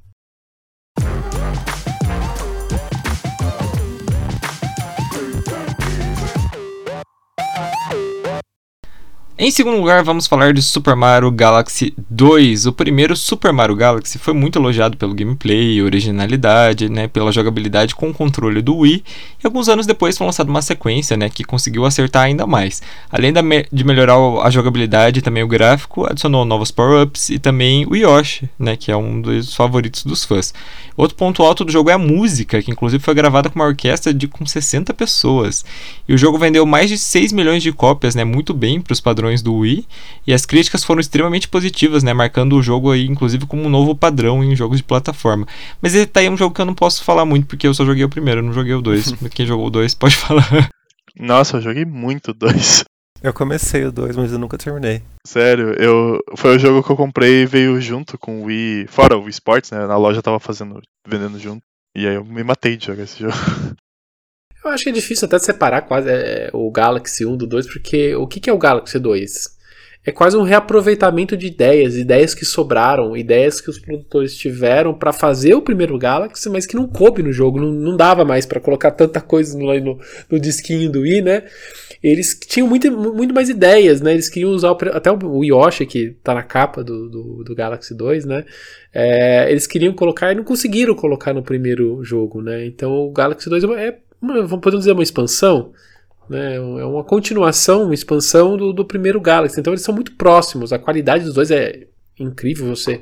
Em segundo lugar, vamos falar de Super Mario Galaxy 2. O primeiro Super Mario Galaxy foi muito elogiado pelo gameplay, originalidade, né, pela jogabilidade com o controle do Wii, e alguns anos depois foi lançada uma sequência, né, que conseguiu acertar ainda mais. Além me de melhorar a jogabilidade e também o gráfico, adicionou novos power-ups e também o Yoshi, né, que é um dos favoritos dos fãs. Outro ponto alto do jogo é a música, que inclusive foi gravada com uma orquestra de com 60 pessoas. E o jogo vendeu mais de 6 milhões de cópias, né, muito bem para os padrões do Wii, e as críticas foram extremamente positivas, né, marcando o jogo aí inclusive como um novo padrão em jogos de plataforma. Mas ele tá aí um jogo que eu não posso falar muito porque eu só joguei o primeiro, não joguei o 2. Quem jogou o 2 pode falar. Nossa, eu joguei muito o 2. Eu comecei o 2, mas eu nunca terminei. Sério, eu foi o jogo que eu comprei e veio junto com o Wii, fora o Wii Sports, né? Na loja tava fazendo, vendendo junto. E aí eu me matei de jogar esse jogo. Eu acho que é difícil até separar quase é, o Galaxy 1 do 2, porque o que, que é o Galaxy 2? é quase um reaproveitamento de ideias, ideias que sobraram, ideias que os produtores tiveram para fazer o primeiro Galaxy, mas que não coube no jogo, não, não dava mais para colocar tanta coisa no, no, no, disquinho do Wii, né? Eles tinham muito, muito mais ideias, né? Eles queriam usar o, até o Yoshi, que tá na capa do, do, do Galaxy 2, né? É, eles queriam colocar e não conseguiram colocar no primeiro jogo, né? Então o Galaxy 2 é, uma, podemos dizer, uma expansão, né? É uma continuação, uma expansão do, do primeiro Galaxy. Então eles são muito próximos. A qualidade dos dois é incrível. Você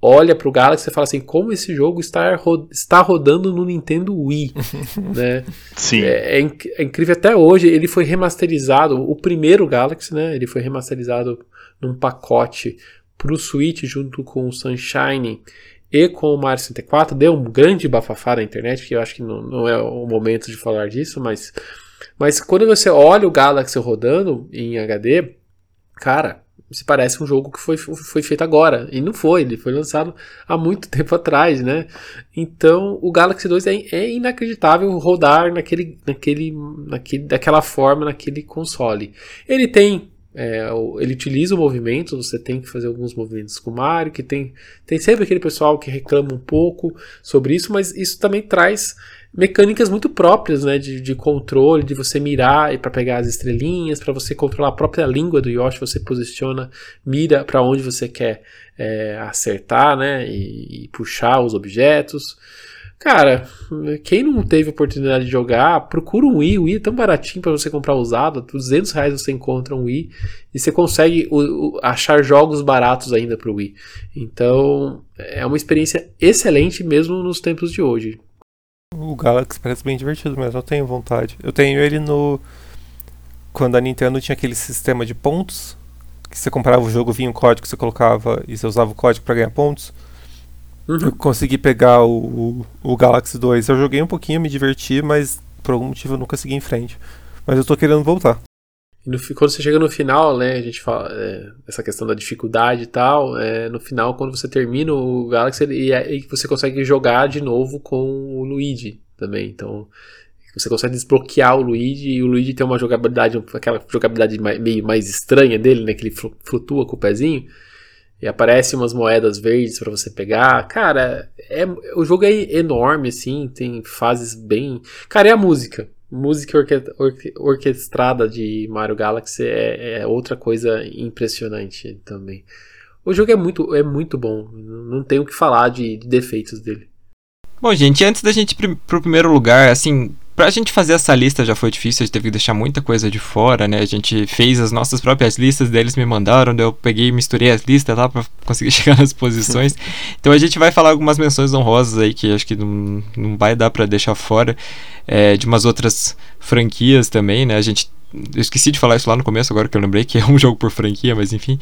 olha para o Galaxy e fala assim, como esse jogo está, ro está rodando no Nintendo Wii, né? Sim. É, é, inc é, incrível até hoje. Ele foi remasterizado, o primeiro Galaxy, né? Ele foi remasterizado num pacote para o Switch junto com o Sunshine e com o Mario 64. Deu um grande bafafá na internet, que eu acho que não, não é o momento de falar disso, mas mas quando você olha o Galaxy rodando em HD, cara, se parece um jogo que foi, foi feito agora. E não foi, ele foi lançado há muito tempo atrás, né? Então o Galaxy 2 é, é inacreditável rodar naquele, naquele, naquele, daquela forma naquele console. Ele tem. É, ele utiliza o movimento, você tem que fazer alguns movimentos com o Mario, que tem, tem sempre aquele pessoal que reclama um pouco sobre isso, mas isso também traz mecânicas muito próprias, né, de, de controle, de você mirar para pegar as estrelinhas, para você controlar a própria língua do Yoshi, você posiciona, mira para onde você quer é, acertar, né, e, e, puxar os objetos. Cara, quem não teve oportunidade de jogar, procura um Wii. O Wii é tão baratinho para você comprar usado. 200 reais você encontra um Wii. E você consegue o, o, achar jogos baratos ainda para o Wii. Então, é uma experiência excelente mesmo nos tempos de hoje. O Galaxy parece bem divertido mesmo, eu tenho vontade. Eu tenho ele no. Quando a Nintendo tinha aquele sistema de pontos, que você comprava o jogo, vinha um código você colocava e você usava o código para ganhar pontos. Uhum. Eu consegui pegar o, o, o, Galaxy 2. Eu joguei um pouquinho, me diverti, mas por algum motivo eu nunca segui em frente. Mas eu tô querendo voltar. No, quando você chega no final, né, a gente fala é, essa questão da dificuldade e tal, é, no final, quando você termina o Galaxy, e, e você consegue jogar de novo com o Luigi também. Então, você consegue desbloquear o Luigi e o Luigi tem uma jogabilidade, aquela jogabilidade meio mais estranha dele, né, que ele flutua com o pezinho. E aparece umas moedas verdes para você pegar. Cara, é, o jogo é enorme, assim, tem fases bem. Cara, é a música música orque orque orquestrada de Mario Galaxy é, é, outra coisa impressionante também. O jogo é muito, é muito bom, não tenho o que falar de, de defeitos dele. Bom, gente, antes da gente ir pro primeiro lugar, assim, pra gente fazer essa lista já foi difícil, a gente teve que deixar muita coisa de fora, né? A gente fez as nossas próprias listas, deles me mandaram, eu peguei e misturei as listas lá pra conseguir chegar nas posições. então a gente vai falar algumas menções honrosas aí que acho que não, não vai dar para deixar fora, é, de umas outras franquias também, né? A gente eu esqueci de falar isso lá no começo, agora que eu lembrei que é um jogo por franquia, mas enfim.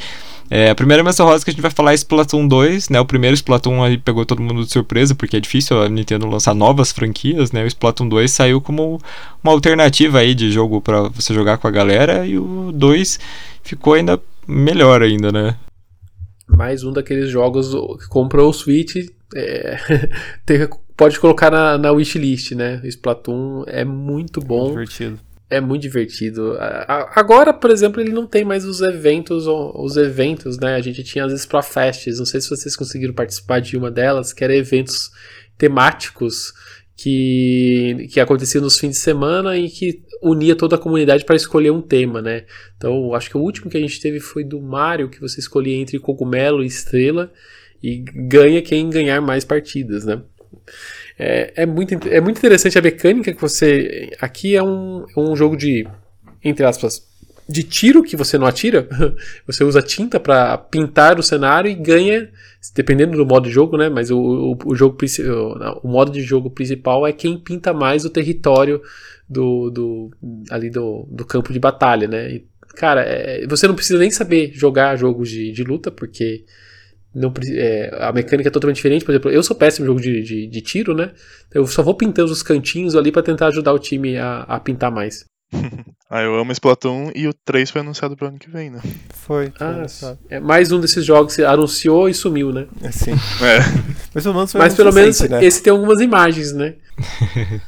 É, a primeira menção rosa que a gente vai falar é Splatoon 2, né? O primeiro Splatoon aí pegou todo mundo de surpresa, porque é difícil a Nintendo lançar novas franquias, né? O Splatoon 2 saiu como uma alternativa aí de jogo para você jogar com a galera, e o 2 ficou ainda melhor ainda, né? Mais um daqueles jogos que comprou o Switch, é, pode colocar na, na wishlist, né? O Splatoon é muito bom. divertido é muito divertido. Agora, por exemplo, ele não tem mais os eventos, os eventos, né? A gente tinha as Splafests, não sei se vocês conseguiram participar de uma delas, que era eventos temáticos que, que aconteciam nos fins de semana e que unia toda a comunidade para escolher um tema, né? Então, acho que o último que a gente teve foi do Mario, que você escolhia entre cogumelo e estrela e ganha quem ganhar mais partidas, né? É, é, muito, é muito interessante a mecânica que você. Aqui é um, é um jogo de. Entre aspas. De tiro que você não atira. Você usa tinta para pintar o cenário e ganha. Dependendo do modo de jogo, né? Mas o, o, o jogo o modo de jogo principal é quem pinta mais o território do, do ali do, do campo de batalha, né? E, cara, é, você não precisa nem saber jogar jogos de, de luta, porque não, é, a mecânica é totalmente diferente. Por exemplo, eu sou péssimo em jogo de, de, de, tiro, né? Eu só vou pintando os cantinhos ali para tentar ajudar o time a, a pintar mais. ah, eu amo Splatoon e o 3 foi anunciado pro ano que vem, né? Foi. Ah, é mais um desses jogos que anunciou e sumiu, né? É, sim. É. Mas pelo menos, Mas, pelo menos né? esse tem algumas imagens, né?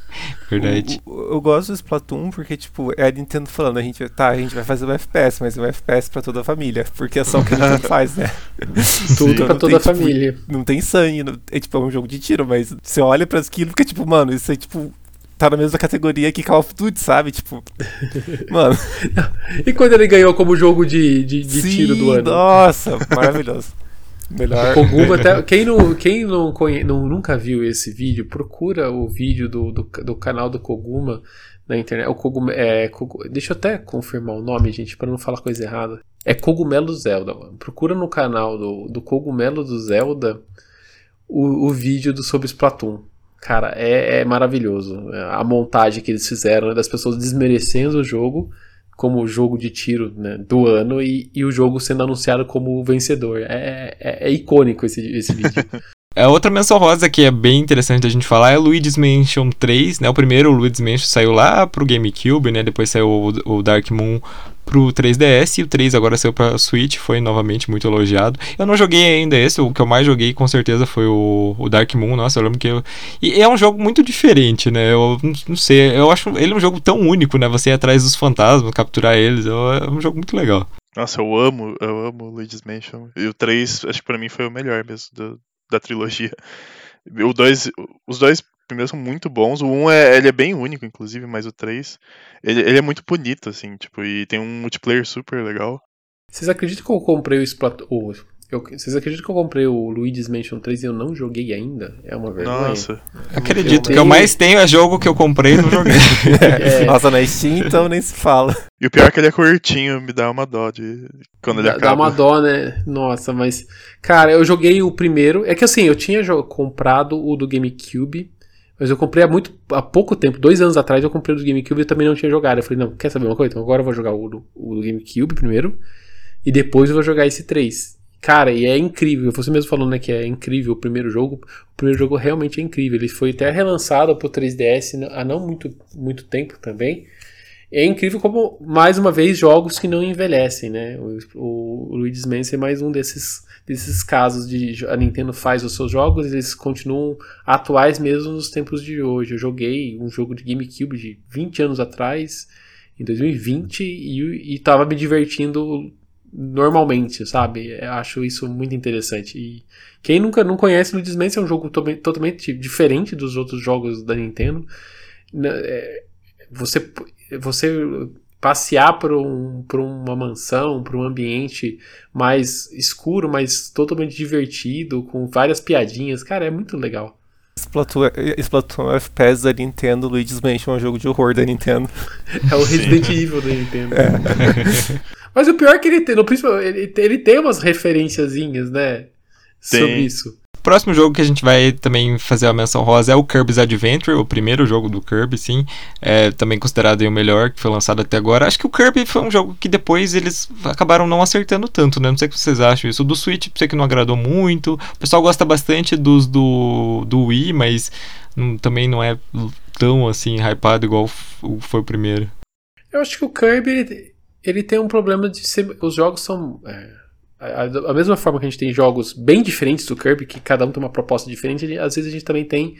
Verdade. Eu, eu, eu, gosto do Splatoon porque, tipo, é a Nintendo falando, a gente, tá, a gente vai fazer um FPS, mas um FPS pra toda a família. Porque é só o que a Nintendo faz, né? Tudo então, pra toda a tipo, família. Não tem sangue, não, é tipo, é um jogo de tiro, mas você olha pra aquilo e fica tipo, mano, isso é tipo tá na mesma categoria que Call of Duty, sabe? Tipo. Mano. e quando ele ganhou como jogo de, de, de Sim, tiro do ano? Nossa, maravilhoso. Melhor. Koguma até, quem não, quem não, conhe, não nunca viu esse vídeo, procura o vídeo do, do, do canal do Koguma na internet. O Koguma, é, deixa eu até confirmar o nome, gente, para não falar coisa errada. É Cogumelo Zelda. Mano. Procura no canal do, do Cogumelo do Zelda o, o vídeo do sobre Splatoon. Cara, é, é maravilhoso. A montagem que eles fizeram né, das pessoas desmerecendo o jogo como jogo de tiro né, do ano e, e, o jogo sendo anunciado como vencedor. É, é, é icônico esse, esse vídeo. A outra menção rosa que é bem interessante a gente falar é Luigi's Mansion 3, né? O primeiro, o Luigi's Mansion, saiu lá pro GameCube, né? Depois saiu o, o Dark Moon pro 3DS e o 3 agora saiu pra Switch, foi novamente muito elogiado. Eu não joguei ainda esse, o que eu mais joguei com certeza foi o, o Dark Moon, nossa, eu lembro que eu... E é um jogo muito diferente, né? Eu não sei, eu acho ele um jogo tão único, né? Você ir atrás dos fantasmas, capturar eles, é um jogo muito legal. Nossa, eu amo, eu amo Luigi's Mansion. E o 3, acho que pra mim foi o melhor mesmo do, da trilogia. O dois, os dois primeiros são muito bons. O 1 um é, ele é bem único, inclusive, mas o 3 ele, ele é muito bonito, assim, tipo, e tem um multiplayer super legal. Vocês acreditam que eu comprei o Splatoon? Eu, vocês acreditam que eu comprei o Luigi's Mansion 3 e eu não joguei ainda? É uma vergonha. Nossa. Acredito. O que eu mais tenho é jogo que eu comprei e não joguei. é. Nossa, na Steam então nem se fala. E o pior é que ele é curtinho, me dá uma dó de quando ele dá, acaba. Dá uma dó, né? Nossa, mas. Cara, eu joguei o primeiro. É que assim, eu tinha comprado o do GameCube. Mas eu comprei há muito há pouco tempo, dois anos atrás, eu comprei o do GameCube e também não tinha jogado. Eu falei, não, quer saber uma coisa? Então agora eu vou jogar o do, o do GameCube primeiro. E depois eu vou jogar esse 3. Cara, e é incrível. Você mesmo falou, né, que é incrível o primeiro jogo. O primeiro jogo realmente é incrível. Ele foi até relançado pro 3DS há não muito, muito tempo também. É incrível como, mais uma vez, jogos que não envelhecem, né? O, o Luigi's Mansion é mais um desses, desses casos de a Nintendo faz os seus jogos, eles continuam atuais mesmo nos tempos de hoje. Eu joguei um jogo de GameCube de 20 anos atrás, em 2020, e, e me divertindo normalmente, sabe? Eu acho isso muito interessante. E quem nunca não conhece Luigi's Mansion é um jogo to totalmente diferente dos outros jogos da Nintendo. Né, é, você, você passear por, um, por uma mansão, por um ambiente mais escuro, mas totalmente divertido, com várias piadinhas, cara, é muito legal. Splatoon, Splatoon FPS da Nintendo, Luigi's Mansion é um jogo de horror da Nintendo. É o Resident Sim. Evil da Nintendo. É. Mas o pior é que ele tem, no principal, ele, ele tem umas referenciazinhas, né? Tem. Sobre isso. Próximo jogo que a gente vai também fazer a menção rosa é o Kirby's Adventure, o primeiro jogo do Kirby, sim. É também considerado o melhor que foi lançado até agora. Acho que o Kirby foi um jogo que depois eles acabaram não acertando tanto, né? Não sei o que vocês acham isso. Do Switch, sei que não agradou muito. O pessoal gosta bastante dos do, do Wii, mas também não é tão assim hypado igual foi o primeiro. Eu acho que o Kirby ele tem um problema de ser. Os jogos são. É, a, a, mesma forma que a gente tem jogos bem diferentes do Kirby, que cada um tem uma proposta diferente, ele, às vezes a gente também tem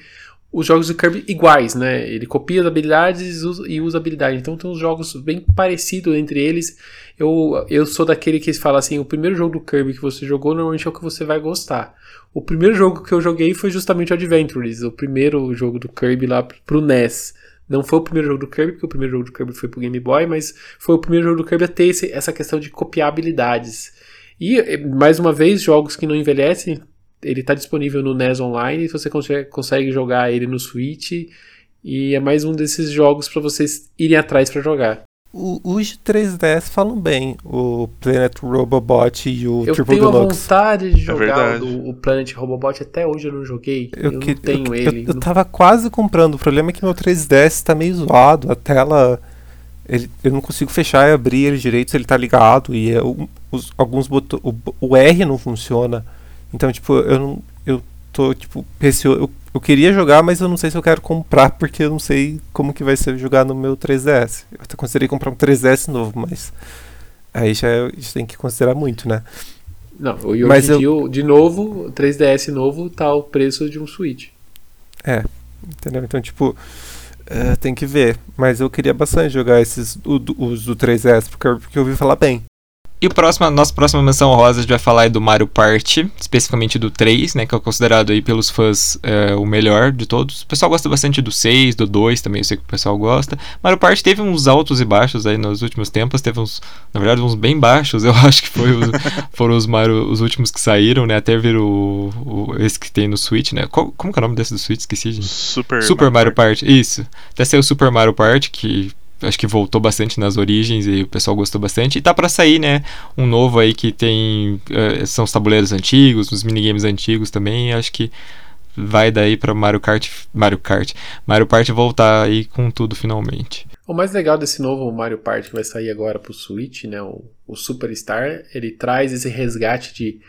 os jogos do Kirby iguais, né? Ele copia as habilidades e usa habilidades. Então tem uns jogos bem parecidos entre eles. Eu, eu sou daquele que fala assim: o primeiro jogo do Kirby que você jogou normalmente é o que você vai gostar. O primeiro jogo que eu joguei foi justamente o Adventures, o primeiro jogo do Kirby lá pro NES. Não foi o primeiro jogo do Kirby, porque o primeiro jogo do Kirby foi pro Game Boy, mas foi o primeiro jogo do Kirby a ter esse, essa questão de copiar habilidades. E, mais uma vez, jogos que não envelhecem, ele está disponível no NES Online, você consegue, consegue jogar ele no Switch, e é mais um desses jogos para vocês irem atrás para jogar. O, os 3DS falam bem, o Planet Robobot e o eu Triple Deluxe. Eu tenho vontade de é jogar é o, o, Planet Robobot, até hoje eu não joguei, eu, eu que, não tenho eu, ele. Eu, eu tava quase comprando, o problema é que meu 3DS tá meio zoado, a tela... Ele, eu não consigo fechar e abrir ele direito se ele tá ligado, e é, os, alguns botões... O, o R não funciona, então, tipo, eu não... Eu tô, tipo, receoso... Eu, eu queria jogar, mas eu não sei se eu quero comprar, porque eu não sei como que vai ser jogar no meu 3DS. Eu até considerei comprar um 3DS novo, mas aí já a gente tem que considerar muito, né? Não, e hoje em dia, de novo, 3DS novo tá o preço de um Switch. É, Entendeu? Então, tipo, é, tem que ver. Mas eu queria bastante jogar esses o, os do 3S, porque, porque eu ouvi falar bem. E o próximo, a nossa próxima menção rosa a gente vai falar é do Mario Party, especificamente do 3, né, que é considerado aí pelos fãs é, o melhor de todos. O pessoal gosta bastante do 6, do 2 também, eu sei que o pessoal gosta. Mario Party teve uns altos e baixos aí nos últimos tempos, teve uns, na verdade, uns bem baixos, eu acho que foi os, foram os Mario, os últimos que saíram, né, até vir o, o esse que tem no Switch, né. Qual, como que é o nome desse do Switch? Esqueci, gente. Super, Super Mario, Mario Party. Party, isso. Até saiu o Super Mario Party, que acho que voltou bastante nas origens e o pessoal gostou bastante. E tá para sair, né, um novo aí que tem uh, são os tabuleiros antigos, os minigames antigos também. acho que vai daí para Mario Kart, Mario Kart, Mario Party voltar aí com tudo finalmente. O mais legal desse novo Mario Party que vai sair agora pro Switch, né, o, o Superstar, ele traz esse resgate de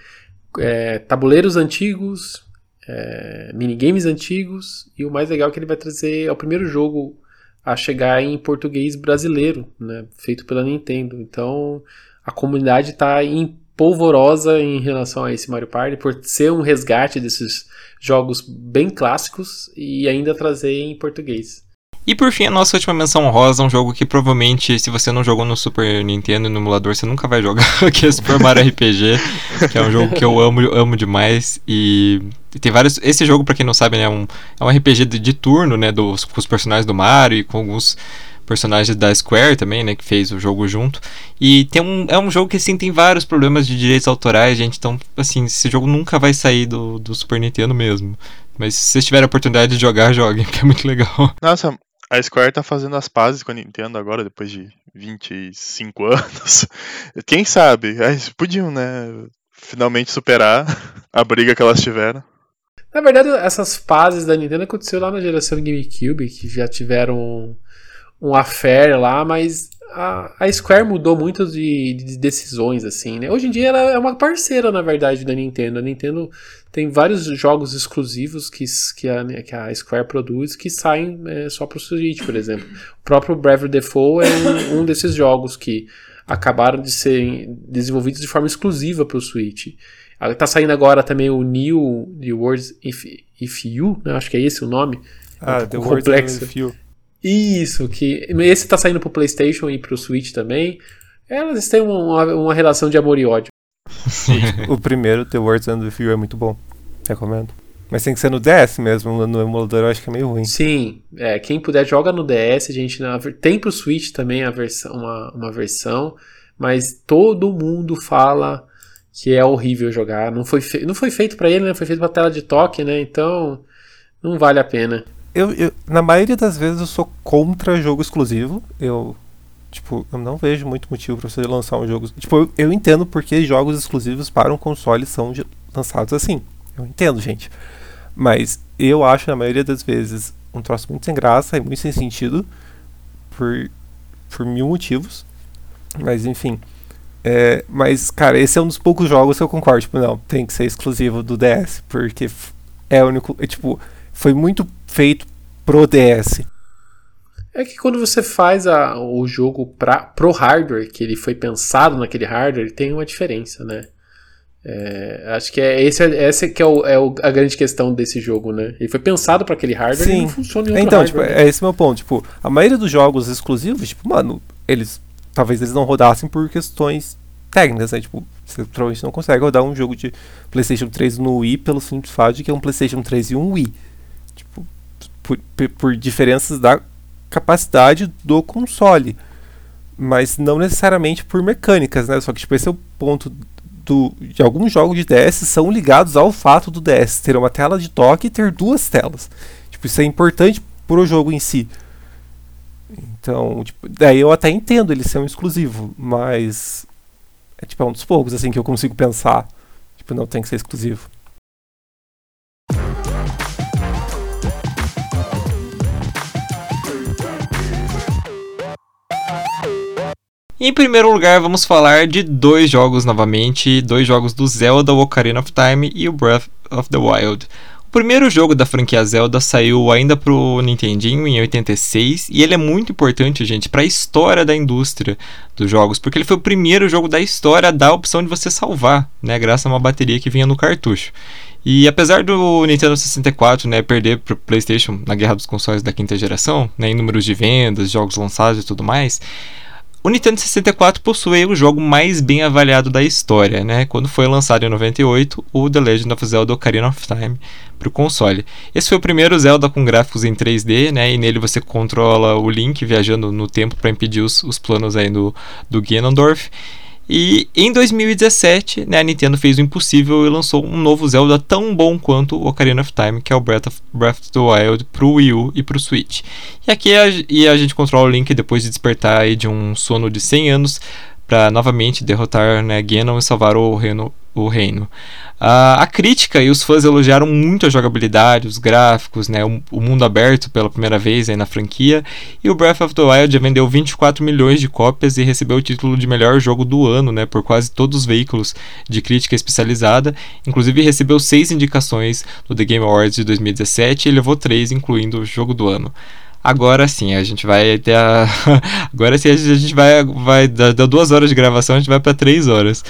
é, tabuleiros antigos, é, minigames antigos e o mais legal é que ele vai trazer é o primeiro jogo a chegar em português brasileiro, né, feito pela Nintendo. Então a comunidade está polvorosa em relação a esse Mario Party por ser um resgate desses jogos bem clássicos e ainda trazer em português. E por fim, a nossa última menção rosa, um jogo que provavelmente, se você não jogou no Super Nintendo e no emulador, você nunca vai jogar, que é Super Mario RPG, que é um jogo que eu amo, amo demais. E tem vários. Esse jogo, para quem não sabe, né, é um, é um RPG de, de turno, né? Dos, com os personagens do Mario e com alguns personagens da Square também, né, que fez o jogo junto. E tem um, é um jogo que assim tem vários problemas de direitos autorais, gente. Então, assim, esse jogo nunca vai sair do, do Super Nintendo mesmo. Mas se vocês tiverem a oportunidade de jogar, joguem, que é muito legal. Nossa, a Square tá fazendo as pazes com a Nintendo agora, depois de 25 anos. Quem sabe? Eles podiam, né? Finalmente superar a briga que elas tiveram. Na verdade, essas pazes da Nintendo aconteceu lá na geração GameCube, que já tiveram um, um affair lá, mas a, a Square mudou muito de, de, decisões, assim, né? Hoje em dia ela é uma parceira, na verdade, da Nintendo. A Nintendo tem vários jogos exclusivos que, que, a, que a Square produz que saem é, só pro Switch, por exemplo. O próprio Bravely Default é um, um desses jogos que acabaram de ser desenvolvidos de forma exclusiva para o Switch. Tá saindo agora também o New The Words If, If You, né? acho que é esse o nome. Ah, é um The Words If You. Isso, que esse tá saindo pro PlayStation e pro Switch também. Elas têm uma, uma relação de amor e ódio. Sim. o primeiro, The Words and the Few, é muito bom. Recomendo. Mas tem que ser no DS mesmo, no emulador eu acho que é meio ruim. Sim, é, quem puder joga no DS, a gente tem pro Switch também a versão, uma, uma versão, mas todo mundo fala que é horrível jogar. Não foi, fe... não foi feito para ele, né? Foi feito pra tela de toque, né? Então não vale a pena eu, eu, na maioria das vezes eu sou contra jogo exclusivo. Eu, tipo, eu não vejo muito motivo para você lançar um jogo. Tipo, eu, eu entendo porque jogos exclusivos para um console são lançados assim. Eu entendo, gente. Mas eu acho, na maioria das vezes, um troço muito sem graça e muito sem sentido. Por, por mil motivos. Mas, enfim. É, mas, cara, esse é um dos poucos jogos que eu concordo. Tipo, não, tem que ser exclusivo do DS. Porque é o único. É, tipo, foi muito feito pro DS. É que quando você faz a, o jogo pra, pro hardware, que ele foi pensado naquele hardware, ele tem uma diferença, né? É, acho que é esse, essa que é, o, é o, a grande questão desse jogo, né? Ele foi pensado para aquele hardware Sim. e não funciona em outro então, hardware. Tipo, né? É esse meu ponto. Tipo, a maioria dos jogos exclusivos, tipo, mano, eles talvez eles não rodassem por questões técnicas, né? Tipo, você provavelmente não consegue rodar um jogo de PlayStation 3 no Wii pelo simples fato de que é um PlayStation 3 e um Wii por, por diferenças da capacidade do console, mas não necessariamente por mecânicas, né? Só que tipo, esse é o ponto do, de alguns jogos de DS são ligados ao fato do DS ter uma tela de toque e ter duas telas. Tipo, isso é importante para o jogo em si. Então, tipo, daí eu até entendo ele ser um exclusivo, mas é tipo é um dos poucos assim que eu consigo pensar. Tipo, não tem que ser exclusivo. Em primeiro lugar, vamos falar de dois jogos novamente, dois jogos do Zelda Ocarina of Time e o Breath of the Wild. O primeiro jogo da franquia Zelda saiu ainda pro Nintendinho em 86 e ele é muito importante, gente, para a história da indústria dos jogos, porque ele foi o primeiro jogo da história a dar a opção de você salvar, né, graças a uma bateria que vinha no cartucho. E apesar do Nintendo 64 né, perder para o PlayStation na guerra dos consoles da quinta geração, né, em números de vendas, jogos lançados e tudo mais, o Nintendo 64 possui o jogo mais bem avaliado da história, né? Quando foi lançado em 98, o The Legend of Zelda Ocarina of Time para o console. Esse foi o primeiro Zelda com gráficos em 3D, né? E nele você controla o Link viajando no tempo para impedir os, os planos aí do, do Ganondorf. E em 2017, né, a Nintendo fez o impossível e lançou um novo Zelda tão bom quanto o Ocarina of Time, que é o Breath of, Breath of the Wild pro Wii U e pro Switch. E aqui a, e a gente controla o Link depois de despertar de um sono de 100 anos para novamente derrotar né, e salvar o reino. O reino. Uh, a crítica e os fãs elogiaram muito a jogabilidade, os gráficos, né, o, o, mundo aberto pela primeira vez aí na franquia. E o Breath of the Wild vendeu 24 milhões de cópias e recebeu o título de melhor jogo do ano né, por quase todos os veículos de crítica especializada. Inclusive recebeu seis indicações no The Game Awards de 2017 e levou três, incluindo o jogo do ano. Agora sim, a gente vai ter a. Agora sim, a gente vai. vai da, duas horas de gravação, a gente vai para três horas.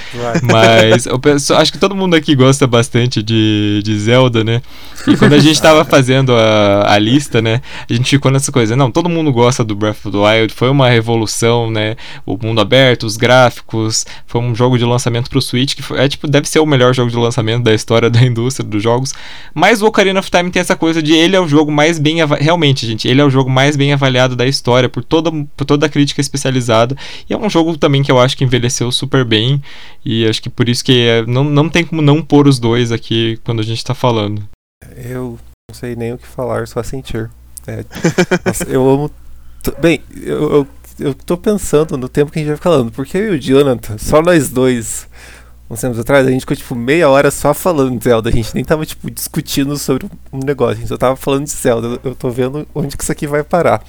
Mas eu penso, acho que todo mundo aqui gosta bastante de, de Zelda, né? E quando a gente estava fazendo a, a lista, né? A gente ficou nessa coisa. Não, todo mundo gosta do Breath of the Wild. Foi uma revolução, né? O mundo aberto, os gráficos. Foi um jogo de lançamento pro Switch que foi, é tipo, deve ser o melhor jogo de lançamento da história da indústria dos jogos. Mas o Ocarina of Time tem essa coisa de ele é o jogo mais bem. Realmente, gente, ele é o jogo jogo mais bem avaliado da história por toda, por toda a crítica especializada. E é um jogo também que eu acho que envelheceu super bem. E acho que por isso que é, não, não tem como não pôr os dois aqui quando a gente tá falando. Eu não sei nem o que falar, só sentir. É, nossa, eu amo. Bem, eu, eu, eu tô pensando no tempo que a gente vai falando, porque eu e o Jonathan, só nós dois uns tempos atrás, a gente ficou tipo meia hora só falando de Zelda. A gente nem tava tipo discutindo sobre um negócio, a gente só tava falando de Zelda. Eu tô vendo onde que isso aqui vai parar.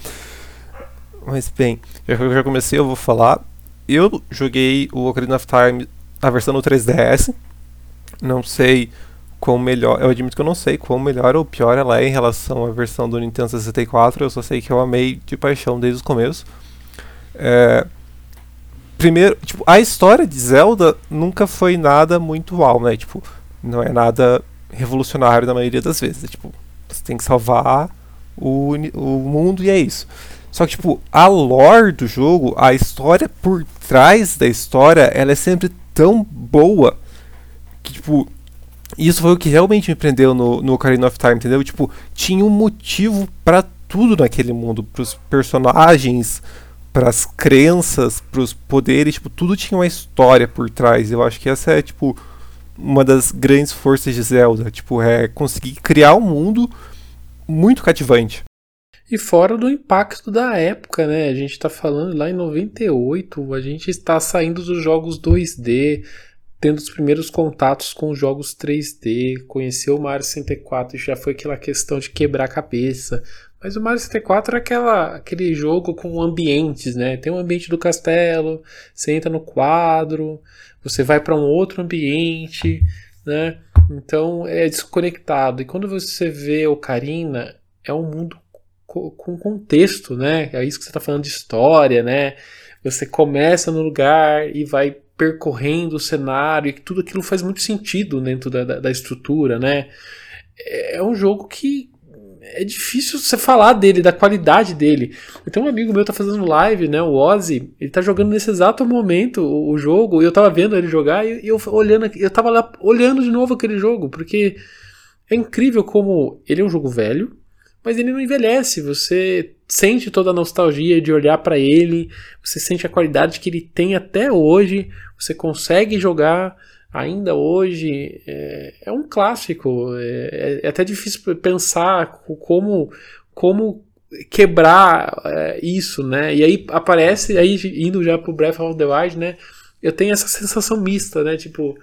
Mas bem, já que eu já comecei, eu vou falar. Eu joguei o Ocarina of Time, a versão no 3DS. Não sei quão melhor, eu admito que eu não sei quão melhor ou pior ela é em relação à versão do Nintendo 64. Eu só sei que eu amei de paixão desde o começo. É, primeiro, tipo, a história de Zelda nunca foi nada muito uau, né? Tipo, não é nada revolucionário na maioria das vezes. É, tipo, você tem que salvar o, o mundo e é isso. Só que, tipo, a lore do jogo, a história por trás da história, ela é sempre tão boa que, tipo, isso foi o que realmente me prendeu no, no Ocarina of Time, entendeu? Tipo, tinha um motivo para tudo naquele mundo, pros personagens, para as crenças, para os poderes, tipo, tudo tinha uma história por trás. Eu acho que essa é tipo uma das grandes forças de Zelda, tipo, é conseguir criar um mundo muito cativante. E fora do impacto da época, né? A gente está falando lá em 98, a gente está saindo dos jogos 2D, tendo os primeiros contatos com jogos 3D, conheceu o Mario 64 e já foi aquela questão de quebrar a cabeça. Mas o Mario 64 é aquela, aquele jogo com ambientes, né? Tem um ambiente do castelo, você entra no quadro, você vai para um outro ambiente, né? Então é desconectado. E quando você vê Ocarina, é um mundo com contexto, né? É isso que você está falando de história, né? Você começa no lugar e vai percorrendo o cenário e tudo aquilo faz muito sentido dentro da, da, da estrutura, né? É um jogo que, é difícil você falar dele, da qualidade dele. Então um amigo meu tá fazendo live, né, o Ozzy, ele tá jogando nesse exato momento o, o jogo, e eu tava vendo ele jogar e, eu olhando, eu tava lá olhando de novo aquele jogo, porque é incrível como ele é um jogo velho, mas ele não envelhece, você sente toda a nostalgia de olhar para ele, você sente a qualidade que ele tem até hoje, você consegue jogar ainda hoje é, é um clássico. É, é, até difícil pensar como, como quebrar é, isso, né? E aí aparece, aí indo já pro Breath of the Wild, né? Eu tenho essa sensação mista, né? Tipo,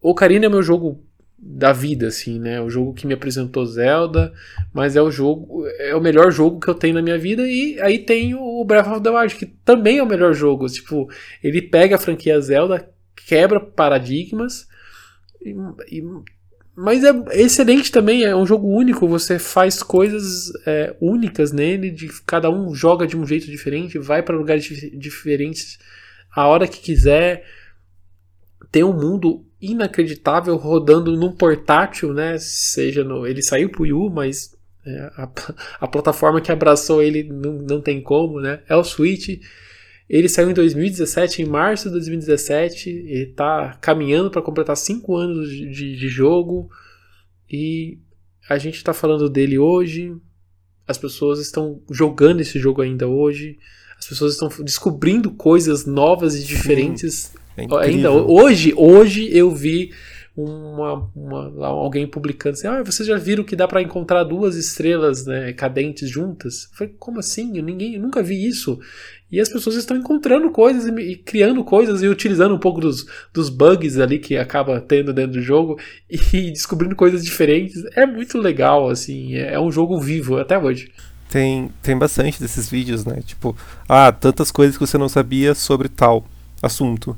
Ocarina é meu jogo da vida, assim, né? O jogo que me apresentou Zelda, mas é o jogo, é o melhor jogo que eu tenho na minha vida. E aí tem o Breath of the Wild, que também é o melhor jogo. Tipo, ele pega a franquia Zelda, quebra paradigmas e, e mas é excelente também, é um jogo único, você faz coisas é, únicas nele, de cada um joga de um jeito diferente, vai para lugares diferentes a hora que quiser. Tem um mundo inacreditável rodando num portátil, né? Seja no. Ele saiu pro Wii mas é, a, a, plataforma que abraçou ele não, não tem como, né? É o Switch. Ele saiu em 2017, em março de 2017. Ele está caminhando para completar 5 anos de, de, jogo. E a gente está falando dele hoje. As pessoas estão jogando esse jogo ainda hoje. As pessoas estão descobrindo coisas novas e diferentes. Sim, é ainda hoje, hoje eu vi uma, uma, alguém publicando assim, ah, vocês já viram que dá para encontrar duas estrelas né, cadentes juntas? Eu falei, como assim? Eu, ninguém, eu nunca vi isso. E as pessoas estão encontrando coisas e, e, criando coisas e utilizando um pouco dos, dos bugs ali que acaba tendo dentro do jogo e descobrindo coisas diferentes. É muito legal, assim, é, é um jogo vivo até hoje. Tem, tem bastante desses vídeos, né? Tipo, ah, tantas coisas que você não sabia sobre tal assunto.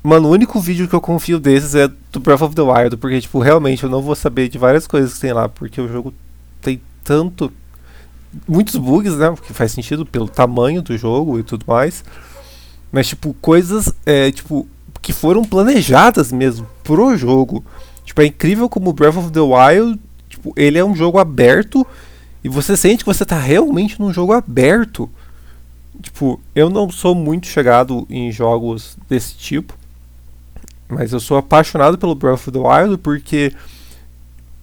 Mano, o único vídeo que eu confio desses é do Breath of the Wild, porque, tipo, realmente eu não vou saber de várias coisas que tem lá, porque o jogo tem tanto. Muitos bugs, né? Porque faz sentido pelo tamanho do jogo e tudo mais. Mas, tipo, coisas, é, tipo, que foram planejadas mesmo pro jogo. Tipo, é incrível como Breath of the Wild, tipo, ele é um jogo aberto e você sente que você tá realmente num jogo aberto. Tipo, eu não sou muito chegado em jogos desse tipo. Mas eu sou apaixonado pelo Breath of the Wild porque,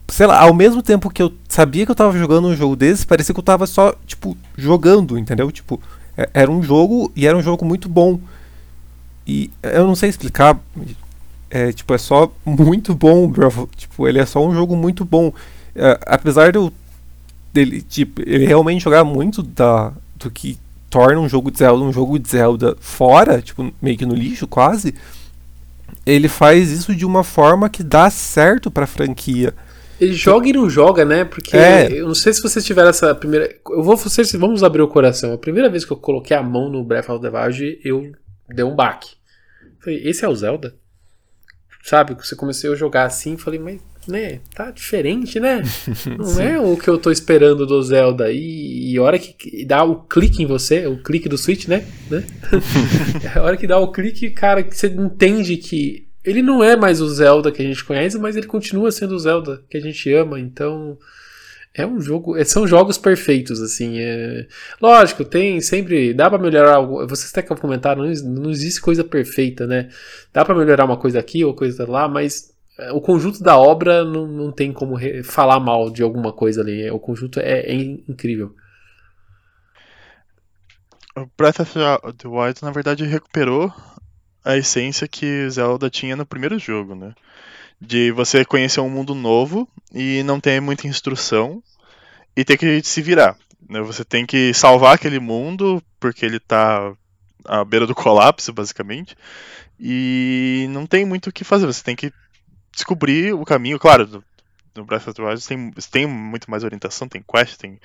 sei lá, ao mesmo tempo que eu sabia que eu tava jogando um jogo desse, parecia que eu tava só, tipo, jogando, entendeu? Tipo, é, era um jogo e era um jogo muito bom. E eu não sei explicar, é, tipo, é só muito bom, Breath Tipo, ele é só um jogo muito bom. É, apesar de dele, tipo, ele realmente jogar muito da, do que torna um jogo de Zelda um jogo de Zelda fora, tipo, meio que no lixo quase ele faz isso de uma forma que dá certo pra franquia. Ele joga e não joga, né? Porque é. eu não sei se vocês tiveram essa primeira. Eu vou vocês vamos abrir o coração. A primeira vez que eu coloquei a mão no Breath of the Wild, eu dei um baque. Falei, esse é o Zelda? Sabe? Você comecei a jogar assim, falei, mas né, tá diferente, né? Não é o que eu tô esperando do Zelda. E, e a hora que dá o clique em você, o clique do Switch, né? né? a hora que dá o clique, cara, que você entende que ele não é mais o Zelda que a gente conhece, mas ele continua sendo o Zelda que a gente ama. Então, é um jogo, é, são jogos perfeitos, assim. É... Lógico, tem sempre. Dá para melhorar algo. Vocês até comentaram, não, não existe coisa perfeita, né? Dá para melhorar uma coisa aqui ou coisa lá, mas é, o conjunto da obra não, não tem como falar mal de alguma coisa ali. O conjunto é, é incrível. O Breath of the Wild, na verdade, recuperou a essência que Zelda tinha no primeiro jogo, né? De você conhecer um mundo novo e não ter muita instrução e ter que se virar. Né? Você tem que salvar aquele mundo porque ele está à beira do colapso, basicamente. E não tem muito o que fazer. Você tem que descobrir o caminho. Claro, no Breath of the Wild tem, tem muito mais orientação, tem quest, tem,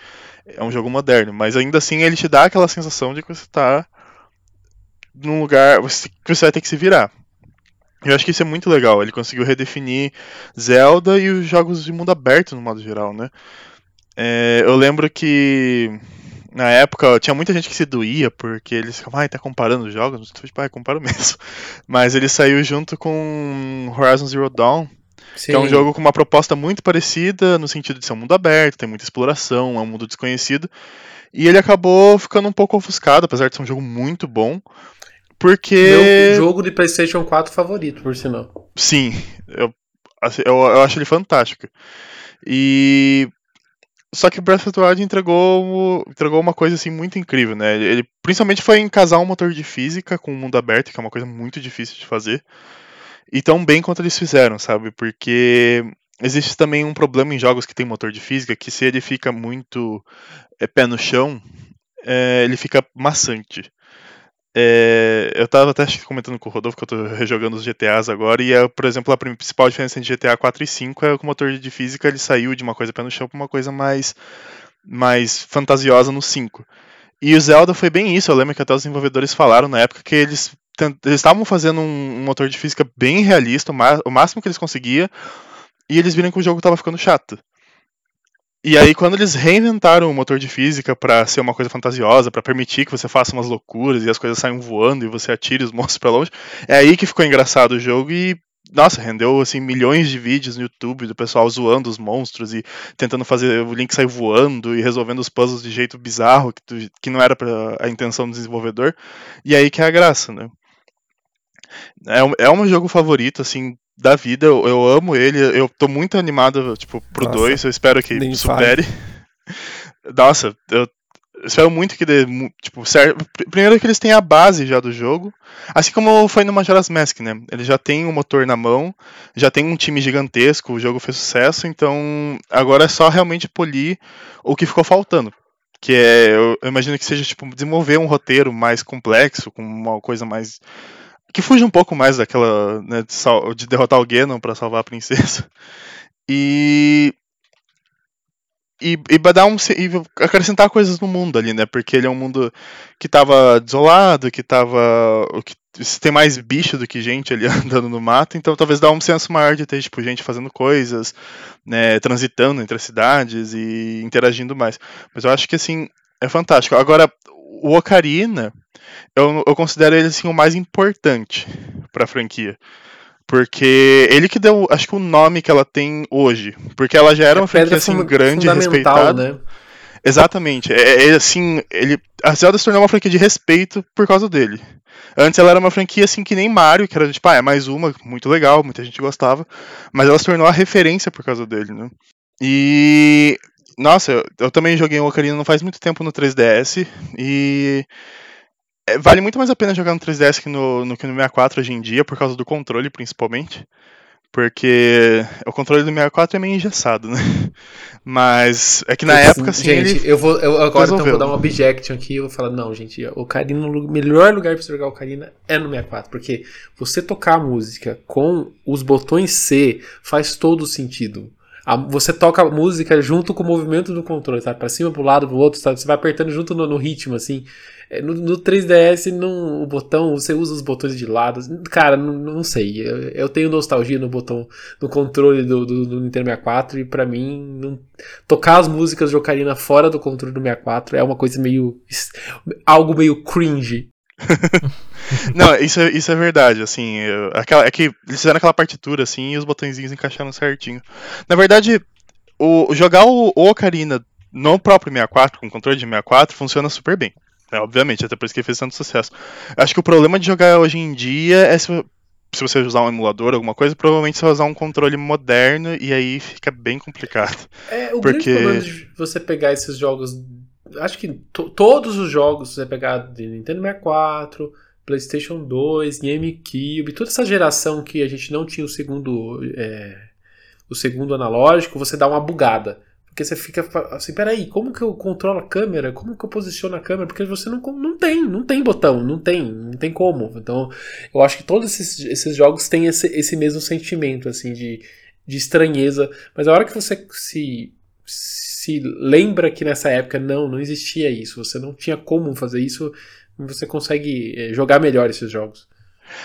é um jogo moderno, mas ainda assim ele te dá aquela sensação de que você está num lugar que você vai ter que se virar. Eu acho que isso é muito legal. Ele conseguiu redefinir Zelda e os jogos de mundo aberto no modo geral, né? É, eu lembro que na época tinha muita gente que se doía porque eles ficavam, ai, tá comparando os jogos? Tipo, ah, comparo mesmo. Mas ele saiu junto com Horizon Zero Dawn, Sim. que é um jogo com uma proposta muito parecida, no sentido de ser um mundo aberto, tem muita exploração, é um mundo desconhecido. E ele acabou ficando um pouco ofuscado, apesar de ser um jogo muito bom. Porque. Meu jogo de PlayStation 4 favorito, por sinal. Sim, eu, assim, eu, eu acho ele fantástico. E só que Breath of the Wild entregou, entregou uma coisa assim muito incrível, né? Ele principalmente foi em casar um motor de física com o mundo aberto, que é uma coisa muito difícil de fazer. E tão bem quanto eles fizeram, sabe? Porque existe também um problema em jogos que tem motor de física, que se ele fica muito é, pé no chão, é, ele fica maçante. É, eu tava até comentando com o Rodolfo que eu tô rejogando os GTAs agora, e é, por exemplo, a principal diferença entre GTA 4 e 5 é que o motor de física ele saiu de uma coisa pé no chão para uma coisa mais, mais fantasiosa no 5. E o Zelda foi bem isso, eu lembro que até os desenvolvedores falaram na época que eles estavam fazendo um, um, motor de física bem realista, o, máximo que eles conseguiam, e eles viram que o jogo tava ficando chato. E aí, quando eles reinventaram o motor de física para ser uma coisa fantasiosa, para permitir que você faça umas loucuras e as coisas saiam voando e você atire os monstros para longe, é aí que ficou engraçado o jogo e nossa, rendeu assim milhões de vídeos no YouTube do pessoal zoando os monstros e tentando fazer o Link sair voando e resolvendo os puzzles de jeito bizarro que, tu, que não era para a intenção do desenvolvedor. E aí que é a graça, né? É é um jogo favorito, assim, da vida. Eu, eu, amo ele. Eu tô muito animado, tipo, pro 2. Eu espero que supere. Nossa, eu espero muito que dê. Tipo, certo. Primeiro que eles têm a base já do jogo. Assim como foi no Majora's Mask, né? Ele já tem o um motor na mão, já tem um time gigantesco, o jogo fez sucesso, então agora é só realmente polir o que ficou faltando. Que é, eu, eu imagino que seja, tipo, desenvolver um roteiro mais complexo, com uma coisa mais que fuge um pouco mais daquela né, de, de, derrotar o Ganon para salvar a princesa e e, e dar um e acrescentar coisas no mundo ali, né? Porque ele é um mundo que tava desolado, que tava que tem mais bicho do que gente ali andando no mato, então talvez dá um senso maior de ter tipo gente fazendo coisas, né, transitando entre as cidades e interagindo mais. Mas eu acho que assim é fantástico. Agora o Ocarina, eu, eu considero ele assim, o mais importante para a franquia. Porque ele que deu, acho que o nome que ela tem hoje. Porque ela já era é uma franquia assim, grande e respeitada. Né? Exatamente. É, é, assim, ele, a Zelda se tornou uma franquia de respeito por causa dele. Antes ela era uma franquia assim que nem Mario, que era tipo, ah, é mais uma, muito legal, muita gente gostava. Mas ela se tornou a referência por causa dele, né? E nossa, eu, eu, também joguei o Ocarina não faz muito tempo no 3DS e é, vale muito mais a pena jogar no 3DS que no, no, que no 64 hoje em dia, por causa do controle principalmente. Porque o controle do 64 é meio engessado, né? Mas é que na eu, época, assim. Gente, eu vou. Eu agora então vou dar um objection aqui. Eu vou falar, não, gente, o Ocarina, o melhor lugar pra você jogar o Ocarina é no 64. Porque você tocar a música com os botões C faz todo sentido. A, você toca a música junto com o movimento do controle, sabe? Pra cima, pro lado, pro outro, sabe? Você vai apertando junto no, no ritmo, assim. É, no, no 3DS, no, o botão, você usa os botões de lado. Cara, não, não sei. Eu, eu, tenho nostalgia no botão, no controle do, do, do Nintendo 64 e para mim, não, tocar as músicas de Ocarina fora do controle do 64 é uma coisa meio. algo meio cringe. Não, isso, é, isso é verdade, assim, eu, aquela, é que eles fizeram aquela partitura, assim, e os botõezinhos encaixaram certinho. Na verdade, o, jogar o, o Ocarina no próprio 64, com controle de 64, funciona super bem. Né, obviamente, até por isso que ele fez tanto sucesso. Acho que o problema de jogar hoje em dia é se, se você usar um emulador, alguma coisa, provavelmente você vai usar um controle moderno e aí fica bem complicado. É, o porque... grande problema de você pegar esses jogos acho que todos os jogos, você pegar de Nintendo 64, PlayStation 2, GameCube, toda essa geração que a gente não tinha o segundo é, o segundo analógico, você dá uma bugada. Porque você fica assim, peraí, como que eu controlo a câmera? Como que eu posiciono a câmera? Porque você não, não tem, não tem botão, não tem, não tem como. Então, eu acho que todos esses, esses jogos têm esse, esse mesmo sentimento, assim, de, de estranheza. Mas a hora que você se, se lembra que nessa época não, não existia isso, você não tinha como fazer isso, você consegue eh, jogar melhor esses jogos.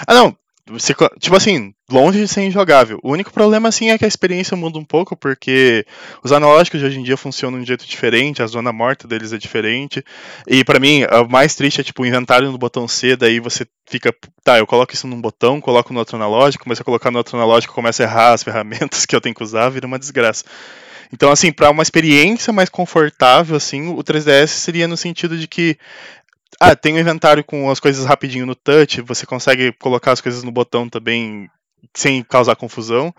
Ah, não. Você, tipo assim, longe de ser injogável. O único problema, assim, é que a experiência muda um pouco, porque os analógicos de hoje em dia funcionam de um jeito diferente, a zona morta deles é diferente. E para mim, o mais triste é, tipo, o inventário no botão C, daí você fica, tá, eu coloco isso num botão, coloco no outro analógico, começa a colocar no outro analógico, começa a errar as ferramentas que eu tenho que usar, vira uma desgraça. Então, assim, para uma experiência mais confortável, assim, o 3DS seria no sentido de que ah, tem um inventário com as coisas rapidinho no touch, você consegue colocar as coisas no botão também sem causar confusão.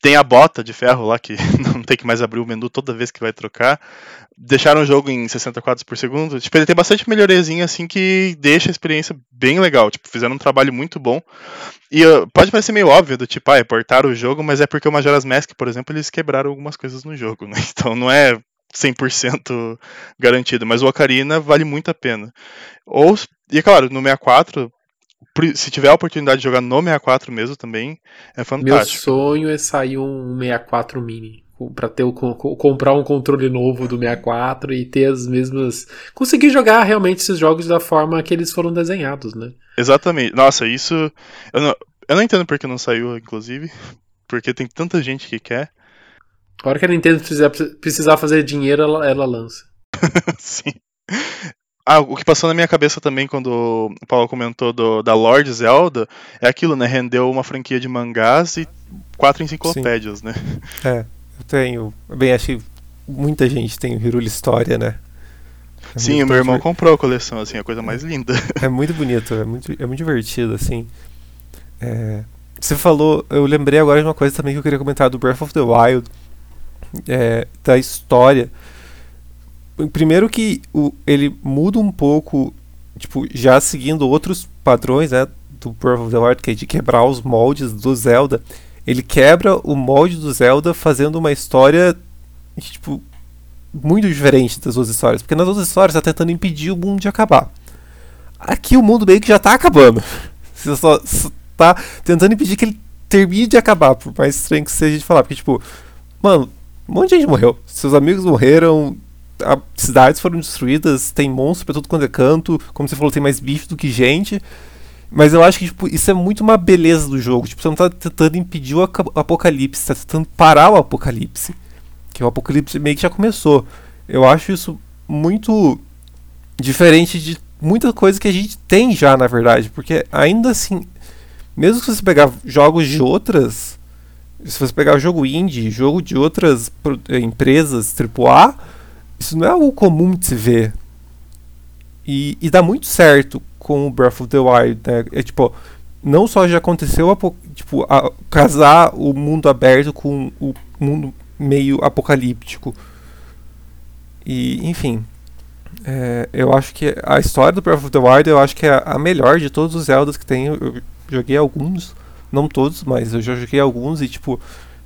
Tem a bota de ferro lá que não tem que mais abrir o menu toda vez que vai trocar. Deixaram o jogo em 60 quadros por segundo. Tipo, ele tem bastante melhoriazinha assim que deixa a experiência bem legal. Tipo, fizeram um trabalho muito bom. E uh, pode parecer meio óbvio do tipo, ah, portaram o jogo, mas é porque o Majora's Mask, por exemplo, eles quebraram algumas coisas no jogo, né? Então não é 100% garantido, mas o Ocarina vale muito a pena. Ou, e claro, no 64, se tiver a oportunidade de jogar no 64 mesmo também, é fantástico. Meu sonho é sair um 64 mini para ter o, comprar um controle novo do 64 e ter as mesmas conseguir jogar realmente esses jogos da forma que eles foram desenhados, né? Exatamente. Nossa, isso eu não, eu não entendo porque não saiu, inclusive, porque tem tanta gente que quer. A hora que a Nintendo precisar, precisar fazer dinheiro, ela, ela lança. Sim. Ah, o que passou na minha cabeça também quando o Paulo comentou do, da Lord Zelda é aquilo, né? Rendeu uma franquia de mangás e quatro enciclopédias, Sim. né? É, eu tenho. Bem, acho que muita gente tem o Hirule História, né? É Sim, o meu irmão comprou a coleção, assim, a coisa mais linda. É muito bonito, é muito, é muito divertido, assim. É... Você falou, eu lembrei agora de uma coisa também que eu queria comentar do Breath of the Wild, é, da história. Primeiro que o, ele muda um pouco, tipo, já seguindo outros padrões, né, do Breath of the Wild, que é de quebrar os moldes do Zelda. Ele quebra o molde do Zelda fazendo uma história, tipo, muito diferente das outras histórias. Porque nas outras histórias está tentando impedir o mundo de acabar. Aqui o mundo meio que já está acabando. Você só, está tentando impedir que ele termine de acabar, por mais estranho que seja de falar. Porque, tipo, mano, um monte de gente morreu. Seus amigos morreram, cidades foram destruídas, tem monstros pra todo quanto é canto. Como você falou, tem mais bicho do que gente. Mas eu acho que tipo, isso é muito uma beleza do jogo. Tipo, você não tá tentando impedir o apocalipse, tá tentando parar o apocalipse que o apocalipse meio que já começou. Eu acho isso muito diferente de muita coisa que a gente tem já, na verdade, porque ainda assim, mesmo que você pegar jogos de outras, se você pegar jogo indie, jogo de outras empresas AAA, isso não é algo comum de se ver. E, e dá muito certo com o Breath of the Wild, né? É tipo, não só já aconteceu tipo, a, casar o mundo aberto com o mundo meio apocalíptico. E, enfim, é, eu acho que a história do Breath of the Wild eu acho que é a melhor de todos os Zeldas que tem. Eu joguei alguns, não todos, mas eu já joguei alguns e, tipo,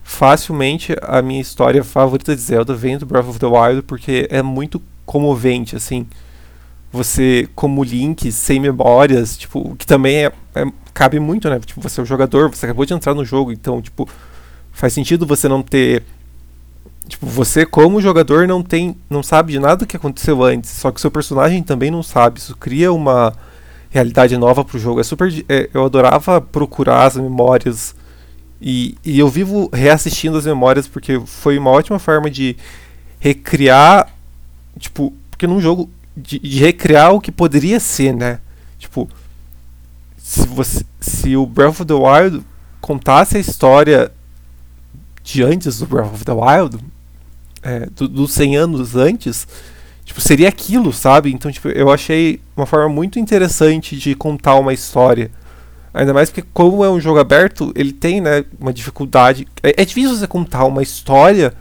facilmente a minha história favorita de Zelda vem do Breath of the Wild porque é muito comovente, assim. Você, como Link, sem memórias, tipo, que também é, é, cabe muito, né? Tipo, você é o jogador, você acabou de entrar no jogo, então, tipo, faz sentido você não ter Tipo, você como jogador não tem, não sabe de nada que aconteceu antes, só que seu personagem também não sabe. Isso cria uma realidade nova pro jogo. É super, é, eu adorava procurar as memórias e, e eu vivo reassistindo as memórias porque foi uma ótima forma de recriar, tipo, porque num jogo de, de recriar o que poderia ser, né? Tipo, se você, se o Breath of the Wild contasse a história de antes do Breath of the Wild, é, dos do 100 anos antes, tipo, seria aquilo, sabe? Então, tipo, eu achei uma forma muito interessante de contar uma história. Ainda mais porque, como é um jogo aberto, ele tem, né, uma dificuldade. É, é difícil você contar uma história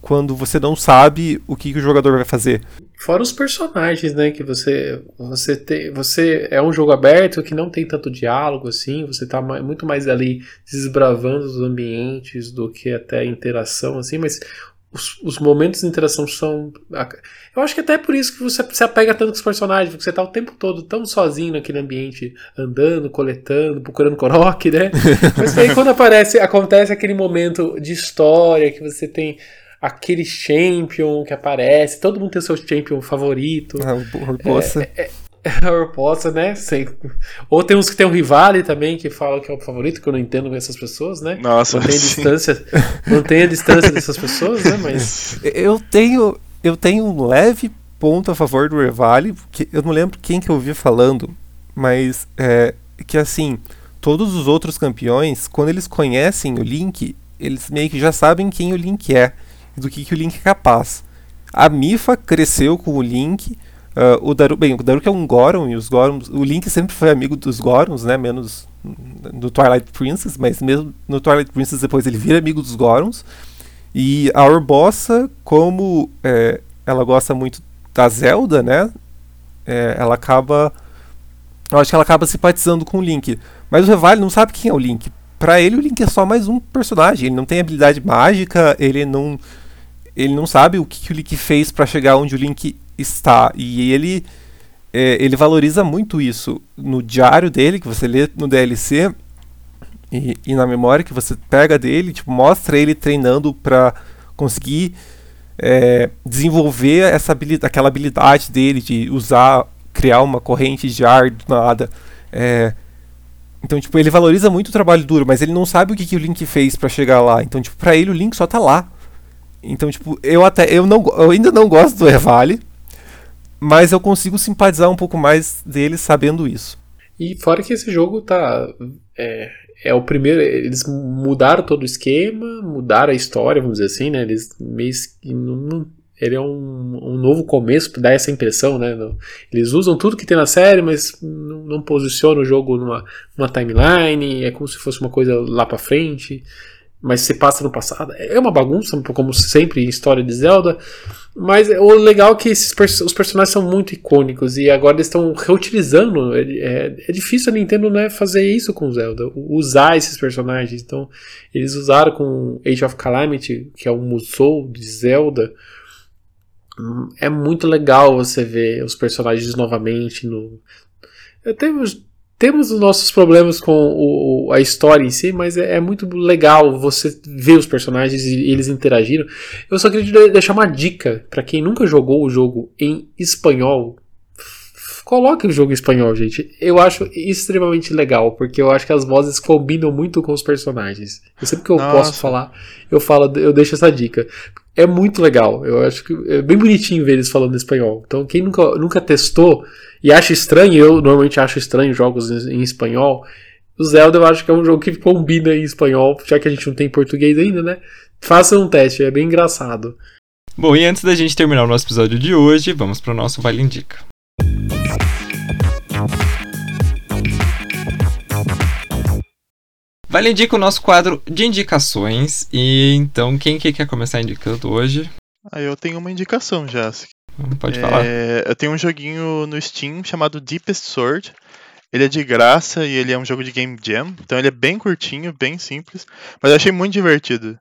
quando você não sabe o que, que, o jogador vai fazer. Fora os personagens, né, que você você tem, você é um jogo aberto que não tem tanto diálogo assim, você tá muito mais ali desbravando os ambientes do que até interação assim, mas os, os, momentos de interação são. Eu acho que até é por isso que você se apega tanto com os personagens, porque você tá o tempo todo tão sozinho naquele ambiente, andando, coletando, procurando Korok, né? Mas aí quando aparece, acontece aquele momento de história que você tem aquele champion que aparece, todo mundo tem o seu champion favorito. Ah, o É, é, Possa, né? Sei. Ou tem uns que tem um Rivale também, que falam que é o favorito, que eu não entendo essas pessoas, né? Nossa, Mantém a distância, mantém a distância dessas pessoas, né? Mas. Eu tenho, eu tenho um leve ponto a favor do Rivale, que eu não lembro quem que eu ouvi falando, mas é que assim, todos os outros campeões, quando eles conhecem o Link, eles meio que já sabem quem o Link é e do que, que o Link é capaz. A Mifa cresceu com o Link Uh, o Daru, bem, o Daruk é um Goron e os Gorons, o Link sempre foi amigo dos Gorons, né, menos no Twilight Princess, mas mesmo no Twilight Princess depois ele vira amigo dos Gorons. E a Urbossa, como é, ela gosta muito da Zelda, né, é, ela acaba, eu acho que ela acaba simpatizando com o Link. Mas o Revali não sabe quem é o Link. Para ele o Link é só mais um personagem, ele não tem habilidade mágica, ele não ele não sabe o que, que o Link fez para chegar onde o Link está. E ele, é, ele valoriza muito isso no diário dele, que você lê no DLC, e, e na memória que você pega dele, tipo, mostra ele treinando para conseguir é, desenvolver essa habilidade, aquela habilidade dele de usar, criar uma corrente de ar do nada. É, então, tipo, ele valoriza muito o trabalho duro, mas ele não sabe o que, que o Link fez para chegar lá. Então, tipo, pra ele o Link só tá lá. Então, tipo, eu até eu não eu ainda não gosto do Revale, mas eu consigo simpatizar um pouco mais dele sabendo isso. E fora que esse jogo tá é, é o primeiro, eles mudaram todo o esquema, mudaram a história, vamos dizer assim, né? Eles meio não, ele é um, um novo começo, dá essa impressão, né? Eles usam tudo que tem na série, mas não, não posicionam o jogo numa, numa timeline, é como se fosse uma coisa lá para frente mas se passa no passado. É uma bagunça, como sempre em história de Zelda. Mas o legal é que esses os personagens são muito icônicos e agora eles estão reutilizando. É, é, é, difícil a Nintendo né, fazer isso com Zelda, usar esses personagens. Então, eles usaram com Age of Calamity, que é o Musou de Zelda. É muito legal você ver os personagens novamente no. Até temos os nossos problemas com o, a história em si, mas é, é, muito legal você ver os personagens e eles interagindo. Eu só queria deixar uma dica para quem nunca jogou o jogo em espanhol. Coloque o jogo em espanhol, gente. Eu acho extremamente legal, porque eu acho que as vozes combinam muito com os personagens. Eu sempre que eu Nossa. posso falar, eu falo, eu deixo essa dica. É muito legal. Eu acho que é bem bonitinho ver eles falando espanhol. Então, quem nunca, nunca testou, e acho estranho, eu normalmente acho estranho jogos em, em espanhol. O Zelda eu acho que é um jogo que combina em espanhol, já que a gente não tem português ainda, né? Faça um teste, é bem engraçado. Bom, e antes da gente terminar o nosso episódio de hoje, vamos para o nosso Vale Indica. Vale Indica o nosso quadro de indicações. E então, quem que quer começar indicando hoje? Ah, eu tenho uma indicação já. Pode é, falar. Eu tenho um joguinho no Steam chamado Deepest Sword. Ele é de graça e ele é um jogo de Game Jam. Então ele é bem curtinho, bem simples. Mas eu achei muito divertido.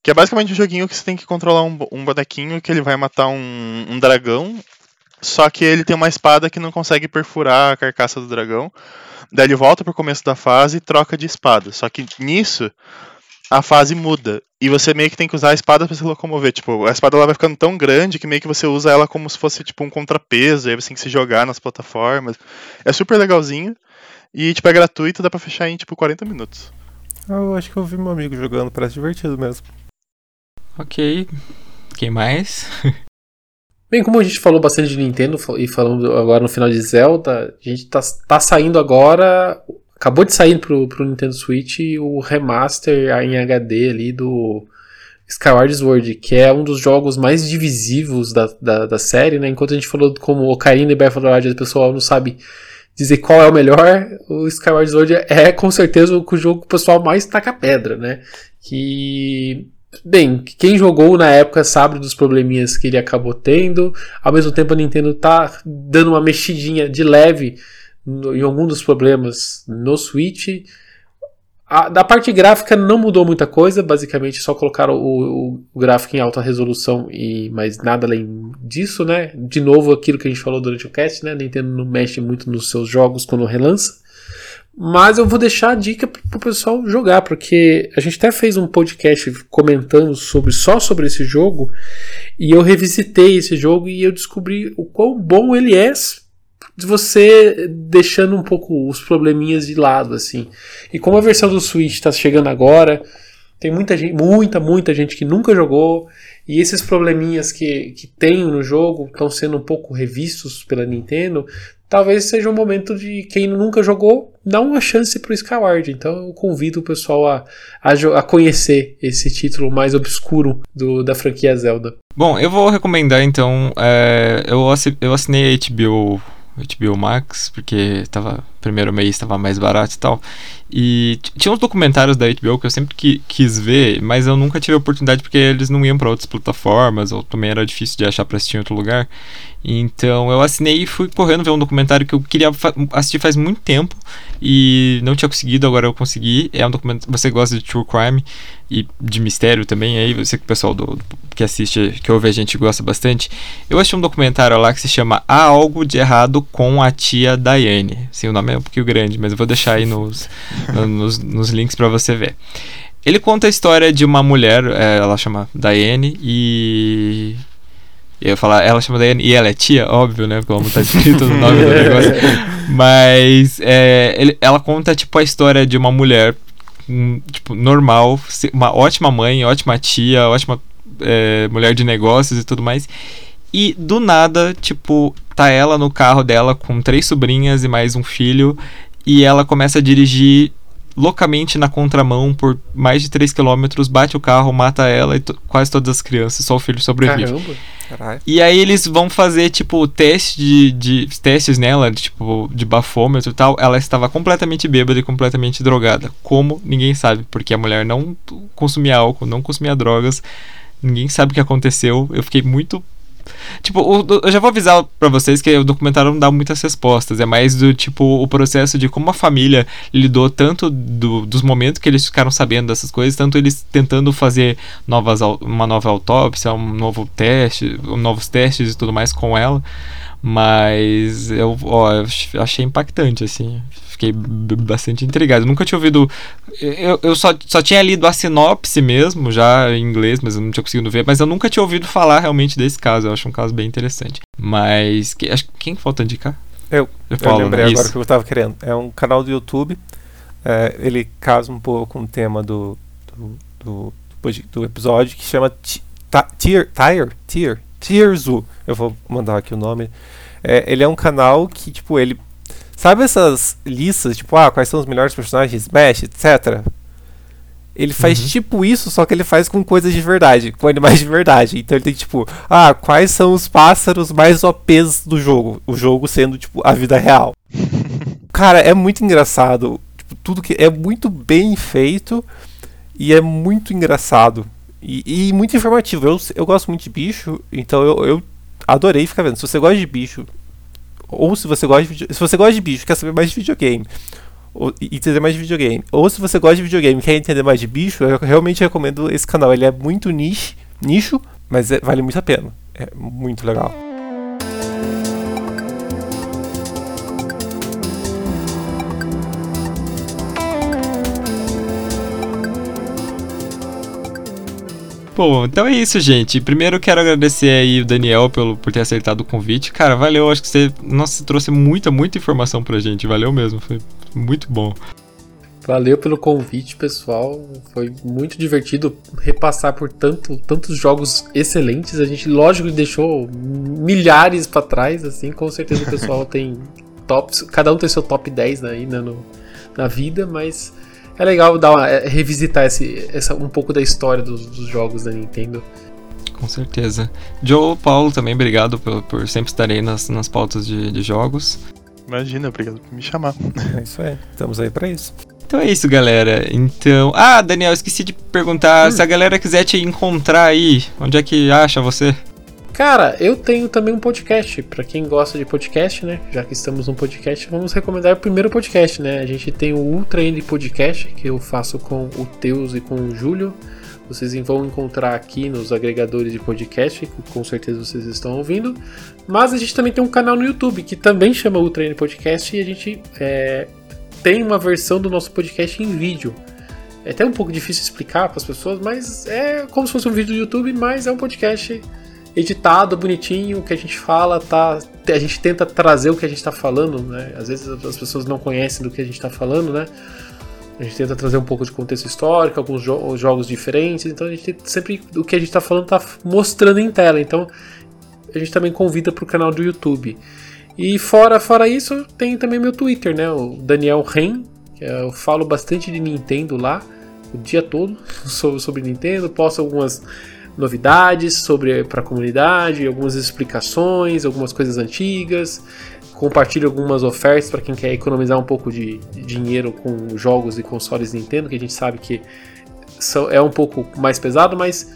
Que é basicamente um joguinho que você tem que controlar um, um bonequinho que ele vai matar um, um dragão. Só que ele tem uma espada que não consegue perfurar a carcaça do dragão. Daí ele volta pro começo da fase e troca de espada. Só que nisso a fase muda. E você meio que tem que usar a espada para se locomover. Tipo, a espada ela vai ficando tão grande que meio que você usa ela como se fosse tipo um contrapeso. Aí você tem que se jogar nas plataformas. É super legalzinho. E tipo, é gratuito, dá pra fechar em tipo 40 minutos. Eu acho que eu vi meu amigo jogando, parece divertido mesmo. Ok. Quem mais? Bem, como a gente falou bastante de Nintendo e falando agora no final de Zelda, a gente tá, tá saindo agora Acabou de sair pro, pro Nintendo Switch o remaster em HD ali do Skyward Sword, que é um dos jogos mais divisivos da, da, da série, né? Enquanto a gente falou como Ocarina e Breath of the Wild, o pessoal não sabe dizer qual é o melhor, o Skyward Sword é com certeza o jogo que o pessoal mais taca pedra, né? Que Bem, quem jogou na época sabe dos probleminhas que ele acabou tendo. Ao mesmo tempo, a Nintendo tá dando uma mexidinha de leve no, em algum dos problemas no Switch. A, da parte gráfica não mudou muita coisa, basicamente só colocaram o, o, gráfico em alta resolução e mais nada além disso, né? De novo aquilo que a gente falou durante o cast, né? Nintendo não mexe muito nos seus jogos quando relança. Mas eu vou deixar a dica pro pessoal jogar, porque a gente até fez um podcast comentando sobre só sobre esse jogo, e eu revisitei esse jogo e eu descobri o quão bom ele é de você deixando um pouco os probleminhas de lado, assim. E como a versão do Switch está chegando agora, tem muita gente, muita, muita gente que nunca jogou, e esses probleminhas que, que tem no jogo estão sendo um pouco revistos pela Nintendo. Talvez seja um momento de quem nunca jogou dar uma chance para o Skyward. Então eu convido o pessoal a, a, a conhecer esse título mais obscuro do, da franquia Zelda. Bom, eu vou recomendar então. É, eu assinei a HBO HBO Max, porque tava primeiro mês estava mais barato e tal. E tinha uns documentários da HBO que eu sempre que, quis ver, mas eu nunca tive a oportunidade porque eles não iam para outras plataformas, ou também era difícil de achar para assistir em outro lugar. Então eu assinei e fui correndo ver um documentário que eu queria assistir faz muito tempo e não tinha conseguido, agora eu consegui. É um documentário. Você gosta de true crime e de mistério também, aí você que o pessoal do, do, que assiste, que ouve a gente gosta bastante. Eu achei um documentário lá que se chama Há Algo de Errado com a Tia Diane. Sim, o nome é um pouquinho grande, mas eu vou deixar aí nos, nos, nos links para você ver. Ele conta a história de uma mulher, é, ela chama Diane, e eu ia falar, ela chama Diane e ela é tia, óbvio, né? Como tá escrito no nome do negócio. Mas é, ele, ela conta, tipo, a história de uma mulher, um, tipo, normal, uma ótima mãe, ótima tia, ótima é, mulher de negócios e tudo mais. E do nada, tipo, tá ela no carro dela com três sobrinhas e mais um filho. E ela começa a dirigir loucamente na contramão por mais de 3 km, bate o carro, mata ela e quase todas as crianças, só o filho sobrevive. Caramba. Caralho. E aí eles vão fazer, tipo, teste de, de testes nela, tipo, de bafômetro e tal. Ela estava completamente bêbada e completamente drogada. Como? Ninguém sabe, porque a mulher não consumia álcool, não consumia drogas. Ninguém sabe o que aconteceu. Eu fiquei muito Tipo, o, eu já vou avisar para vocês que o documentário não dá muitas respostas. É mais do tipo o processo de como a família lidou tanto do, dos momentos que eles ficaram sabendo dessas coisas, tanto eles tentando fazer novas, uma nova autópsia, um novo teste, novos testes e tudo mais com ela. Mas eu, ó, eu achei impactante, assim fiquei bastante intrigado. Eu nunca tinha ouvido. Eu, eu só, só tinha lido a sinopse mesmo, já em inglês, mas eu não tinha conseguido ver. Mas eu nunca tinha ouvido falar realmente desse caso. Eu acho um caso bem interessante. Mas. Que, acho, quem falta indicar? Eu. Eu, Eu falo, lembrei né? agora Isso. que eu tava querendo. É um canal do YouTube. é, ele casa um pouco com o tema do, do, do, do- episódio que chama Tier, Tier, Tier, Tierzu. Eu vou mandar aqui o nome. É, ele é um canal que, tipo, ele. Sabe essas listas, tipo, ah, quais são os melhores personagens de Smash, etc. Ele faz Uhum. tipo isso, só que ele faz com coisas de verdade, com animais de verdade. Então ele tem tipo, ah, quais são os pássaros mais OPs do jogo? O jogo sendo, tipo, a vida real. Cara, é muito engraçado. Tipo, tudo que. É muito bem feito e é muito engraçado. E, e muito informativo. Eu, eu gosto muito de bicho, então eu, eu adorei ficar vendo. Se você gosta de bicho, ou se você gosta de se você gosta de bicho, quer saber mais de videogame, ou, entender mais de videogame, ou se você gosta de videogame quer entender mais de bicho, eu realmente recomendo esse canal. Ele é muito niche, nicho, mas é- vale muito a pena. É muito legal. Bom, então é isso, gente. Primeiro quero agradecer aí o Daniel pelo, por ter aceitado o convite. Cara, valeu. Acho que você, nossa, trouxe muita, muita informação pra gente. Valeu mesmo. Foi muito bom. Valeu pelo convite, pessoal. Foi muito divertido repassar por tanto, tantos jogos excelentes. A gente, lógico, deixou milhares pra trás, assim. Com certeza o pessoal tem tops. Cada um tem seu top 10 aí né, no, na vida, mas é legal dar uma, é, revisitar esse, essa, um pouco da história dos, dos jogos da Nintendo. Com certeza. Joe, Paulo, também obrigado por, por sempre estar aí nas, nas pautas de, de jogos. Imagina, obrigado por me chamar. É isso aí. Estamos aí pra isso. Então é isso, galera. Então. Ah, Daniel, esqueci de perguntar se a galera quiser te encontrar aí, onde é que acha você? Cara, eu tenho também um podcast. Pra quem gosta de podcast, né? Já que estamos num podcast, vamos recomendar o primeiro podcast, né? A gente tem o Ultra Indie Podcast, que eu faço com o Teus e com o Júlio. Vocês vão encontrar aqui nos agregadores de podcast, que com certeza vocês estão ouvindo. Mas a gente também tem um canal no YouTube que também chama Ultra Indie Podcast e a gente é, tem uma versão do nosso podcast em vídeo. É até um pouco difícil explicar para as pessoas, mas é como se fosse um vídeo do YouTube, mas é um podcast editado, bonitinho, que a gente fala, tá, a gente tenta trazer o que a gente está falando, né? Às vezes as pessoas não conhecem do que a gente está falando, né? A gente tenta trazer um pouco de contexto histórico, alguns jo jogos diferentes, então a gente sempre o que a gente está falando tá mostrando em tela, então a gente também convida para o canal do YouTube. E fora, fora isso, tem também meu Twitter, né? O Daniel Ren, que eu falo bastante de Nintendo lá, o dia todo sobre Nintendo, posto algumas novidades sobre para a comunidade, algumas explicações, algumas coisas antigas, compartilho algumas ofertas para quem quer economizar um pouco de, dinheiro com jogos e consoles Nintendo, que a gente sabe que é um pouco mais pesado, mas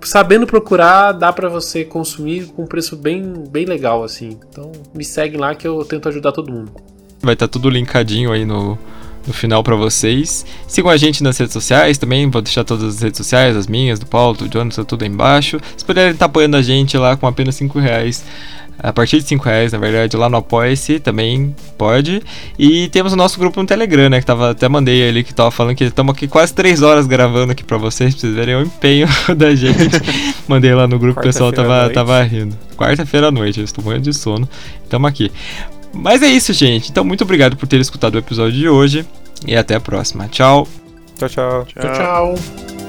sabendo procurar dá para você consumir com um preço bem, bem legal assim. Então me segue lá que eu tento ajudar todo mundo. Vai estar tudo linkadinho aí no, no final pra vocês. Sigam a gente nas redes sociais também, vou deixar todas as redes sociais, as minhas, do Paulo, do Jonathan, tudo aí embaixo. Se puderem estar apoiando a gente lá com apenas 5 reais, a partir de 5 reais, na verdade, lá no Apoia-se também pode. E temos o nosso grupo no Telegram, né, que tava, até mandei ali, que tava falando que estamos aqui quase 3 horas gravando aqui pra vocês, pra vocês verem o empenho da gente. mandei lá no grupo, o pessoal tava, tava rindo. Quarta-feira à noite, eu estou morrendo de sono. Tamo aqui. Mas é isso, gente. Então, muito obrigado por ter escutado o episódio de hoje. E até a próxima. Tchau. Tchau, tchau. tchau. tchau.